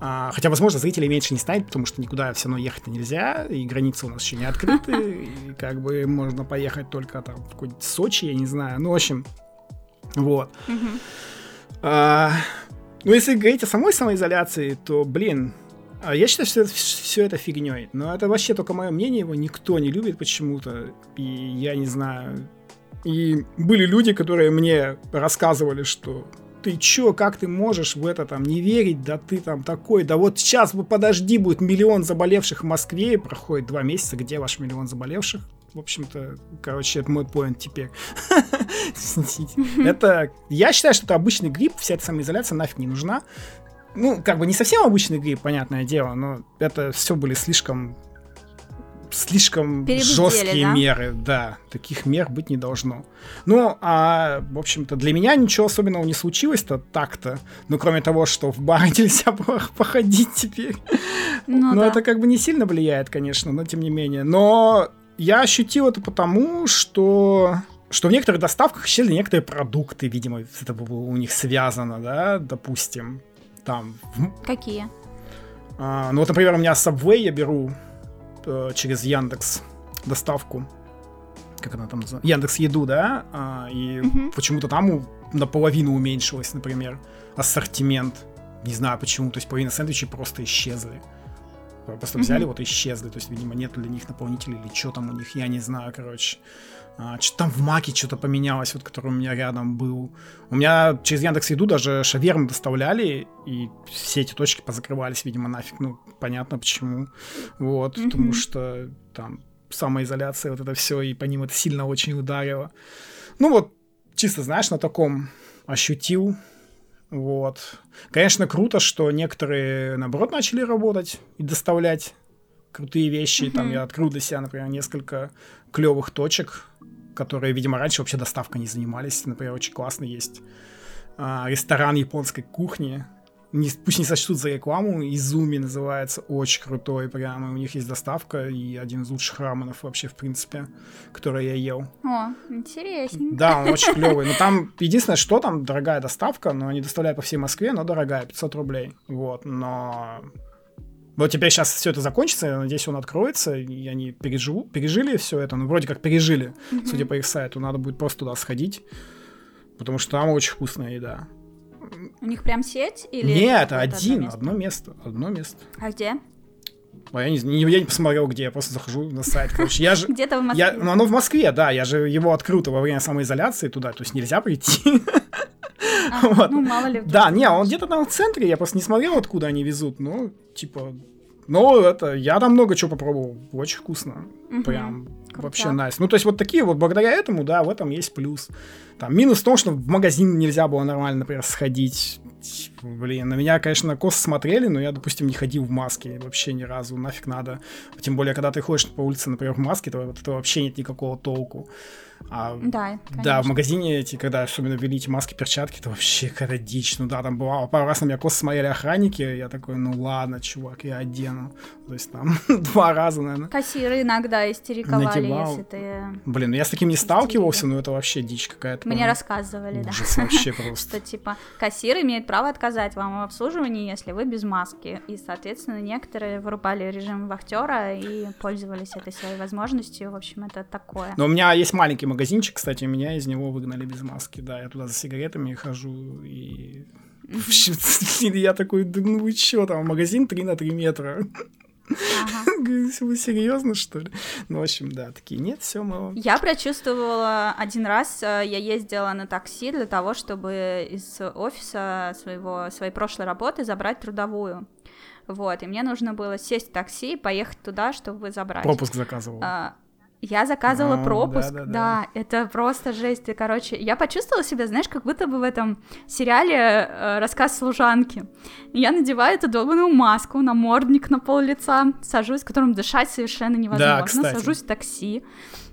А, хотя, возможно, зрителей меньше не станет, потому что никуда все равно ехать нельзя, и границы у нас еще не открыты, и как бы можно поехать только там в какой-нибудь Сочи, я не знаю. Ну, в общем, вот. А, ну, если говорить о самой самоизоляции, то, блин, я считаю, что это, все это фигней. Но это вообще только мое мнение, его никто не любит почему-то. И я не знаю. И были люди, которые мне рассказывали, что ты чё, как ты можешь в это там не верить, да ты там такой, да вот сейчас, подожди, будет миллион заболевших в Москве, и проходит два месяца, где ваш миллион заболевших? В общем-то, короче, это мой поинт теперь. Это, я считаю, что это обычный грипп, вся эта самоизоляция нафиг не нужна. Ну, как бы не совсем обычный грипп, понятное дело, но это все были слишком слишком жесткие да? меры, да, таких мер быть не должно. Ну, а, в общем-то, для меня ничего особенного не случилось-то так-то, ну, кроме того, что в бар нельзя походить теперь. Ну, но да. это как бы не сильно влияет, конечно, но тем не менее. Но я ощутил это потому, что что в некоторых доставках исчезли некоторые продукты, видимо, это было у них связано, да, допустим, там. Какие? А, ну вот, например, у меня Subway я беру э, через Яндекс доставку, как она там называется, Яндекс Еду, да, а, и угу. почему-то там у, наполовину уменьшилось, например, ассортимент. Не знаю почему, то есть половина сэндвичей просто исчезли. Просто взяли, mm-hmm. вот исчезли. То есть, видимо, нет для них наполнителей или что там у них, я не знаю, короче. А, что там в Маке что-то поменялось, вот который у меня рядом был. У меня через Яндекс Еду даже шаверму доставляли, и все эти точки позакрывались, видимо, нафиг. Ну, понятно почему. Вот, mm-hmm. потому что там самоизоляция, вот это все, и по ним это сильно очень ударило. Ну вот, чисто, знаешь, на таком ощутил. Вот. Конечно, круто, что некоторые, наоборот, начали работать и доставлять крутые вещи. Mm-hmm. Там я открыл для себя, например, несколько клевых точек, которые, видимо, раньше вообще доставкой не занимались. Например, очень классно есть а, ресторан японской кухни. Не, пусть не сочтут за рекламу, Изуми называется, очень крутой прямо. У них есть доставка и один из лучших раменов вообще, в принципе, который я ел. О, интересненько. Да, он очень клевый. Но там единственное, что там дорогая доставка, но они доставляют по всей Москве, но дорогая, 500 рублей. Вот, но вот теперь сейчас все это закончится, я надеюсь, он откроется, и они переживу, пережили все это, ну, вроде как пережили, mm-hmm. судя по их сайту, надо будет просто туда сходить, потому что там очень вкусная еда. У них прям сеть или... Нет, один, одно место? одно место, одно место. А где? А я, не, не, я не посмотрел, где, я просто захожу на сайт. Короче, я же, Где-то в Москве. я, ну, оно в Москве, да, я же его открыл-то во время самоизоляции туда, то есть нельзя прийти. А, вот. Ну, мало ли. Да, не, он где-то там в центре, я просто не смотрел, откуда они везут, ну, типа, ну, это, я там много чего попробовал, очень вкусно, прям Круто. вообще найс. Ну, то есть вот такие вот, благодаря этому, да, в этом есть плюс. Там минус в том, что в магазин нельзя было нормально, например, сходить. Блин, на меня, конечно, косо смотрели, но я, допустим, не ходил в маске вообще ни разу, нафиг надо. Тем более, когда ты ходишь по улице, например, в маске, то от этого вообще нет никакого толку. А Да, да, в конечно. магазине эти, когда особенно ввели эти маски, перчатки, это вообще какая-то дичь. Ну да, там бывало, пару раз на меня косо смотрели охранники, я такой, ну ладно, чувак, я одену. То есть там два раза, наверное. Кассиры иногда истериковали, Надевал. если ты... Блин, ну я с таким не сталкивался, но это вообще дичь какая-то. Мне рассказывали, да. Ужас вообще просто. Что, типа, кассир имеет право отказать вам в обслуживании, если вы без маски. И, соответственно, некоторые вырубали режим вахтера и пользовались этой своей возможностью. В общем, это такое. Но у меня есть маленький магазинчик, кстати, меня из него выгнали без маски. Да, я туда за сигаретами хожу и... В общем, Я такой, да ну вы чё, там магазин 3 на 3 метра. Ага. Вы серьезно, что ли? Ну, в общем, да, такие, нет, все, мы Я прочувствовала один раз, э, я ездила на такси для того, чтобы из офиса своего, своей прошлой работы забрать трудовую. Вот, и мне нужно было сесть в такси и поехать туда, чтобы забрать. пропуск заказывал. А, Я заказывала А, пропуск, да-да-да. да, это просто жесть. И, короче, я почувствовала себя, знаешь, как будто бы в этом сериале э, «Рассказ служанки». Я надеваю эту долбанную маску, намордник на пол лица, сажусь, которым дышать совершенно невозможно, кстати. сажусь в такси,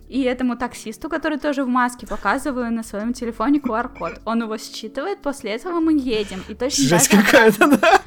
и этому таксисту, который тоже в маске, показываю на своем телефоне QR-код. Он его считывает, после этого мы едем. И точно Жесть же какая-то, да.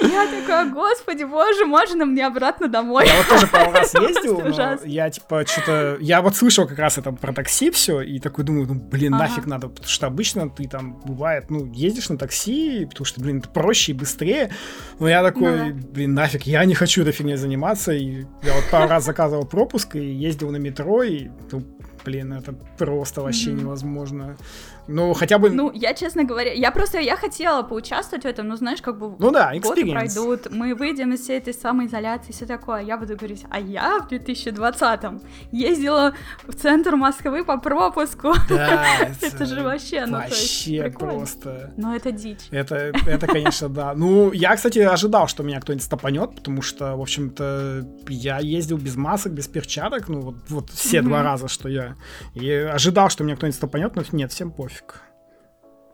Я такая, господи, боже, можно мне обратно домой? Я вот тоже пару раз ездил, но я типа что-то... Я вот слышал как раз это про такси все, и такой думаю, ну, блин, нафиг надо, потому что обычно ты там, бывает, ну, ездишь на такси, потому что, блин, это проще и быстрее, но я такой, Ну блин, нафиг, я не хочу этой фигней заниматься, и я вот пару раз заказывал пропуск и ездил на метро, и, ну, блин, это просто вообще невозможно. Ну, хотя бы... Ну, я, честно говоря, я просто, я хотела поучаствовать в этом, но знаешь, как бы Ну да, годы experience. пройдут, мы выйдем из всей этой самоизоляции, все такое, я буду говорить, а я в 2020-м ездила в центр Москвы по пропуску. Да, Это же вообще, ну, Вообще просто... Но это дичь. Это, это, конечно, да. Ну, я, кстати, ожидал, что меня кто-нибудь стопанет, потому что, в общем-то, я ездил без масок, без перчаток, ну, вот, вот все два раза, что я. И ожидал, что меня кто-нибудь стопанет, но нет, всем пофиг.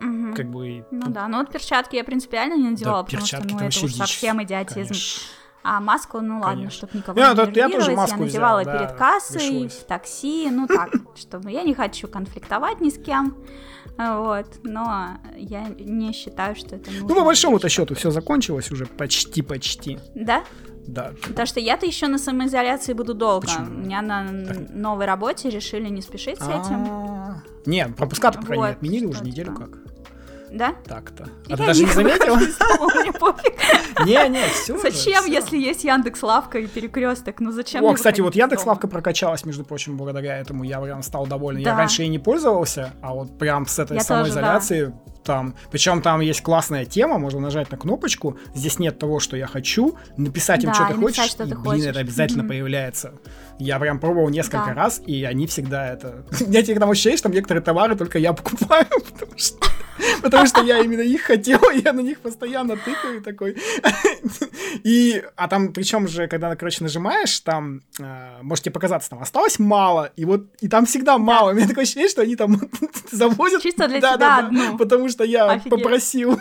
Мгм. Как бы... Ну да, ну вот перчатки я принципиально не да, надевала, потому что, ну, это уж дичь, совсем идиотизм. конечно. А маску, ну ладно, Конечно. чтобы никого Я, не да, я тоже нервировать, маску я взял, надевала да, перед кассой, пришлось. в такси, ну так, чтобы я не хочу конфликтовать ни с кем, вот, но я не считаю, что это нужно. Ну, по большому-то счету все закончилось уже почти-почти. Да? Да. Потому что я-то еще на самоизоляции буду долго. Почему? У меня на Так. новой работе решили не спешить с этим. А, Не, пропуска-то, по крайней мере, отменили уже неделю как. Да? Так-то. А ты даже не заметила? Не, не, все. Зачем, если есть Яндекс Лавка и перекресток? Ну зачем? О, кстати, вот Яндекс? Лавка прокачалась, между прочим, благодаря этому. Я прям стал доволен. Я раньше и не пользовался, а вот прям с этой самоизоляции там. Причем там есть классная тема, можно нажать на кнопочку. Здесь нет того, что я хочу, написать им, что ты хочешь, и, блин, это обязательно появляется. Я прям пробовал несколько Да. раз, и они всегда это... Теперь там ощущение, что некоторые товары только я покупаю, потому что... Потому что я именно их хотел, я на них постоянно тыкаю такой. И, а там, причем же, когда, короче, нажимаешь, там, э, может тебе показаться, там осталось мало, и вот, и там всегда мало. У меня такое ощущение, что они там завозят. Чисто для Да, тебя да, да, одну. Потому что я Офигеть. попросил,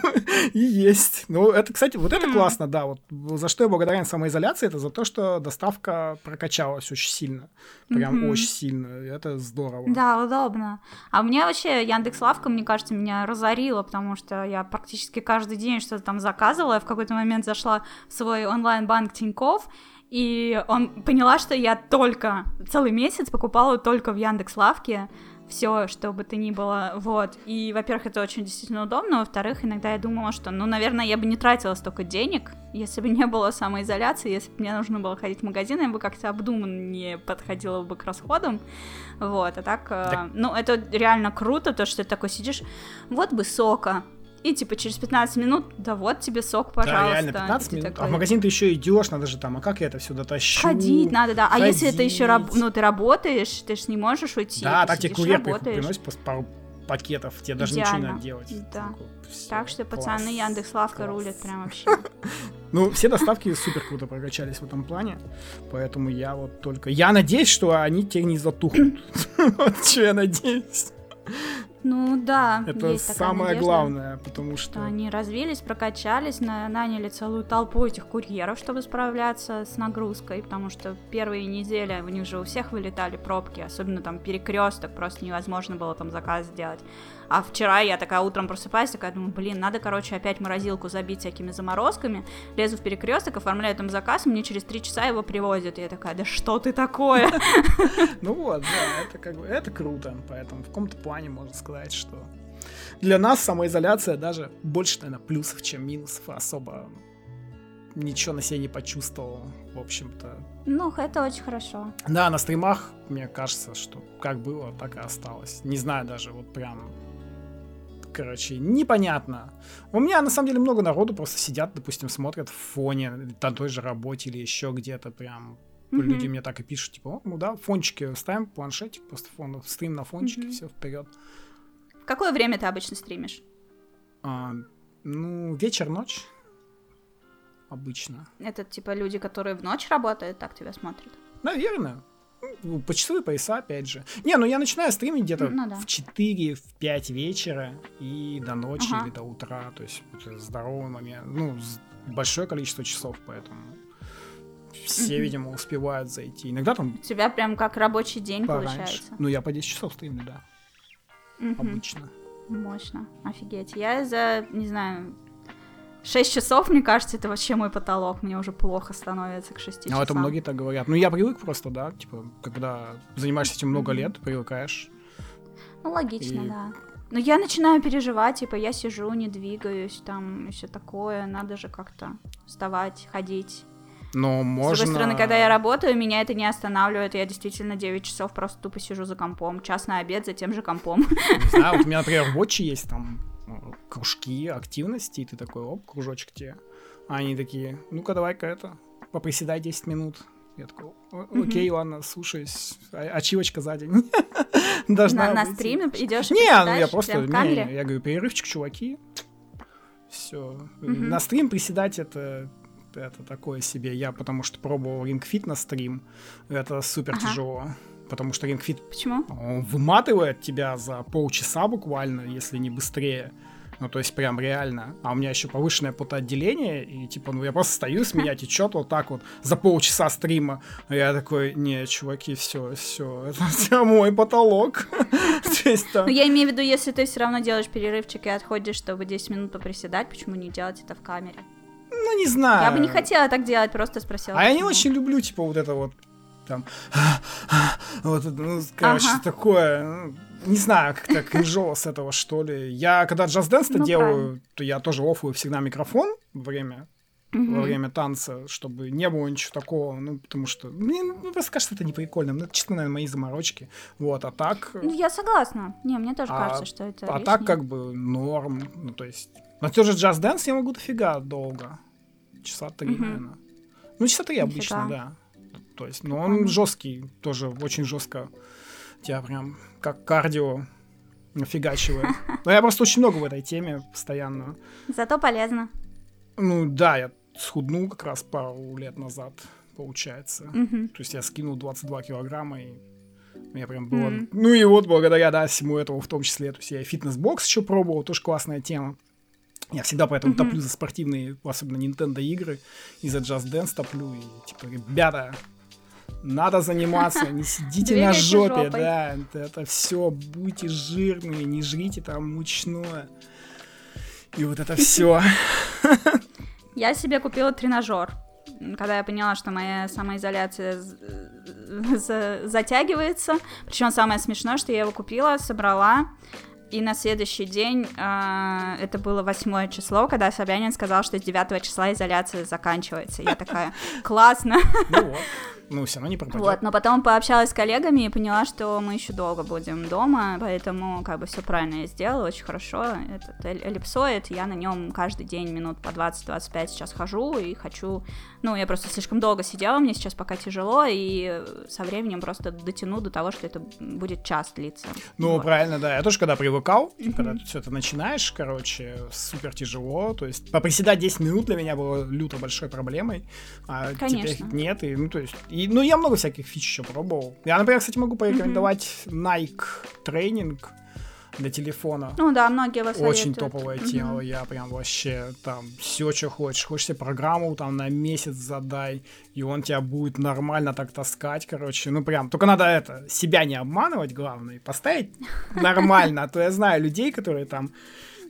и есть. Ну, это, кстати, вот это классно, да, вот за что я благодарен самоизоляции, это за то, что доставка прокачалась очень сильно. Прям Мгм. очень сильно. Это здорово. Да, удобно. А мне вообще Яндекс Лавка, мне кажется, меня разорила, потому что я практически каждый день что-то там заказывала. Я в какой-то момент зашла в свой онлайн-банк Тиньков, и он поняла, что я только целый месяц покупала только в Яндекс Лавке все, что бы то ни было, вот. И, во-первых, это очень действительно удобно, во-вторых, иногда я думала, что, ну, наверное, я бы не тратила столько денег, Если бы не было самоизоляции, если бы мне нужно было ходить в магазин, я бы как-то обдуманнее подходила бы к расходам. Вот, а так, э, так... ну, это реально круто, то, что ты такой сидишь, вот бы сока, и типа через 15 минут, да вот тебе сок, пожалуйста. Да, реально, 15 минут. Такой... А в магазин ты еще идешь, надо же там, а как я это все дотащу? Ходить надо, да. Ходить. А если это еще раб... ну, ты работаешь, ты же не можешь уйти. Да, так тебе курьер приносит пару пакетов, тебе даже Идеально. ничего не надо делать. Да. Такой, так что, класс, пацаны, Яндекс Лавка рулят прям вообще. Ну, все доставки супер круто прокачались в этом плане, поэтому я вот только... Я надеюсь, что они теперь не затухнут. Вот что я надеюсь. Ну да. Это самое надежда, главное, потому что... что... Они развились, прокачались, на наняли целую толпу этих курьеров, чтобы справляться с нагрузкой, потому что первые недели у них же у всех вылетали пробки, особенно там перекресток, просто невозможно было там заказ сделать. А вчера я такая утром просыпаюсь, такая думаю, блин, надо, короче, опять морозилку забить всякими заморозками. Лезу в перекресток, оформляю там заказ, мне через три часа его привозят. И я такая, да что ты такое? Ну вот, да, это как бы, это круто. Поэтому в каком-то плане можно сказать, что для нас самоизоляция даже больше, наверное, плюсов, чем минусов. Особо ничего на себе не почувствовал, в общем-то. Ну, это очень хорошо. Да, на стримах, мне кажется, что как было, так и осталось. Не знаю даже, вот прям короче, непонятно. У меня, на самом деле, много народу просто сидят, допустим, смотрят в фоне на той же работе или еще где-то прям. Mm-hmm. Люди мне так и пишут, типа, ну да, фончики ставим, планшетик, просто фон, стрим на фончике, mm-hmm. все вперед. В какое время ты обычно стримишь? А, ну, вечер-ночь. Обычно. Это типа люди, которые в ночь работают, так тебя смотрят? Наверное. Ну, по часовые пояса, опять же. Не, ну я начинаю стримить где-то ну, да. в 4, в 5 вечера и до ночи ага. или до утра. То есть это здоровый момент. Ну, большое количество часов, поэтому все, видимо, успевают зайти. Иногда там... У тебя прям как рабочий день пораньше. получается. Ну, я по 10 часов стримлю, да. Обычно. Мощно. Офигеть. Я за, не знаю, 6 часов, мне кажется, это вообще мой потолок. Мне уже плохо становится к 6 часам. А это многие так говорят. Ну, я привык просто, да, типа, когда занимаешься этим много лет, привыкаешь. Ну, логично, и... да. Но я начинаю переживать, типа, я сижу, не двигаюсь, там, еще такое, надо же как-то вставать, ходить. Но можно... С другой стороны, когда я работаю, меня это не останавливает, я действительно 9 часов просто тупо сижу за компом, час на обед за тем же компом. Не знаю, вот у меня, например, в есть там кружки, активности, и ты такой, оп, кружочек тебе. А они такие, ну-ка давай-ка это, поприседай 10 минут. Я такой, окей, mm-hmm. ладно, слушаюсь. А, ачивочка за день. Должна на, на стриме идешь Не, ну я просто, не, я говорю, перерывчик, чуваки. Все. Mm-hmm. На стрим приседать это это такое себе. Я потому что пробовал Ring Fit на стрим. Это супер ага. тяжело потому что Ring Fit Почему? Он выматывает тебя за полчаса буквально, если не быстрее. Ну, то есть прям реально. А у меня еще повышенное потоотделение, и типа, ну, я просто стою, с меня течет вот так вот за полчаса стрима. А я такой, не, чуваки, все, все, это все мой потолок. Ну, я имею в виду, если ты все равно делаешь перерывчик и отходишь, чтобы 10 минут поприседать, почему не делать это в камере? Ну, не знаю. Я бы не хотела так делать, просто спросила. А я не очень люблю, типа, вот это вот там, вот, ну, короче, ага. такое, ну, не знаю, как-то кринжово с этого, что ли. Я, когда джаз-дэнс-то ну, делаю, правильно. то я тоже офлаю всегда микрофон во время во время танца, чтобы не было ничего такого, ну, потому что, мне ну, просто кажется, это не прикольно, ну, это чисто, наверное, мои заморочки, вот, а так... Ну, я согласна, не, мне тоже а, кажется, что это А лишнее. так, как бы, норм, ну, то есть, на тот же джаз-дэнс я могу дофига долго, часа три, угу. наверное. Ну, часа три обычно, да. То есть, ну, он жесткий, тоже очень жестко тебя прям как кардио нафигачивает. Но я просто очень много в этой теме постоянно. Зато полезно. Ну да, я схуднул как раз пару лет назад, получается. Угу. То есть я скинул 22 килограмма, и мне прям было... Mm. Ну и вот благодаря, да, всему этому в том числе. То есть я и фитнес-бокс еще пробовал, тоже классная тема. Я всегда поэтому mm-hmm. топлю за спортивные, особенно Nintendo игры, и за Just Dance топлю. И типа, ребята, надо заниматься, не сидите на жопе, да, это, все, будьте жирные, не жрите там мучное. И вот это все. Я себе купила тренажер, когда я поняла, что моя самоизоляция затягивается. Причем самое смешное, что я его купила, собрала, И на следующий день, э, это было восьмое число, когда Собянин сказал, что с 9 числа изоляция заканчивается. Я такая, классно. Ну все равно не пропадет. Вот, но потом пообщалась с коллегами и поняла, что мы еще долго будем дома, поэтому как бы все правильно я сделала, очень хорошо. Этот эллипсоид, я на нем каждый день минут по 20-25 сейчас хожу и хочу... Ну, я просто слишком долго сидела, мне сейчас пока тяжело, и со временем просто дотяну до того, что это будет час длиться. Ну, вот. правильно, да. Я тоже когда привыкал, mm-hmm. когда ты все это начинаешь, короче, супер тяжело. То есть поприседать 10 минут для меня было люто большой проблемой. А Конечно. теперь нет. И, ну, то есть, и, ну, я много всяких фич еще пробовал. Я, например, кстати, могу порекомендовать mm-hmm. Nike тренинг для телефона. Ну да, многие вас Очень топовая mm-hmm. тема, я прям вообще там все, что хочешь. Хочешь себе программу там на месяц задай, и он тебя будет нормально так таскать, короче. Ну прям, только надо это, себя не обманывать, главное, поставить нормально, а то я знаю людей, которые там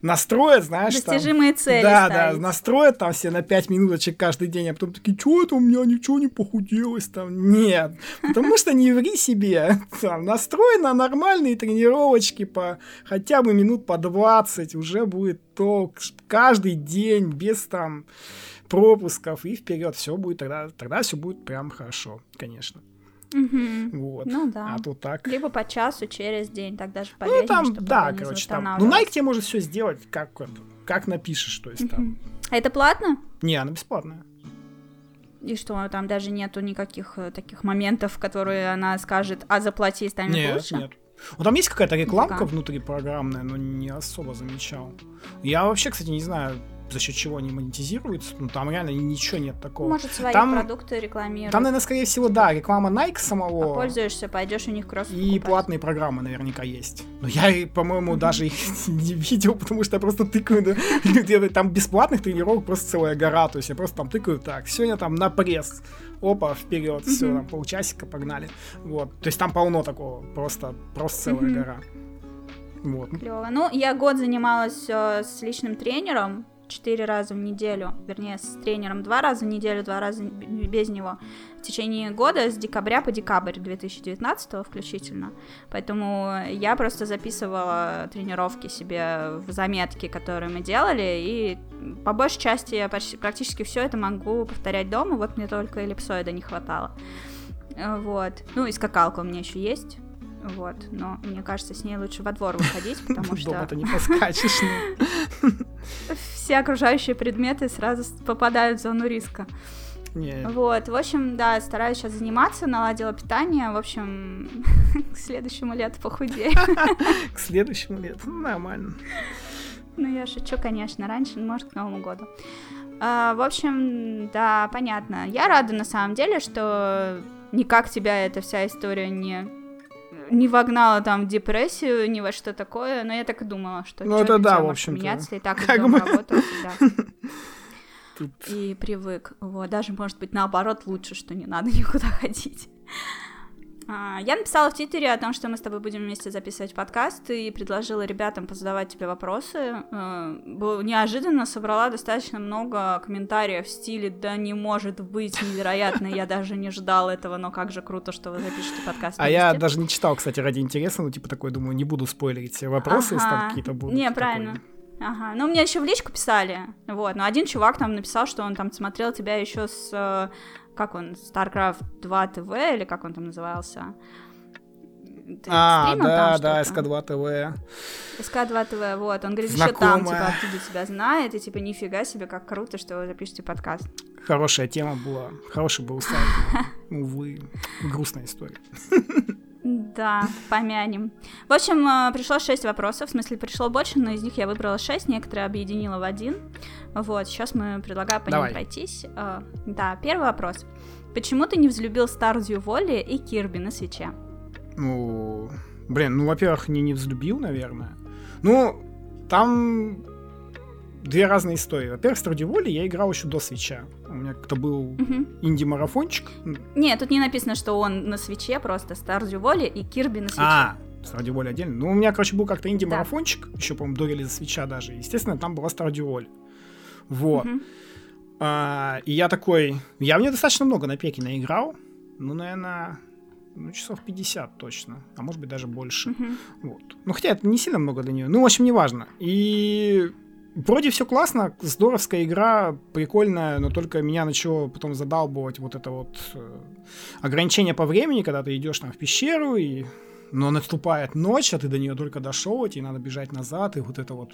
настроят, знаешь, Достижимые там, цели Да, ставить. да, настроят там все на 5 минуточек каждый день, а потом такие, что это у меня ничего не похуделось там? Нет, потому что не ври себе. Там, настрой на нормальные тренировочки по хотя бы минут по 20, уже будет толк. Каждый день, без там пропусков и вперед, все будет тогда, тогда все будет прям хорошо, конечно. Угу. Вот. Ну да. А тут так. Либо по часу через день, так даже полезнее, Ну там, да, короче, там. Ну Nike тебе может все сделать, как, как напишешь, то есть там. А это платно? Не, она бесплатная. И что, там даже нету никаких э, таких моментов, которые она скажет, а заплати, станет нет, лучше? Нет, ну там есть какая-то рекламка Пока. внутри программная, но не особо замечал. Я вообще, кстати, не знаю, за счет чего они монетизируются. Ну, там реально ничего нет такого. Может, свои там, продукты рекламируют. Там, наверное, скорее всего, да, реклама Nike самого. А пользуешься, пойдешь у них кросс И покупать. платные программы наверняка есть. Но я, по-моему, mm-hmm. даже их не видел, потому что я просто тыкаю. Да, там бесплатных тренировок просто целая гора. То есть я просто там тыкаю так. Сегодня там на пресс. Опа, вперед, все, там, полчасика, погнали. Вот. То есть там полно такого. Просто, просто целая гора. Вот. Клево. Ну, я год занималась э, с личным тренером, четыре раза в неделю, вернее, с тренером два раза в неделю, два раза без него, в течение года с декабря по декабрь 2019 включительно. Поэтому я просто записывала тренировки себе в заметки, которые мы делали, и по большей части я почти, практически все это могу повторять дома, вот мне только эллипсоида не хватало. Вот. Ну и скакалка у меня еще есть. Вот, но мне кажется, с ней лучше во двор выходить, потому что... Дома-то не поскачешь. Ну. Все окружающие предметы сразу попадают в зону риска. Нет. Вот, в общем, да, стараюсь сейчас заниматься, наладила питание, в общем, к следующему лету похудею. К следующему лету, ну, нормально. Ну, я шучу, конечно, раньше, может, к Новому году. А, в общем, да, понятно. Я рада, на самом деле, что никак тебя эта вся история не не вогнала там в депрессию, ни во что такое, но я так и думала, что ну, это да, в общем меняться, и так как мы... работал всегда. Тут... И привык. Вот, даже, может быть, наоборот, лучше, что не надо никуда ходить. А, я написала в Твиттере о том, что мы с тобой будем вместе записывать подкаст, и предложила ребятам позадавать тебе вопросы. Э, неожиданно собрала достаточно много комментариев в стиле «Да не может быть, невероятно, я даже не ждал этого, но как же круто, что вы запишете подкаст». А я даже не читал, кстати, ради интереса, ну типа такой, думаю, не буду спойлерить все вопросы, если там какие-то будут. Не, правильно. Ага, ну мне еще в личку писали, вот, но один чувак там написал, что он там смотрел тебя еще с э, как он, StarCraft 2 TV, или как он там назывался? Ты а, да, да, СК2 ТВ. СК2 ТВ, вот. Он говорит, Знакомая. еще там, типа, оттуда тебя знает, и, типа, нифига себе, как круто, что вы запишете подкаст. Хорошая тема была, хороший был сайт. Увы, грустная история. Да, помянем. В общем, э, пришло шесть вопросов, в смысле, пришло больше, но из них я выбрала шесть, некоторые объединила в один. Вот, сейчас мы предлагаем по Давай. ним пройтись. Э, да, первый вопрос. Почему ты не взлюбил Старзю Волли и Кирби на свече? Ну, блин, ну, во-первых, не не взлюбил, наверное. Ну, там две разные истории. Во-первых, Стардю Волли я играл еще до свеча. У меня как-то был угу. инди-марафончик. Нет, тут не написано, что он на свече, просто Стардю Волли и Кирби на свече. А, Valley отдельно. Ну, у меня, короче, был как-то инди-марафончик, да. еще, по-моему, до релиза свеча даже. Естественно, там была Valley. Вот. Угу. А, и я такой... Я в нее достаточно много на пеке наиграл. Ну, наверное, ну, часов 50 точно, а может быть даже больше. Мгм. Вот. Ну, хотя это не сильно много для нее. Ну, в общем, неважно. И вроде все классно, здоровская игра, прикольная, но только меня начало потом задалбывать вот это вот э, ограничение по времени, когда ты идешь там в пещеру, и... но наступает ночь, а ты до нее только дошел, и тебе надо бежать назад, и вот это вот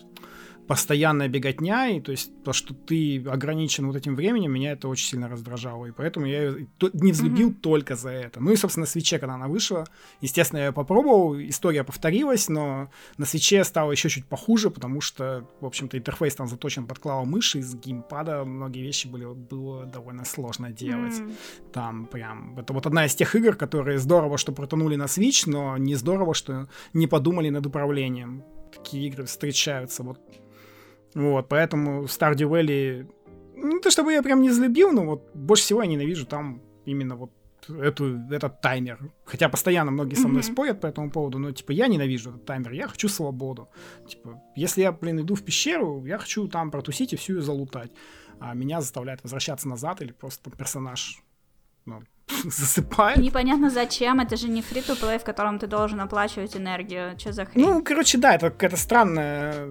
постоянная беготня, и то есть то, что ты ограничен вот этим временем, меня это очень сильно раздражало, и поэтому я ее не взлюбил Мгм. только за это. Ну и, собственно, на свече, когда она вышла, естественно, я ее попробовал, история повторилась, но на свече стало еще чуть похуже, потому что, в общем-то, интерфейс там заточен под клаву мыши, из геймпада многие вещи были, было довольно сложно делать. М. Там прям... Это вот одна из тех игр, которые здорово, что протонули на Switch, но не здорово, что не подумали над управлением. Такие игры встречаются. Вот, вот поэтому Stardew Valley... Не то чтобы я прям не взлюбил, но вот больше всего я ненавижу там именно вот эту, этот таймер. Хотя постоянно многие со мной Мгм. спорят по этому поводу, но, типа, я ненавижу этот таймер, я хочу свободу. Типа, если я, блин, иду в пещеру, я хочу там протусить и всю ее залутать. А меня заставляет возвращаться назад или просто персонаж ну, засыпает. Непонятно зачем, это же не фри play в котором ты должен оплачивать энергию. Что за хрень? Ну, короче, да, это какая-то странная,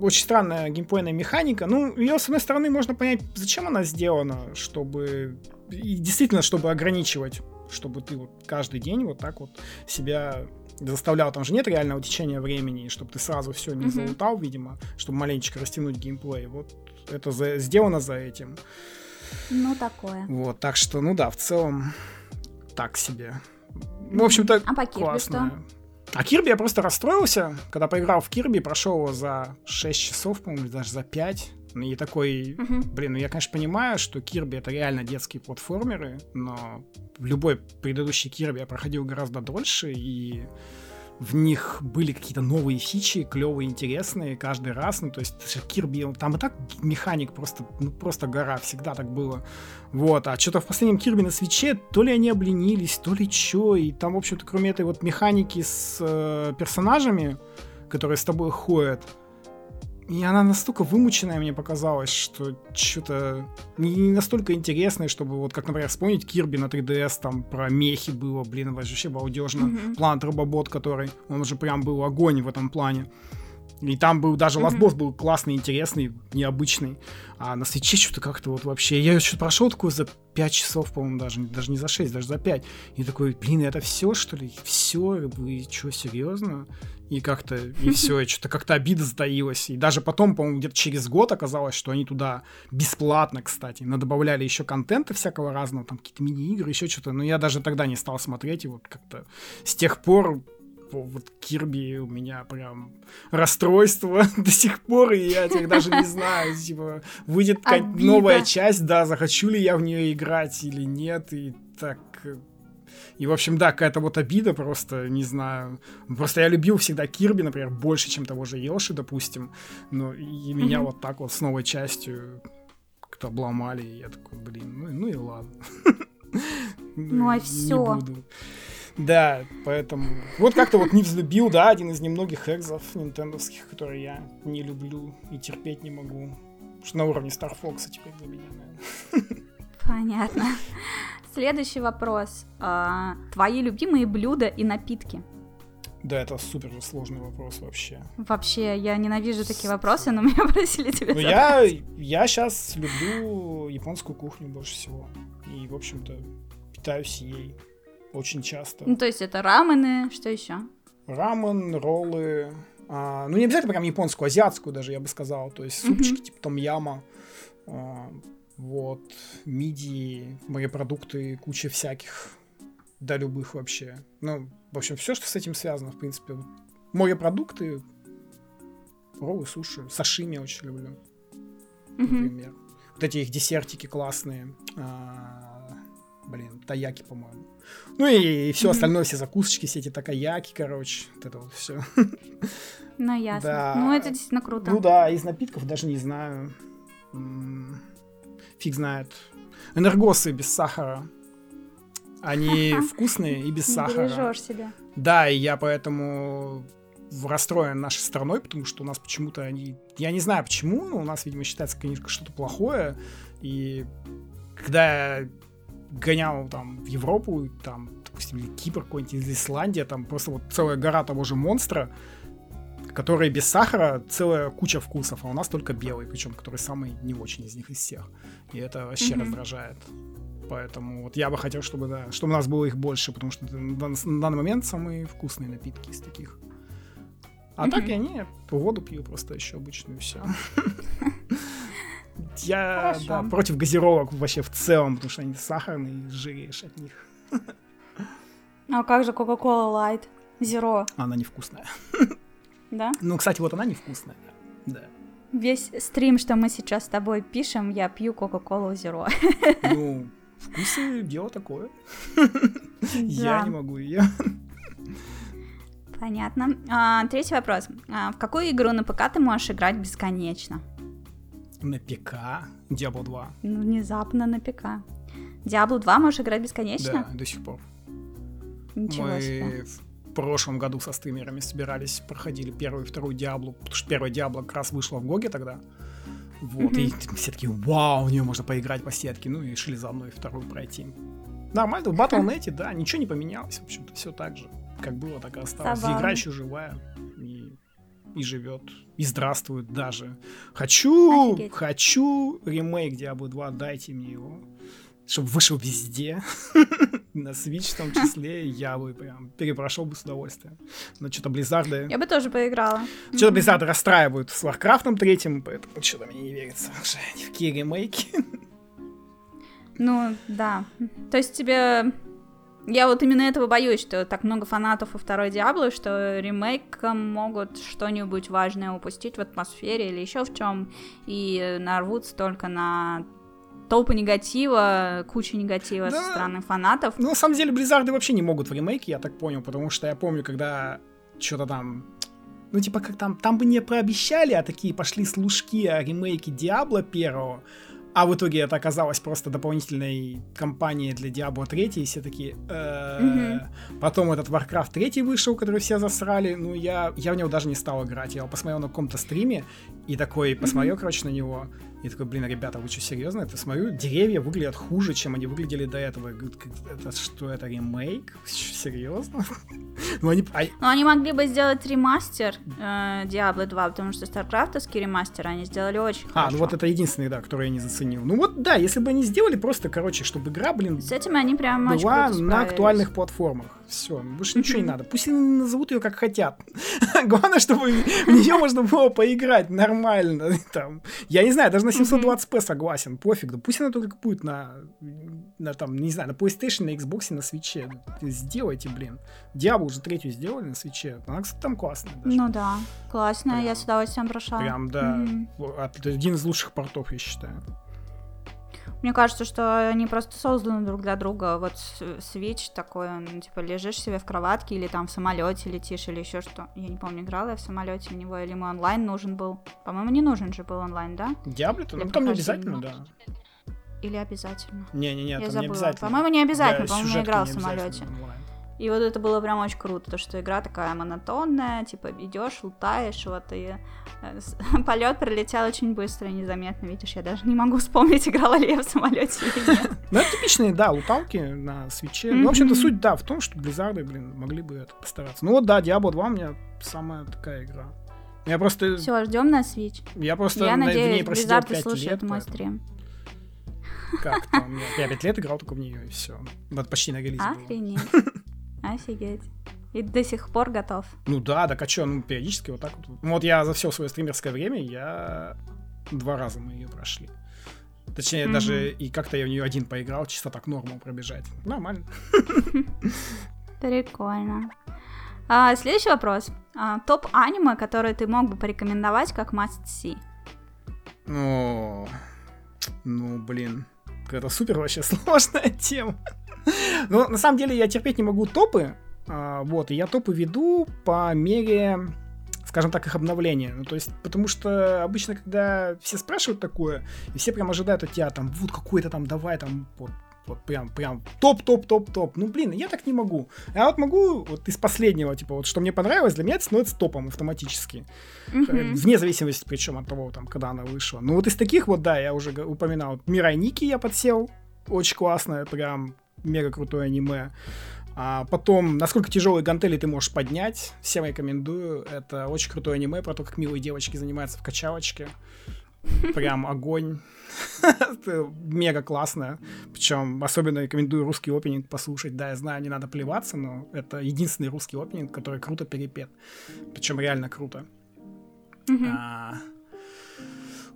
очень странная геймплейная механика. Ну, ее, с одной стороны, можно понять, зачем она сделана, чтобы... И действительно, чтобы ограничивать, чтобы ты вот каждый день вот так вот себя заставлял. Там же нет реального течения времени, чтобы ты сразу все не Мгм. залутал, видимо, чтобы маленечко растянуть геймплей. Вот это за- сделано за этим. Ну, такое. Вот, так что, ну да, в целом, так себе. Ну, в общем-то, А по Кирби классно. что? А Кирби я просто расстроился, когда поиграл в Кирби, прошел его за 6 часов, по-моему, даже за 5. И такой, Мгм. блин, ну я, конечно, понимаю, что Кирби это реально детские платформеры, но любой предыдущий Кирби я проходил гораздо дольше, и в них были какие-то новые фичи, клевые, интересные каждый раз. Ну, то есть Кирби, там и так механик просто, ну, просто гора, всегда так было. Вот, а что-то в последнем Кирби на свече, то ли они обленились, то ли чё, и там, в общем-то, кроме этой вот механики с э, персонажами, которые с тобой ходят, и она настолько вымученная мне показалась, что что-то не, настолько интересное, чтобы вот, как, например, вспомнить Кирби на 3DS, там про мехи было, блин, вообще балдежно. Мгм. План Робобот, который, он уже прям был огонь в этом плане. И там был даже. Last Boss был классный, интересный, необычный. А на свече что-то как-то вот вообще... Я что-то прошел такое за 5 часов, по-моему, даже. Даже не за 6, даже за 5. И такой, блин, это все, что ли? Все? Вы что, серьезно? И как-то, и все, и что-то как-то обида затаилась. И даже потом, по-моему, где-то через год оказалось, что они туда бесплатно, кстати, надобавляли еще контента всякого разного, там какие-то мини-игры, еще что-то. Но я даже тогда не стал смотреть, и вот как-то с тех пор по вот Кирби у меня прям расстройство до сих пор, и я теперь даже не знаю, типа, выйдет новая часть, да, захочу ли я в нее играть или нет, и так... э, И, в общем, да, какая-то вот обида просто, не знаю. Просто я любил всегда Кирби, например, больше, чем того же Йоши, допустим. Но и меня вот так вот с новой частью как-то обломали, и я такой, блин, ну, ну и ладно. Ну, а буду. Да, поэтому... Вот как-то вот не взлюбил, да, один из немногих экзов нинтендовских, которые я не люблю и терпеть не могу. Что на уровне Star Fox теперь для меня, наверное. Понятно. Следующий вопрос. А, твои любимые блюда и напитки? Да, это супер сложный вопрос вообще. Вообще, я ненавижу такие вопросы, но меня просили тебе Ну, я, я сейчас люблю японскую кухню больше всего. И, в общем-то, питаюсь ей очень часто. Ну, то есть это рамены, что еще? Рамен, роллы. а, ну, не обязательно прям японскую, азиатскую даже, я бы сказал. То есть супчики типа том яма. а, вот, мидии, морепродукты, куча всяких. Да, любых вообще. Ну, в общем, все, что с этим связано, в принципе. Морепродукты, роллы, суши, сашими очень люблю. Например. Вот эти их десертики классные. А, блин, таяки, по-моему. Ну и, все Мгм. остальное, все закусочки, все эти такаяки, короче. Вот это вот все. Ну, ясно. Да. Ну, это действительно круто. Ну да, из напитков даже не знаю. Фиг знает. Энергосы без сахара. Они вкусные и без сахара. бережешь себя. Да, и я поэтому расстроен нашей страной, потому что у нас почему-то они... Я не знаю почему, но у нас, видимо, считается, конечно, что-то плохое. И когда гонял там в Европу, там допустим, или Кипр какой-нибудь, или Исландия, там просто вот целая гора того же монстра, который без сахара целая куча вкусов, а у нас только белый, причем который самый не очень из них из всех. И это вообще mm-hmm. раздражает. Поэтому вот я бы хотел, чтобы, да, чтобы у нас было их больше, потому что это на, на данный момент самые вкусные напитки из таких. А mm-hmm. так я не, воду пью просто еще обычную, все. Я да, против газировок вообще в целом, потому что они сахарные, жиреешь от них. А как же Coca-Cola Light Zero? Она невкусная. Да? Ну, кстати, вот она невкусная. Да. Весь стрим, что мы сейчас с тобой пишем, я пью Coca-Cola Zero. Ну, вкусы дело такое. Я не могу ее. Понятно. А, третий вопрос. А, в какую игру на ПК ты можешь играть бесконечно? На ПК? Diablo 2. Ну, внезапно на ПК. Diablo 2 можешь играть бесконечно? Да, до сих пор. Ничего Мы себе. в прошлом году со стримерами собирались, проходили первую и вторую Диаблу, потому что первая Диабло как раз вышла в Гоге тогда. Вот, и все такие, вау, в нее можно поиграть по сетке, ну и решили заодно вторую пройти. Нормально, в Battle.net, да, ничего не поменялось, в общем-то, все так же, как было, так и осталось. Забавно. Игра еще живая и живет, и здравствует даже. Хочу, Офигеть. хочу ремейк Diablo 2, дайте мне его, чтобы вышел везде, на Switch в том числе, я бы прям перепрошел бы с удовольствием. Но что-то Близзарды... Я бы тоже поиграла. Что-то Близзарды расстраивают с Варкрафтом третьим, поэтому что-то мне не верится. Уже ни в какие ремейки. Ну, да. То есть тебе... Я вот именно этого боюсь, что так много фанатов у второй Диабло, что ремейком могут что-нибудь важное упустить в атмосфере или еще в чем, и нарвутся только на толпы негатива, кучу негатива Да. со стороны фанатов. Ну, на самом деле, Близзарды вообще не могут в ремейке, я так понял, потому что я помню, когда что-то там... Ну, типа, как там, там бы не прообещали, а такие пошли служки о ремейке Диабло первого, а в итоге это оказалось просто дополнительной кампанией для Diablo 3, и все такие... «Э, Потом этот Warcraft 3 вышел, который все засрали, ну, я, я в него даже не стал играть, я посмотрел на каком-то стриме, и такой посмотрел, короче, на него, и такой, блин, ребята, вы что, серьезно? Это смотрю, деревья выглядят хуже, чем они выглядели до этого. Я говорю, «Как- это что, это ремейк? Серьезно? Ну, они... а- Но они могли бы сделать ремастер э, Diablo 2, потому что стартрафтовский ремастер они сделали очень А, хорошо. ну вот это единственный, да, который я не заценил. Ну вот, да, если бы они сделали просто, короче, чтобы игра, блин, С этим они прям была на актуальных платформах. Все, больше ничего не надо. Пусть они назовут ее как хотят. Главное, чтобы в нее можно было поиграть нормально. Там. Я не знаю, даже на 720p согласен, пофиг. Да пусть она только будет на, на там, не знаю, на PlayStation, на Xbox, на свече. Сделайте, блин. Диабло уже третью сделали на свече. Она, кстати, там классная даже. Ну да, классно, я Прям- с удовольствием прошла. Прям, да. От- один из лучших портов, я считаю. Мне кажется, что они просто созданы друг для друга. Вот с- Switch такой, он, типа, лежишь себе в кроватке или там в самолете летишь или еще что. Я не помню, играла я в самолете в него или ему онлайн нужен был. По-моему, не нужен же был онлайн, да? Диабло-то? Для Ну, там не обязательно, да. Или обязательно? Не-не-не, Я там не забыла. обязательно. По-моему, не обязательно, Для по-моему, я не в самолете. И вот это было прям очень круто, то что игра такая монотонная, типа идешь, лутаешь, вот и полет пролетел очень быстро и незаметно. Видишь, я даже не могу вспомнить, играла ли я в самолете или нет. Ну, это типичные, да, луталки на свече. Ну, в общем-то, суть, да, в том, что Близзарды, блин, могли бы это постараться. Ну вот, да, Diablo 2 у меня самая такая игра. Я просто, Все, ждем на Switch. я просто Я на- в ней надеюсь, просидел Blizzard 5 слушает лет. мой стрим. Как там? Я 5 лет играл только в нее, и все. Вот почти на релизе было. Охренеть. Офигеть. И до сих пор готов. Ну да, так а чё, ну периодически вот так вот. Ну, Вот я за все свое стримерское время, я два раза мы ее прошли. Точнее, Мгм. даже и как-то я в нее один поиграл, чисто так норму пробежать. Нормально. Прикольно. А, следующий вопрос. А, топ аниме, который ты мог бы порекомендовать как must see. О, ну, блин, какая-то супер вообще сложная тема. Но на самом деле я терпеть не могу топы, вот, и я топы веду по мере, скажем так, их обновления. Ну, то есть, потому что обычно, когда все спрашивают такое, и все прям ожидают от тебя, там, вот какой-то там, давай, там, вот, вот прям, прям топ-топ-топ-топ. Ну, блин, я так не могу. Я вот могу вот из последнего, типа, вот что мне понравилось, для меня это становится топом автоматически. Мгм. Вне зависимости, причем от того, там, когда она вышла. Ну, вот из таких вот, да, я уже упоминал. Мирай Ники я подсел. Очень классное, прям мега крутое аниме. А потом, насколько тяжелые гантели ты можешь поднять, всем рекомендую. Это очень крутое аниме про то, как милые девочки занимаются в качалочке. Прям огонь. Мега классно. Причем особенно рекомендую русский опенинг послушать. Да, я знаю, не надо плеваться, но это единственный русский опенинг, который круто перепет. Причем реально круто. А,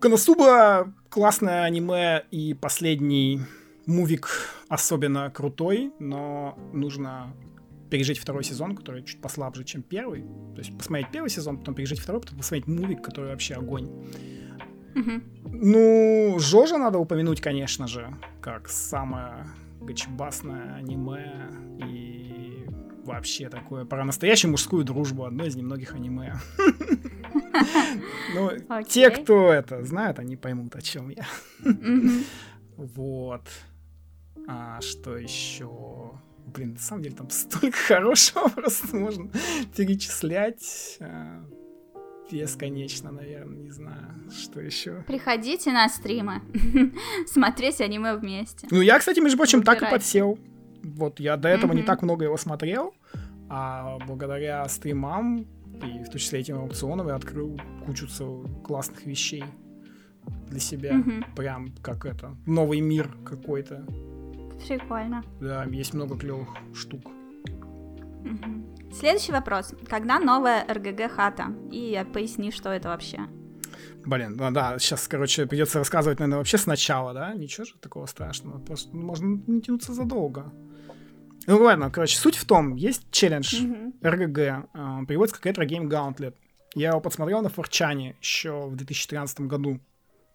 Коносуба классное аниме и последний мувик особенно крутой, но нужно пережить второй сезон, который чуть послабже, чем первый. То есть посмотреть первый сезон, потом пережить второй, потом посмотреть мувик, который вообще огонь. Ну, Жожа надо упомянуть, конечно же, как самое гачбасное аниме и вообще такое про настоящую мужскую дружбу, одно из немногих аниме. Ну, те, кто это знают, они поймут, о чем я. Вот. А что еще? Блин, на самом деле там столько хорошего просто можно перечислять а, бесконечно, наверное, не знаю, что еще. Приходите на стримы, смотреть аниме вместе. Ну, я, кстати, между прочим, так и подсел. Вот, я до этого не так много его смотрел, а благодаря стримам и в том числе этим аукционам я открыл кучу классных вещей для себя. Прям как это, новый мир какой-то. Прикольно. Да, есть много клевых штук. Угу. Следующий вопрос. Когда новая РГГ хата? И поясни, что это вообще. Блин, ну да, сейчас, короче, придется рассказывать, наверное, вообще сначала, да? Ничего же такого страшного. Просто можно не тянуться задолго. Ну ладно, короче, суть в том, есть челлендж mm-hmm. РГГ, э, переводится как Retro Game Gauntlet. Я его подсмотрел на Форчане еще в 2013 году.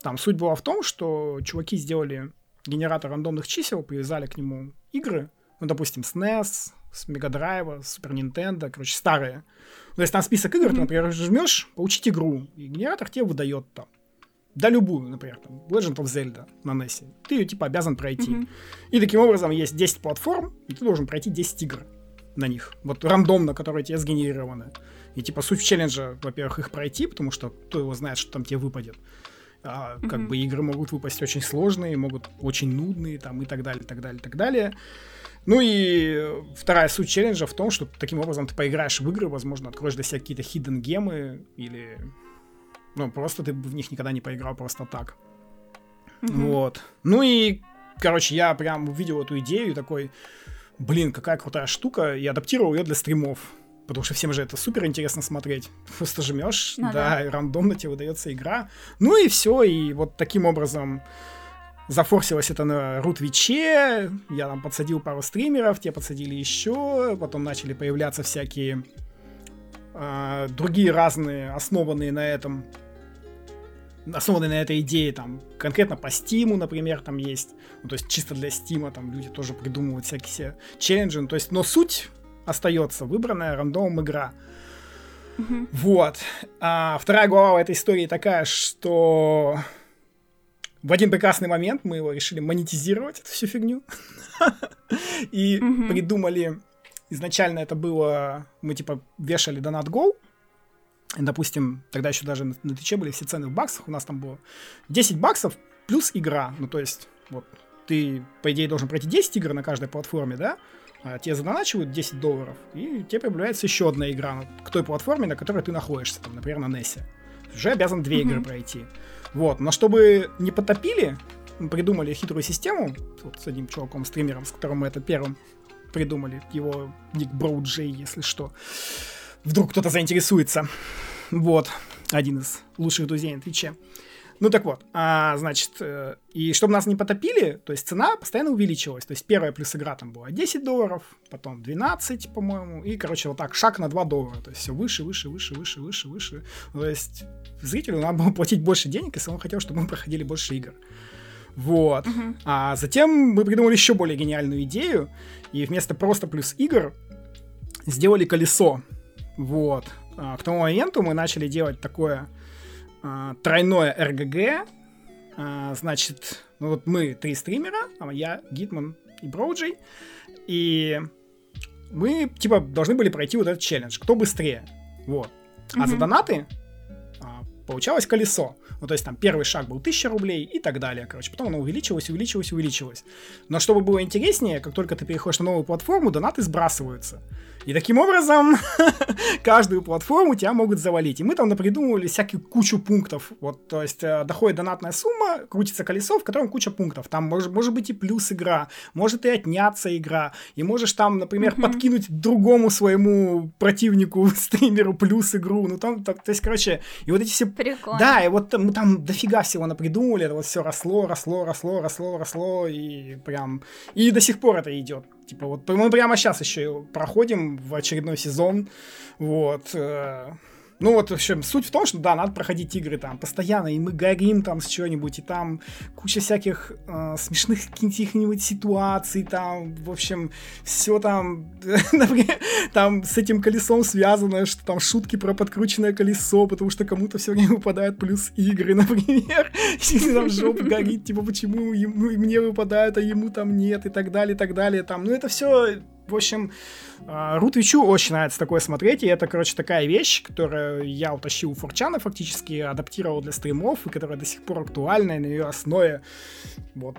Там суть была в том, что чуваки сделали генератор рандомных чисел, привязали к нему игры, ну, допустим, SNES, с Mega Drive, Super Nintendo, короче, старые. То есть там список игр, mm-hmm. ты, например, жмешь, получить игру, и генератор тебе выдает там. Да любую, например, там, Legend of Zelda на NES. Ты ее, типа, обязан пройти. Mm-hmm. И таким образом есть 10 платформ, и ты должен пройти 10 игр на них. Вот рандомно, которые тебе сгенерированы. И, типа, суть челленджа, во-первых, их пройти, потому что кто его знает, что там тебе выпадет. А, mm-hmm. Как бы игры могут выпасть очень сложные, могут очень нудные, там, и так далее, так далее, так далее. Ну и вторая суть челленджа в том, что таким образом ты поиграешь в игры, возможно, откроешь для себя какие-то hidden гемы или... Ну, просто ты в них никогда не поиграл просто так. Mm-hmm. Вот. Ну и, короче, я прям увидел эту идею и такой, блин, какая крутая штука, и адаптировал ее для стримов. Потому что всем же это супер интересно смотреть. Просто жмешь, ну, да, да, и рандомно тебе выдается игра. Ну и все, и вот таким образом Зафорсилось это на Рутвиче, я там подсадил пару стримеров, те подсадили еще, потом начали появляться всякие э, другие разные, основанные на этом, основанные на этой идее, там, конкретно по Стиму, например, там есть, ну, то есть чисто для Стима, там люди тоже придумывают всякие челленджи, ну, то есть, но суть остается, выбранная рандомом игра. Mm-hmm. Вот. А вторая глава в этой истории такая, что в один прекрасный момент мы его решили монетизировать, эту всю фигню. И придумали... Изначально это было... Мы, типа, вешали донат Go. Допустим, тогда еще даже на, на Твиче были все цены в баксах. У нас там было 10 баксов плюс игра. Ну, то есть, вот, ты, по идее, должен пройти 10 игр на каждой платформе, да? А тебе задоначивают 10 долларов, и тебе появляется еще одна игра к той платформе, на которой ты находишься, там, например, на NES. Уже обязан две игры пройти. Вот, но чтобы не потопили, придумали хитрую систему вот с одним чуваком, стримером, с которым мы это первым придумали. Его ник Броуд Джей, если что. Вдруг кто-то заинтересуется. Вот, один из лучших друзей на Твиче. Ну так вот, а, значит, э, и чтобы нас не потопили, то есть цена постоянно увеличивалась. То есть первая плюс игра там была 10 долларов, потом 12, по-моему, и, короче, вот так, шаг на 2 доллара. То есть все выше, выше, выше, выше, выше, выше. То есть зрителю надо было платить больше денег, если он хотел, чтобы мы проходили больше игр. Вот. Uh-huh. А затем мы придумали еще более гениальную идею, и вместо просто плюс игр сделали колесо. Вот. А, к тому моменту мы начали делать такое а, тройное РГГ. А, значит, ну вот мы три стримера, а я, Гитман и Броуджи. И мы, типа, должны были пройти вот этот челлендж. Кто быстрее. Вот. А mm-hmm. за донаты а, получалось колесо. Ну, то есть там первый шаг был 1000 рублей и так далее, короче. Потом оно увеличилось, увеличилось, увеличилось. Но чтобы было интереснее, как только ты переходишь на новую платформу, донаты сбрасываются. И таким образом каждую платформу тебя могут завалить. И мы там напридумывали всякую кучу пунктов. Вот, то есть э, доходит донатная сумма, крутится колесо, в котором куча пунктов. Там может, может быть и плюс игра, может и отняться игра. И можешь там, например, mm-hmm. подкинуть другому своему противнику, стримеру плюс игру. Ну там, так, то есть, короче, и вот эти все... Прикольно. Да, и вот мы там дофига всего напридумывали, это вот все росло, росло, росло, росло, росло, и прям... И до сих пор это идет. Типа вот мы прямо сейчас еще проходим в очередной сезон, вот. Ну вот, в общем, суть в том, что да, надо проходить игры там постоянно, и мы горим там с чего-нибудь, и там куча всяких э, смешных каких-нибудь ситуаций, там, в общем, все там, там с этим колесом связано, что там шутки про подкрученное колесо, потому что кому-то все время выпадает плюс игры, например, и там жопа горит, типа, почему ему, мне выпадают, а ему там нет, и так далее, и так далее, там, ну это все в общем, а, Рутвичу очень нравится такое смотреть, и это, короче, такая вещь, которую я утащил у Форчана фактически, адаптировал для стримов, и которая до сих пор актуальна, и на ее основе вот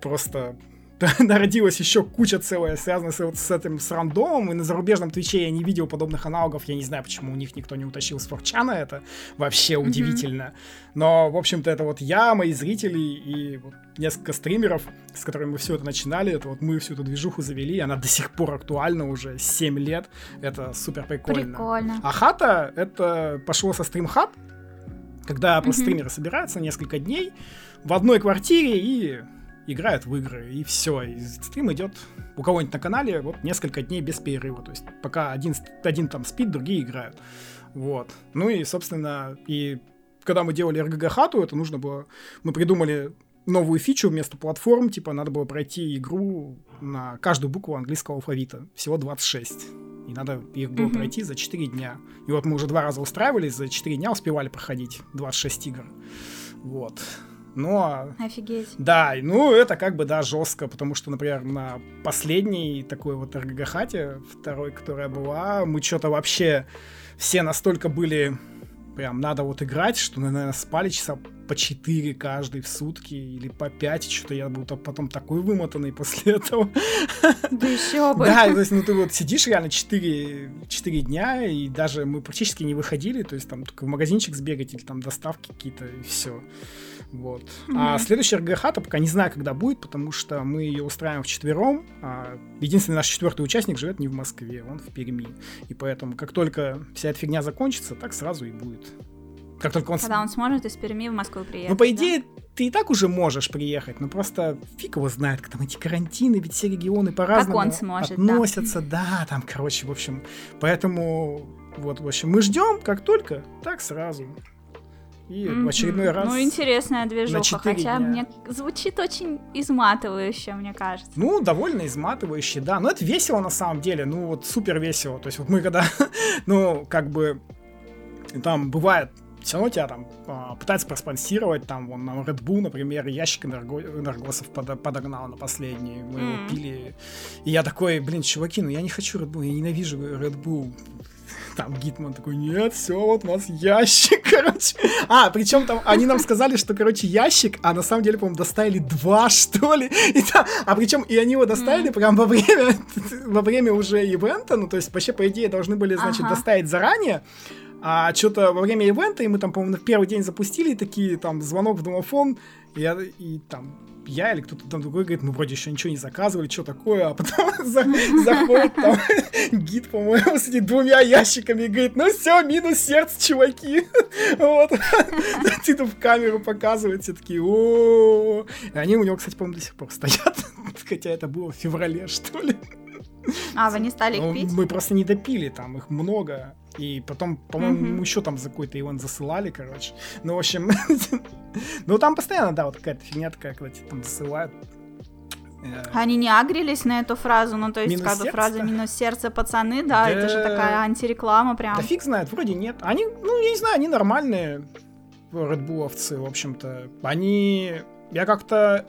просто народилась еще куча целая, связанная с, вот, с этим, с рандомом, и на зарубежном Твиче я не видел подобных аналогов, я не знаю, почему у них никто не утащил с Форчана, это вообще mm-hmm. удивительно. Но, в общем-то, это вот я, мои зрители и вот несколько стримеров, с которыми мы все это начинали, это вот мы всю эту движуху завели, она до сих пор актуальна уже 7 лет, это супер прикольно. Прикольно. А хата, это пошло со стрим-хат, когда mm-hmm. стримеры собираются несколько дней в одной квартире и играют в игры, и все. И стрим идет у кого-нибудь на канале вот несколько дней без перерыва. То есть пока один, один там спит, другие играют. Вот. Ну и, собственно, и когда мы делали РГГ хату, это нужно было... Мы придумали новую фичу вместо платформ, типа надо было пройти игру на каждую букву английского алфавита. Всего 26. И надо их было mm-hmm. пройти за 4 дня. И вот мы уже два раза устраивались, за 4 дня успевали проходить 26 игр. Вот но... Офигеть. Да, ну это как бы, да, жестко, потому что, например, на последней такой вот РГГ-хате, второй, которая была, мы что-то вообще все настолько были прям надо вот играть, что, наверное, спали часа по 4 каждый в сутки или по 5, что-то я был потом такой вымотанный после этого. Да еще бы. Да, то есть, ну ты вот сидишь реально 4, 4 дня, и даже мы практически не выходили, то есть там только в магазинчик сбегать или там доставки какие-то, и все. Вот. Mm-hmm. А следующая РГХ-то пока не знаю, когда будет, потому что мы ее устраиваем в четвером. А единственный наш четвертый участник живет не в Москве, он в Перми. И поэтому, как только вся эта фигня закончится, так сразу и будет. Как только он... Когда он сможет из Перми в Москву приехать. Ну, по идее, да? ты и так уже можешь приехать, но просто фиг его знает, как там эти карантины, ведь все регионы по-разному сможет, относятся. Да. да, там, короче, в общем. Поэтому, вот, в общем, мы ждем, как только, так сразу. И mm-hmm. в очередной раз... Ну, интересная движуха, хотя дня. мне звучит очень изматывающе, мне кажется. Ну, довольно изматывающе, да. Но это весело на самом деле, ну, вот супер весело. То есть вот мы когда, ну, как бы, там бывает все равно тебя там а, пытаются проспонсировать, там, вон, нам Red Bull, например, ящик энерго... энергосов под... подогнал на последний, мы mm. его пили, и я такой, блин, чуваки, ну я не хочу Red Bull, я ненавижу Red Bull, там Гитман такой, нет, все, вот у нас ящик, короче. А, причем там они нам сказали, что, короче, ящик, а на самом деле, по-моему, доставили два, что ли. И там, а причем и они его доставили mm. прям во время, во время уже ивента, ну, то есть вообще, по идее, должны были, значит, ага. доставить заранее. А что-то во время ивента, и мы там, по-моему, в первый день запустили такие, там, звонок в домофон, и, я, и там я или кто-то там другой говорит, мы вроде еще ничего не заказывали, что такое, а потом заходит там гид, по-моему, с этими двумя ящиками и говорит, ну все, минус сердце, чуваки. Вот. Ты в камеру показывает, все такие, о И они у него, кстати, по-моему, до сих пор стоят, хотя это было в феврале, что ли. А, вы не стали их ну, пить? Мы просто не допили, там их много. И потом, по-моему, mm-hmm. еще там за какой-то ивент засылали, короче. Ну, в общем, ну там постоянно, да, вот какая-то фигня такая, когда тебе там засылают. Э, Они не агрились на эту фразу, ну то есть как бы фраза минус сердце пацаны, да, да, это же такая антиреклама прям. Да фиг знает, вроде нет. Они, ну я не знаю, они нормальные редбуловцы, в общем-то. Они, я как-то,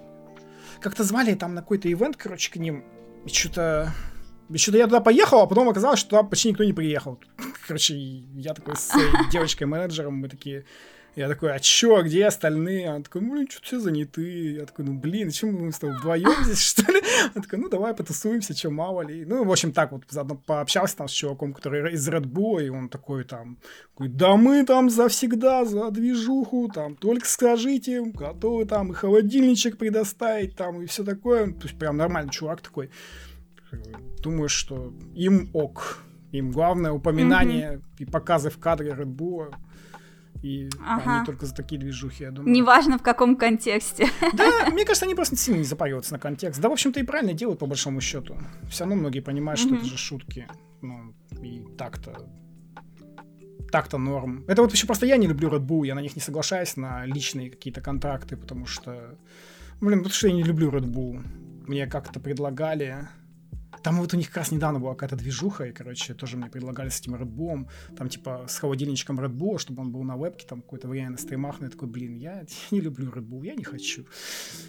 как-то звали там на какой-то ивент, короче, к ним, и что-то что-то я туда поехал, а потом оказалось, что туда почти никто не приехал. Короче, я такой с девочкой-менеджером, мы такие, Я такой, а чё, где остальные? Она такой, ну, блин, что все заняты. Я такой, ну, блин, чем мы с тобой вдвоем здесь, что ли? Она такой, ну, давай потусуемся, что мало ли. Ну, в общем, так вот, заодно пообщался там с чуваком, который из Red Bull, и он такой там, такой, да мы там завсегда за движуху, там, только скажите, готовы там и холодильничек предоставить, там, и все такое. То есть прям нормальный чувак такой. Думаю, что им ок. Им главное упоминание mm-hmm. и показы в кадре Red Bull и ага. они только за такие движухи, я думаю. Неважно в каком контексте. Да, мне кажется, они просто сильно не запариваются на контекст. Да, в общем-то, и правильно делают, по большому счету. Все равно многие понимают, что это же шутки. Ну, и так-то так-то норм. Это вот еще просто я не люблю Red Bull, я на них не соглашаюсь, на личные какие-то контракты, потому что... Блин, потому что я не люблю Red Bull. Мне как-то предлагали там вот у них как раз недавно была какая-то движуха, и, короче, тоже мне предлагали с этим Red Bull, там, типа, с холодильничком Red Bull, чтобы он был на вебке, там, какое-то время на стримах, но я такой, блин, я не люблю Red Bull, я не хочу.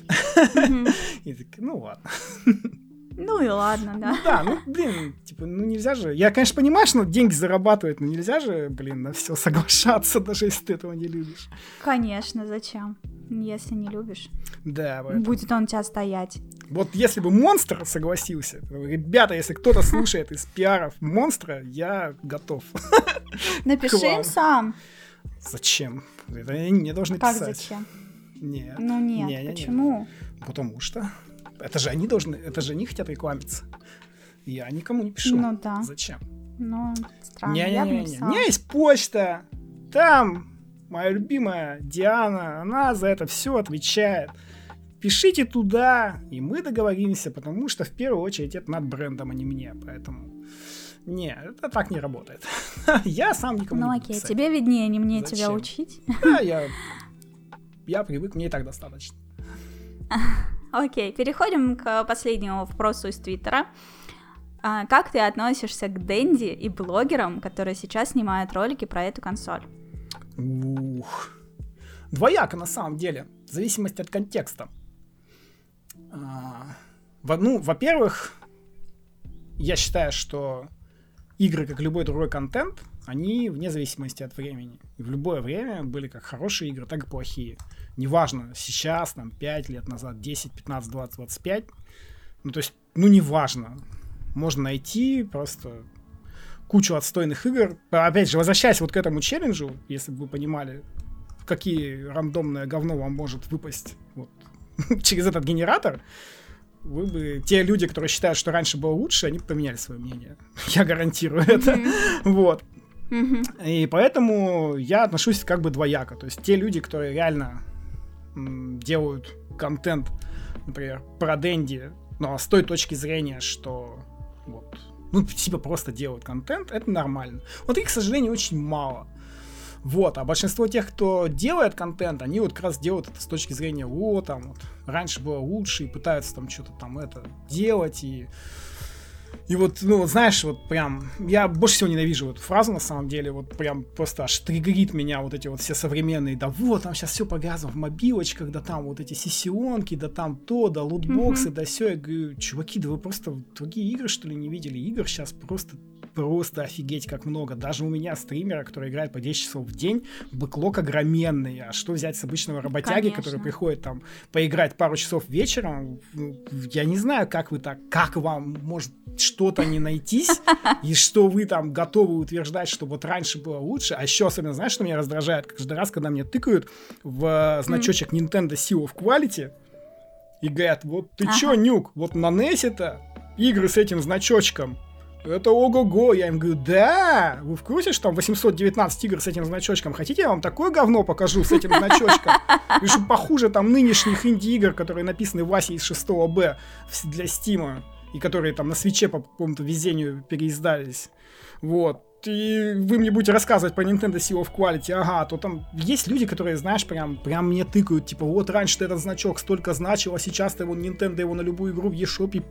И так, ну ладно. Ну и ладно, да. Ну да, ну, блин, типа, ну нельзя же... Я, конечно, понимаю, что деньги зарабатывать, но нельзя же, блин, на все соглашаться, даже если ты этого не любишь. Конечно, зачем? Если не любишь. Да, поэтому. Будет он у тебя стоять. Вот если бы монстр согласился, ребята, если кто-то слушает из пиаров монстра, я готов. Напиши им сам. Зачем? Это они мне должны как писать. зачем? Нет. Ну нет, не, не, почему? Не. Потому что это же они должны, это же они хотят рекламиться. Я никому не пишу. Ну да. Зачем? Ну, странно. Не, не, не, не. У меня есть почта. Там моя любимая Диана, она за это все отвечает. Пишите туда, и мы договоримся, потому что в первую очередь это над брендом, а не мне. Поэтому не, это так не работает. я сам никому ну, не Ну окей, тебе виднее, не мне Зачем? тебя учить. да, я, я привык, мне и так достаточно. Окей, переходим к последнему вопросу из Твиттера. А, как ты относишься к Дэнди и блогерам, которые сейчас снимают ролики про эту консоль? Ух. Двояко на самом деле, в зависимости от контекста. А, ну, во-первых, я считаю, что игры, как любой другой контент, они вне зависимости от времени. И в любое время были как хорошие игры, так и плохие. Неважно, сейчас, там, 5 лет назад, 10, 15, 20, 25. Ну, то есть, ну, неважно. Можно найти просто кучу отстойных игр. Опять же, возвращаясь вот к этому челленджу, если бы вы понимали, какие рандомное говно вам может выпасть вот, через этот генератор, вы бы те люди, которые считают, что раньше было лучше, они поменяли свое мнение. Я гарантирую это. Вот. И поэтому я отношусь как бы двояко. То есть те люди, которые реально делают контент, например, про Дэнди, но с той точки зрения, что вот, ну, типа просто делают контент, это нормально. Вот их, к сожалению, очень мало. Вот, а большинство тех, кто делает контент, они вот как раз делают это с точки зрения, о, там вот, раньше было лучше, и пытаются там что-то там это делать, и и вот, ну, знаешь, вот прям, я больше всего ненавижу эту фразу, на самом деле, вот прям просто аж триггерит меня вот эти вот все современные, да вот, там сейчас все повязано в мобилочках, да там вот эти сессионки, да там то, да лутбоксы, mm-hmm. да все. Я говорю, чуваки, да вы просто другие игры, что ли, не видели? Игр сейчас просто просто офигеть как много. Даже у меня стримера, который играет по 10 часов в день, бэклог огроменный. А что взять с обычного работяги, Конечно. который приходит там поиграть пару часов вечером? Я не знаю, как вы так, как вам может что-то не найтись, и что вы там готовы утверждать, что вот раньше было лучше. А еще особенно, знаешь, что меня раздражает? Каждый раз, когда мне тыкают в значочек Nintendo Seal of Quality, и говорят, вот ты ага. чё, Нюк, вот на NES-то игры с этим значочком это ого-го. Я им говорю, да, вы в курсе, что там 819 игр с этим значочком? Хотите, я вам такое говно покажу с этим значочком? И что похуже там нынешних инди-игр, которые написаны Васей из 6 Б для Стима, и которые там на свече по какому-то везению переиздались. Вот и вы мне будете рассказывать про Nintendo Seal of Quality, ага, то там есть люди, которые, знаешь, прям, прям мне тыкают, типа, вот раньше этот значок столько значил, а сейчас-то его Nintendo его на любую игру в eShop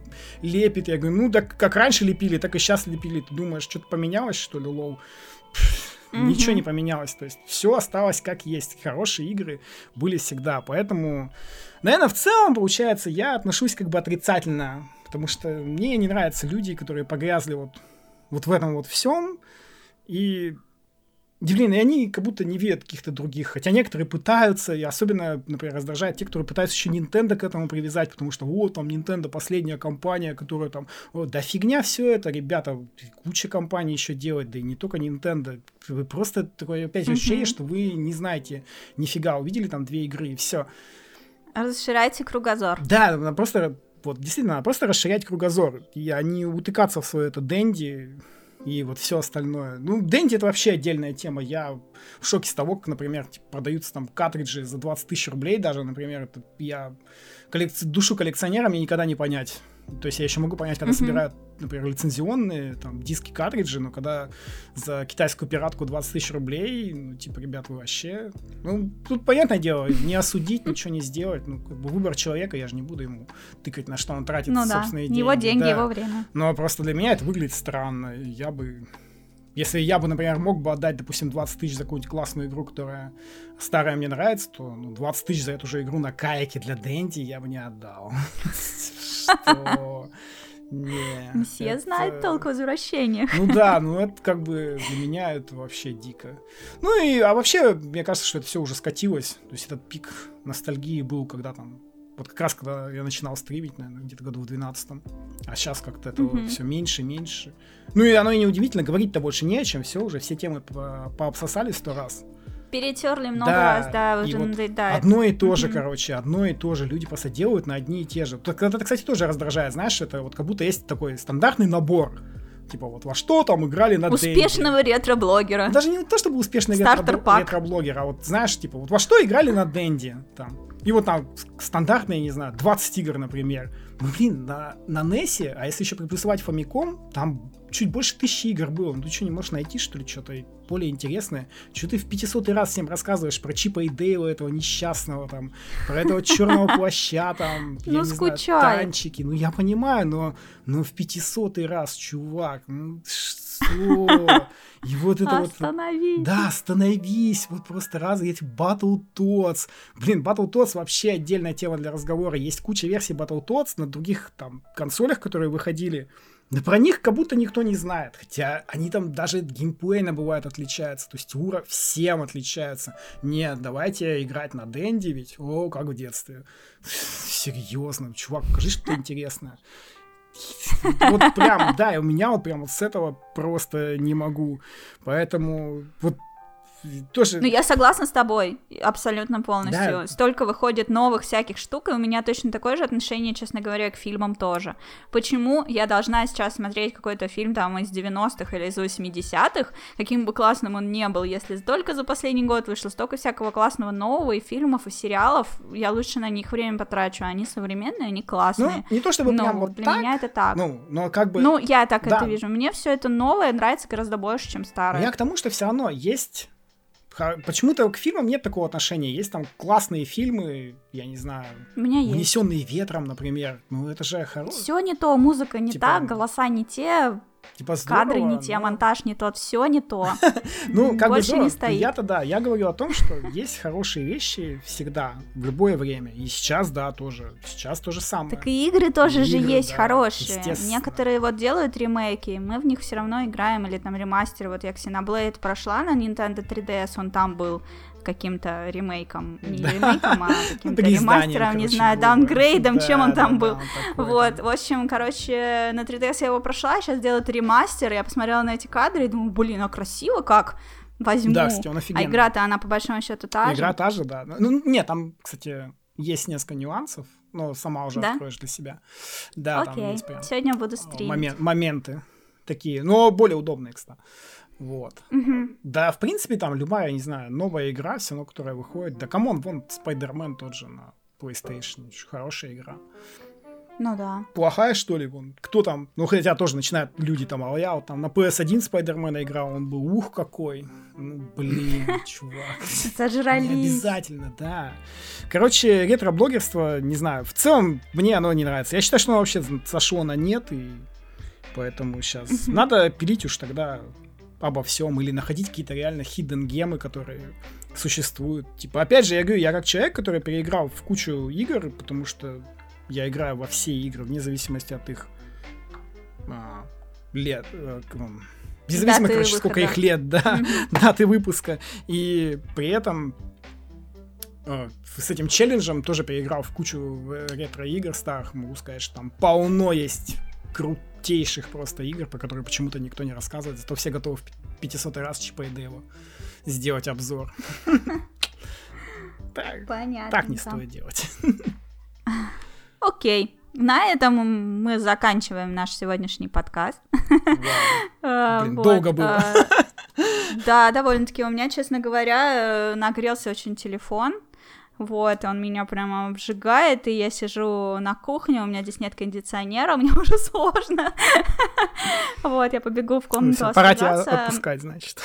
лепит. Я говорю, ну, так как раньше лепили, так и сейчас лепили. Ты думаешь, что-то поменялось, что ли, лол? Mm-hmm. Ничего не поменялось, то есть все осталось как есть. Хорошие игры были всегда, поэтому, наверное, в целом, получается, я отношусь как бы отрицательно, потому что мне не нравятся люди, которые погрязли вот, вот в этом вот всем, и Блин, и они как будто не видят каких-то других. Хотя некоторые пытаются, и особенно, например, раздражает те, которые пытаются еще Nintendo к этому привязать, потому что вот там Nintendo последняя компания, которая там... Да фигня все это, ребята, куча компаний еще делает, да и не только Nintendo. Вы просто такое опять ощущение, что вы не знаете нифига, увидели там две игры и все. Расширяйте кругозор. Да, просто вот действительно, надо просто расширять кругозор, и, а не утыкаться в свое это Дэнди, и вот все остальное. Ну, Дэнди это вообще отдельная тема. Я в шоке с того, как, например, типа, продаются там картриджи за 20 тысяч рублей даже, например, это я коллекци... душу коллекционера мне никогда не понять. То есть я еще могу понять, когда mm-hmm. собирают, например, лицензионные там диски, картриджи, но когда за китайскую пиратку 20 тысяч рублей, ну, типа, ребят, вы вообще... Ну, тут, понятное дело, не осудить, ничего не сделать. Ну, как бы выбор человека, я же не буду ему тыкать, на что он тратит ну, собственные да. деньги. Его деньги, да. его время. Но просто для меня это выглядит странно. Я бы если я бы, например, мог бы отдать, допустим, 20 тысяч за какую-нибудь классную игру, которая старая мне нравится, то ну, 20 тысяч за эту же игру на кайке для Дэнди я бы не отдал. Что? Не. Все это... знают толк в возвращениях. Ну да, ну это как бы для меня это вообще дико. Ну и, а вообще, мне кажется, что это все уже скатилось. То есть этот пик ностальгии был, когда там вот как раз когда я начинал стримить, наверное, где-то году в 12 а сейчас как-то этого mm-hmm. все меньше и меньше. Ну и оно и неудивительно, говорить-то больше не о чем, все уже, все темы по пообсосали сто раз. Перетерли много да, раз, да, уже вот надоедает. Одно и то же, mm-hmm. короче, одно и то же. Люди просто делают на одни и те же. Это, кстати, тоже раздражает, знаешь, это вот как будто есть такой стандартный набор. Типа вот во что там играли на Успешного Дэнди. ретро-блогера. Даже не то, чтобы успешный ретро- ретро-блогер, а вот знаешь, типа вот во что играли на Дэнди там. И вот там стандартные, не знаю, 20 игр, например. Ну, блин, на, на NES, а если еще приплюсовать Famicom, там чуть больше тысячи игр было. Ну, ты что, не можешь найти, что ли, что-то более интересное? Что ты в 500 раз всем рассказываешь про Чипа и Дейла этого несчастного, там, про этого черного плаща, там, я ну, не знаю, танчики. Ну, я понимаю, но, но в 500 раз, чувак, ну, что? И вот это вот... Остановись. Да, остановись. Вот просто раз эти Battletoads. Блин, Battletoads вообще отдельная тема для разговора. Есть куча версий Battletoads на других там консолях, которые выходили. Но про них как будто никто не знает. Хотя они там даже геймплейно бывают отличаются. То есть ура всем отличается. Нет, давайте играть на Дэнди, ведь о, как в детстве. Серьезно, чувак, покажи что-то интересное. Вот прям, да, у меня вот прям вот с этого просто не могу. Поэтому вот тоже... Ну, я согласна с тобой, абсолютно полностью. Да. Столько выходит новых всяких штук, и у меня точно такое же отношение, честно говоря, к фильмам тоже. Почему я должна сейчас смотреть какой-то фильм там из 90-х или из 80-х, каким бы классным он не был, если только за последний год вышло столько всякого классного нового, и фильмов, и сериалов, я лучше на них время потрачу, они современные, они классные. Ну, не то чтобы но прям вот для так, меня это так. Ну, но как бы... Ну, я так да. это вижу. Мне все это новое нравится гораздо больше, чем старое. Я к тому, что все равно есть Почему-то к фильмам нет такого отношения. Есть там классные фильмы, я не знаю, У меня есть. унесенные ветром, например. Ну это же хорошо. Все не то, музыка не типа... так, голоса не те, Типа здорово, Кадры не те, но... монтаж не тот, все не то. Ну, как бы не стоит. Я-то да, я говорю о том, что есть хорошие вещи всегда, в любое время. И сейчас, да, тоже. Сейчас то же самое. Так и игры тоже же есть хорошие. Некоторые вот делают ремейки, мы в них все равно играем, или там ремастер. Вот я Xenoblade прошла на Nintendo 3DS, он там был каким-то ремейком, не ремейком, а каким-то ремастером, не знаю, даунгрейдом, да, чем он там был. Вот, в общем, короче, на 3DS я его прошла, сейчас делают ремастер, я посмотрела на эти кадры и думаю, блин, а красиво как, возьму. Да, кстати, он офигенный. А игра-то, она по большому счету та же. Игра та же, да. Ну, нет, там, кстати, есть несколько нюансов, но сама уже да? откроешь для себя. Да, Окей, там есть прям сегодня буду стримить. Момент, моменты такие, но более удобные, кстати. Вот. Угу. Да, в принципе, там любая, не знаю, новая игра, все равно, которая выходит. Да, come on, вон Spider-Man тот же на PlayStation, очень хорошая игра. Ну да. Плохая, что ли, вон? Кто там? Ну, хотя тоже начинают люди там, а я вот там на PS1 Spider-Man играл, он был, ух, какой. Ну, блин, чувак. Зажрались. Не обязательно, да. Короче, ретро-блогерство, не знаю, в целом мне оно не нравится. Я считаю, что оно вообще сошло на нет, и поэтому сейчас надо пилить уж тогда обо всем или находить какие-то реально hidden гемы, которые существуют. Типа, опять же, я говорю, я как человек, который переиграл в кучу игр, потому что я играю во все игры, вне зависимости от их а, лет, а, Независимо, короче, выхода. сколько их лет, да, даты выпуска. И при этом э, с этим челленджем тоже переиграл в кучу ретро-игр старых, могу сказать, что там полно есть крутейших просто игр, про которые почему-то никто не рассказывает, зато все готовы в 500 раз ЧПД его сделать обзор. Так, Понятно. Так не стоит делать. Окей. На этом мы заканчиваем наш сегодняшний подкаст. Блин, долго было. А, да, довольно-таки. У меня, честно говоря, э, нагрелся очень телефон. Вот, он меня прямо обжигает, и я сижу на кухне, у меня здесь нет кондиционера, мне уже сложно. Вот, я побегу в комнату Пора тебя отпускать, значит.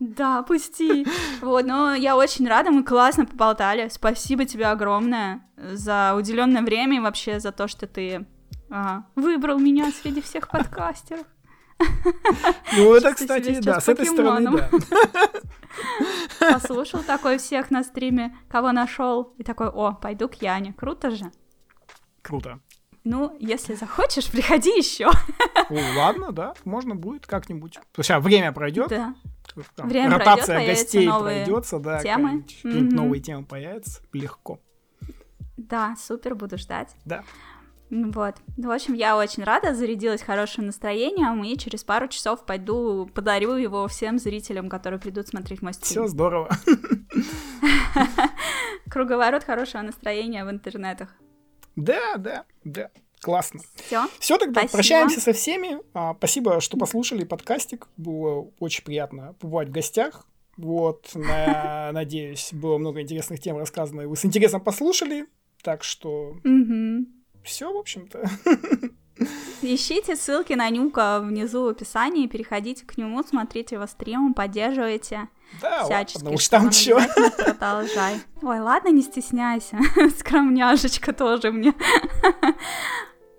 Да, пусти. Вот, но я очень рада, мы классно поболтали. Спасибо тебе огромное за уделенное время и вообще за то, что ты ага, выбрал меня среди всех подкастеров. Ну, это, кстати, да, с этой стороны, да. Послушал такой всех на стриме, кого нашел, и такой, о, пойду к Яне. Круто же. Круто. Ну, если захочешь, приходи еще. ладно, да, можно будет как-нибудь. Сейчас время пройдет. Да. Там, Время ротация пройдет, гостей пройдется, да, темы. какие-нибудь mm-hmm. новые темы появятся, легко. Да, супер, буду ждать. Да. Вот. В общем, я очень рада, зарядилась хорошим настроением, и через пару часов пойду подарю его всем зрителям, которые придут смотреть мой стрим. Все здорово. Круговорот хорошего настроения в интернетах. Да, да, да. Классно. Все. Все тогда. Спасибо. Прощаемся со всеми. А, спасибо, что послушали подкастик. Было очень приятно побывать в гостях. Вот, на, надеюсь, было много интересных тем рассказано, и вы с интересом послушали. Так что все, в общем-то. Ищите ссылки на Нюка внизу в описании, переходите к нему, смотрите его стримы, поддерживайте. Да, всячески. Ладно, уж там чё. Продолжай. Ой, ладно, не стесняйся. Скромняшечка тоже мне.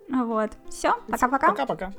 Вот. Все, пока-пока. Пока-пока.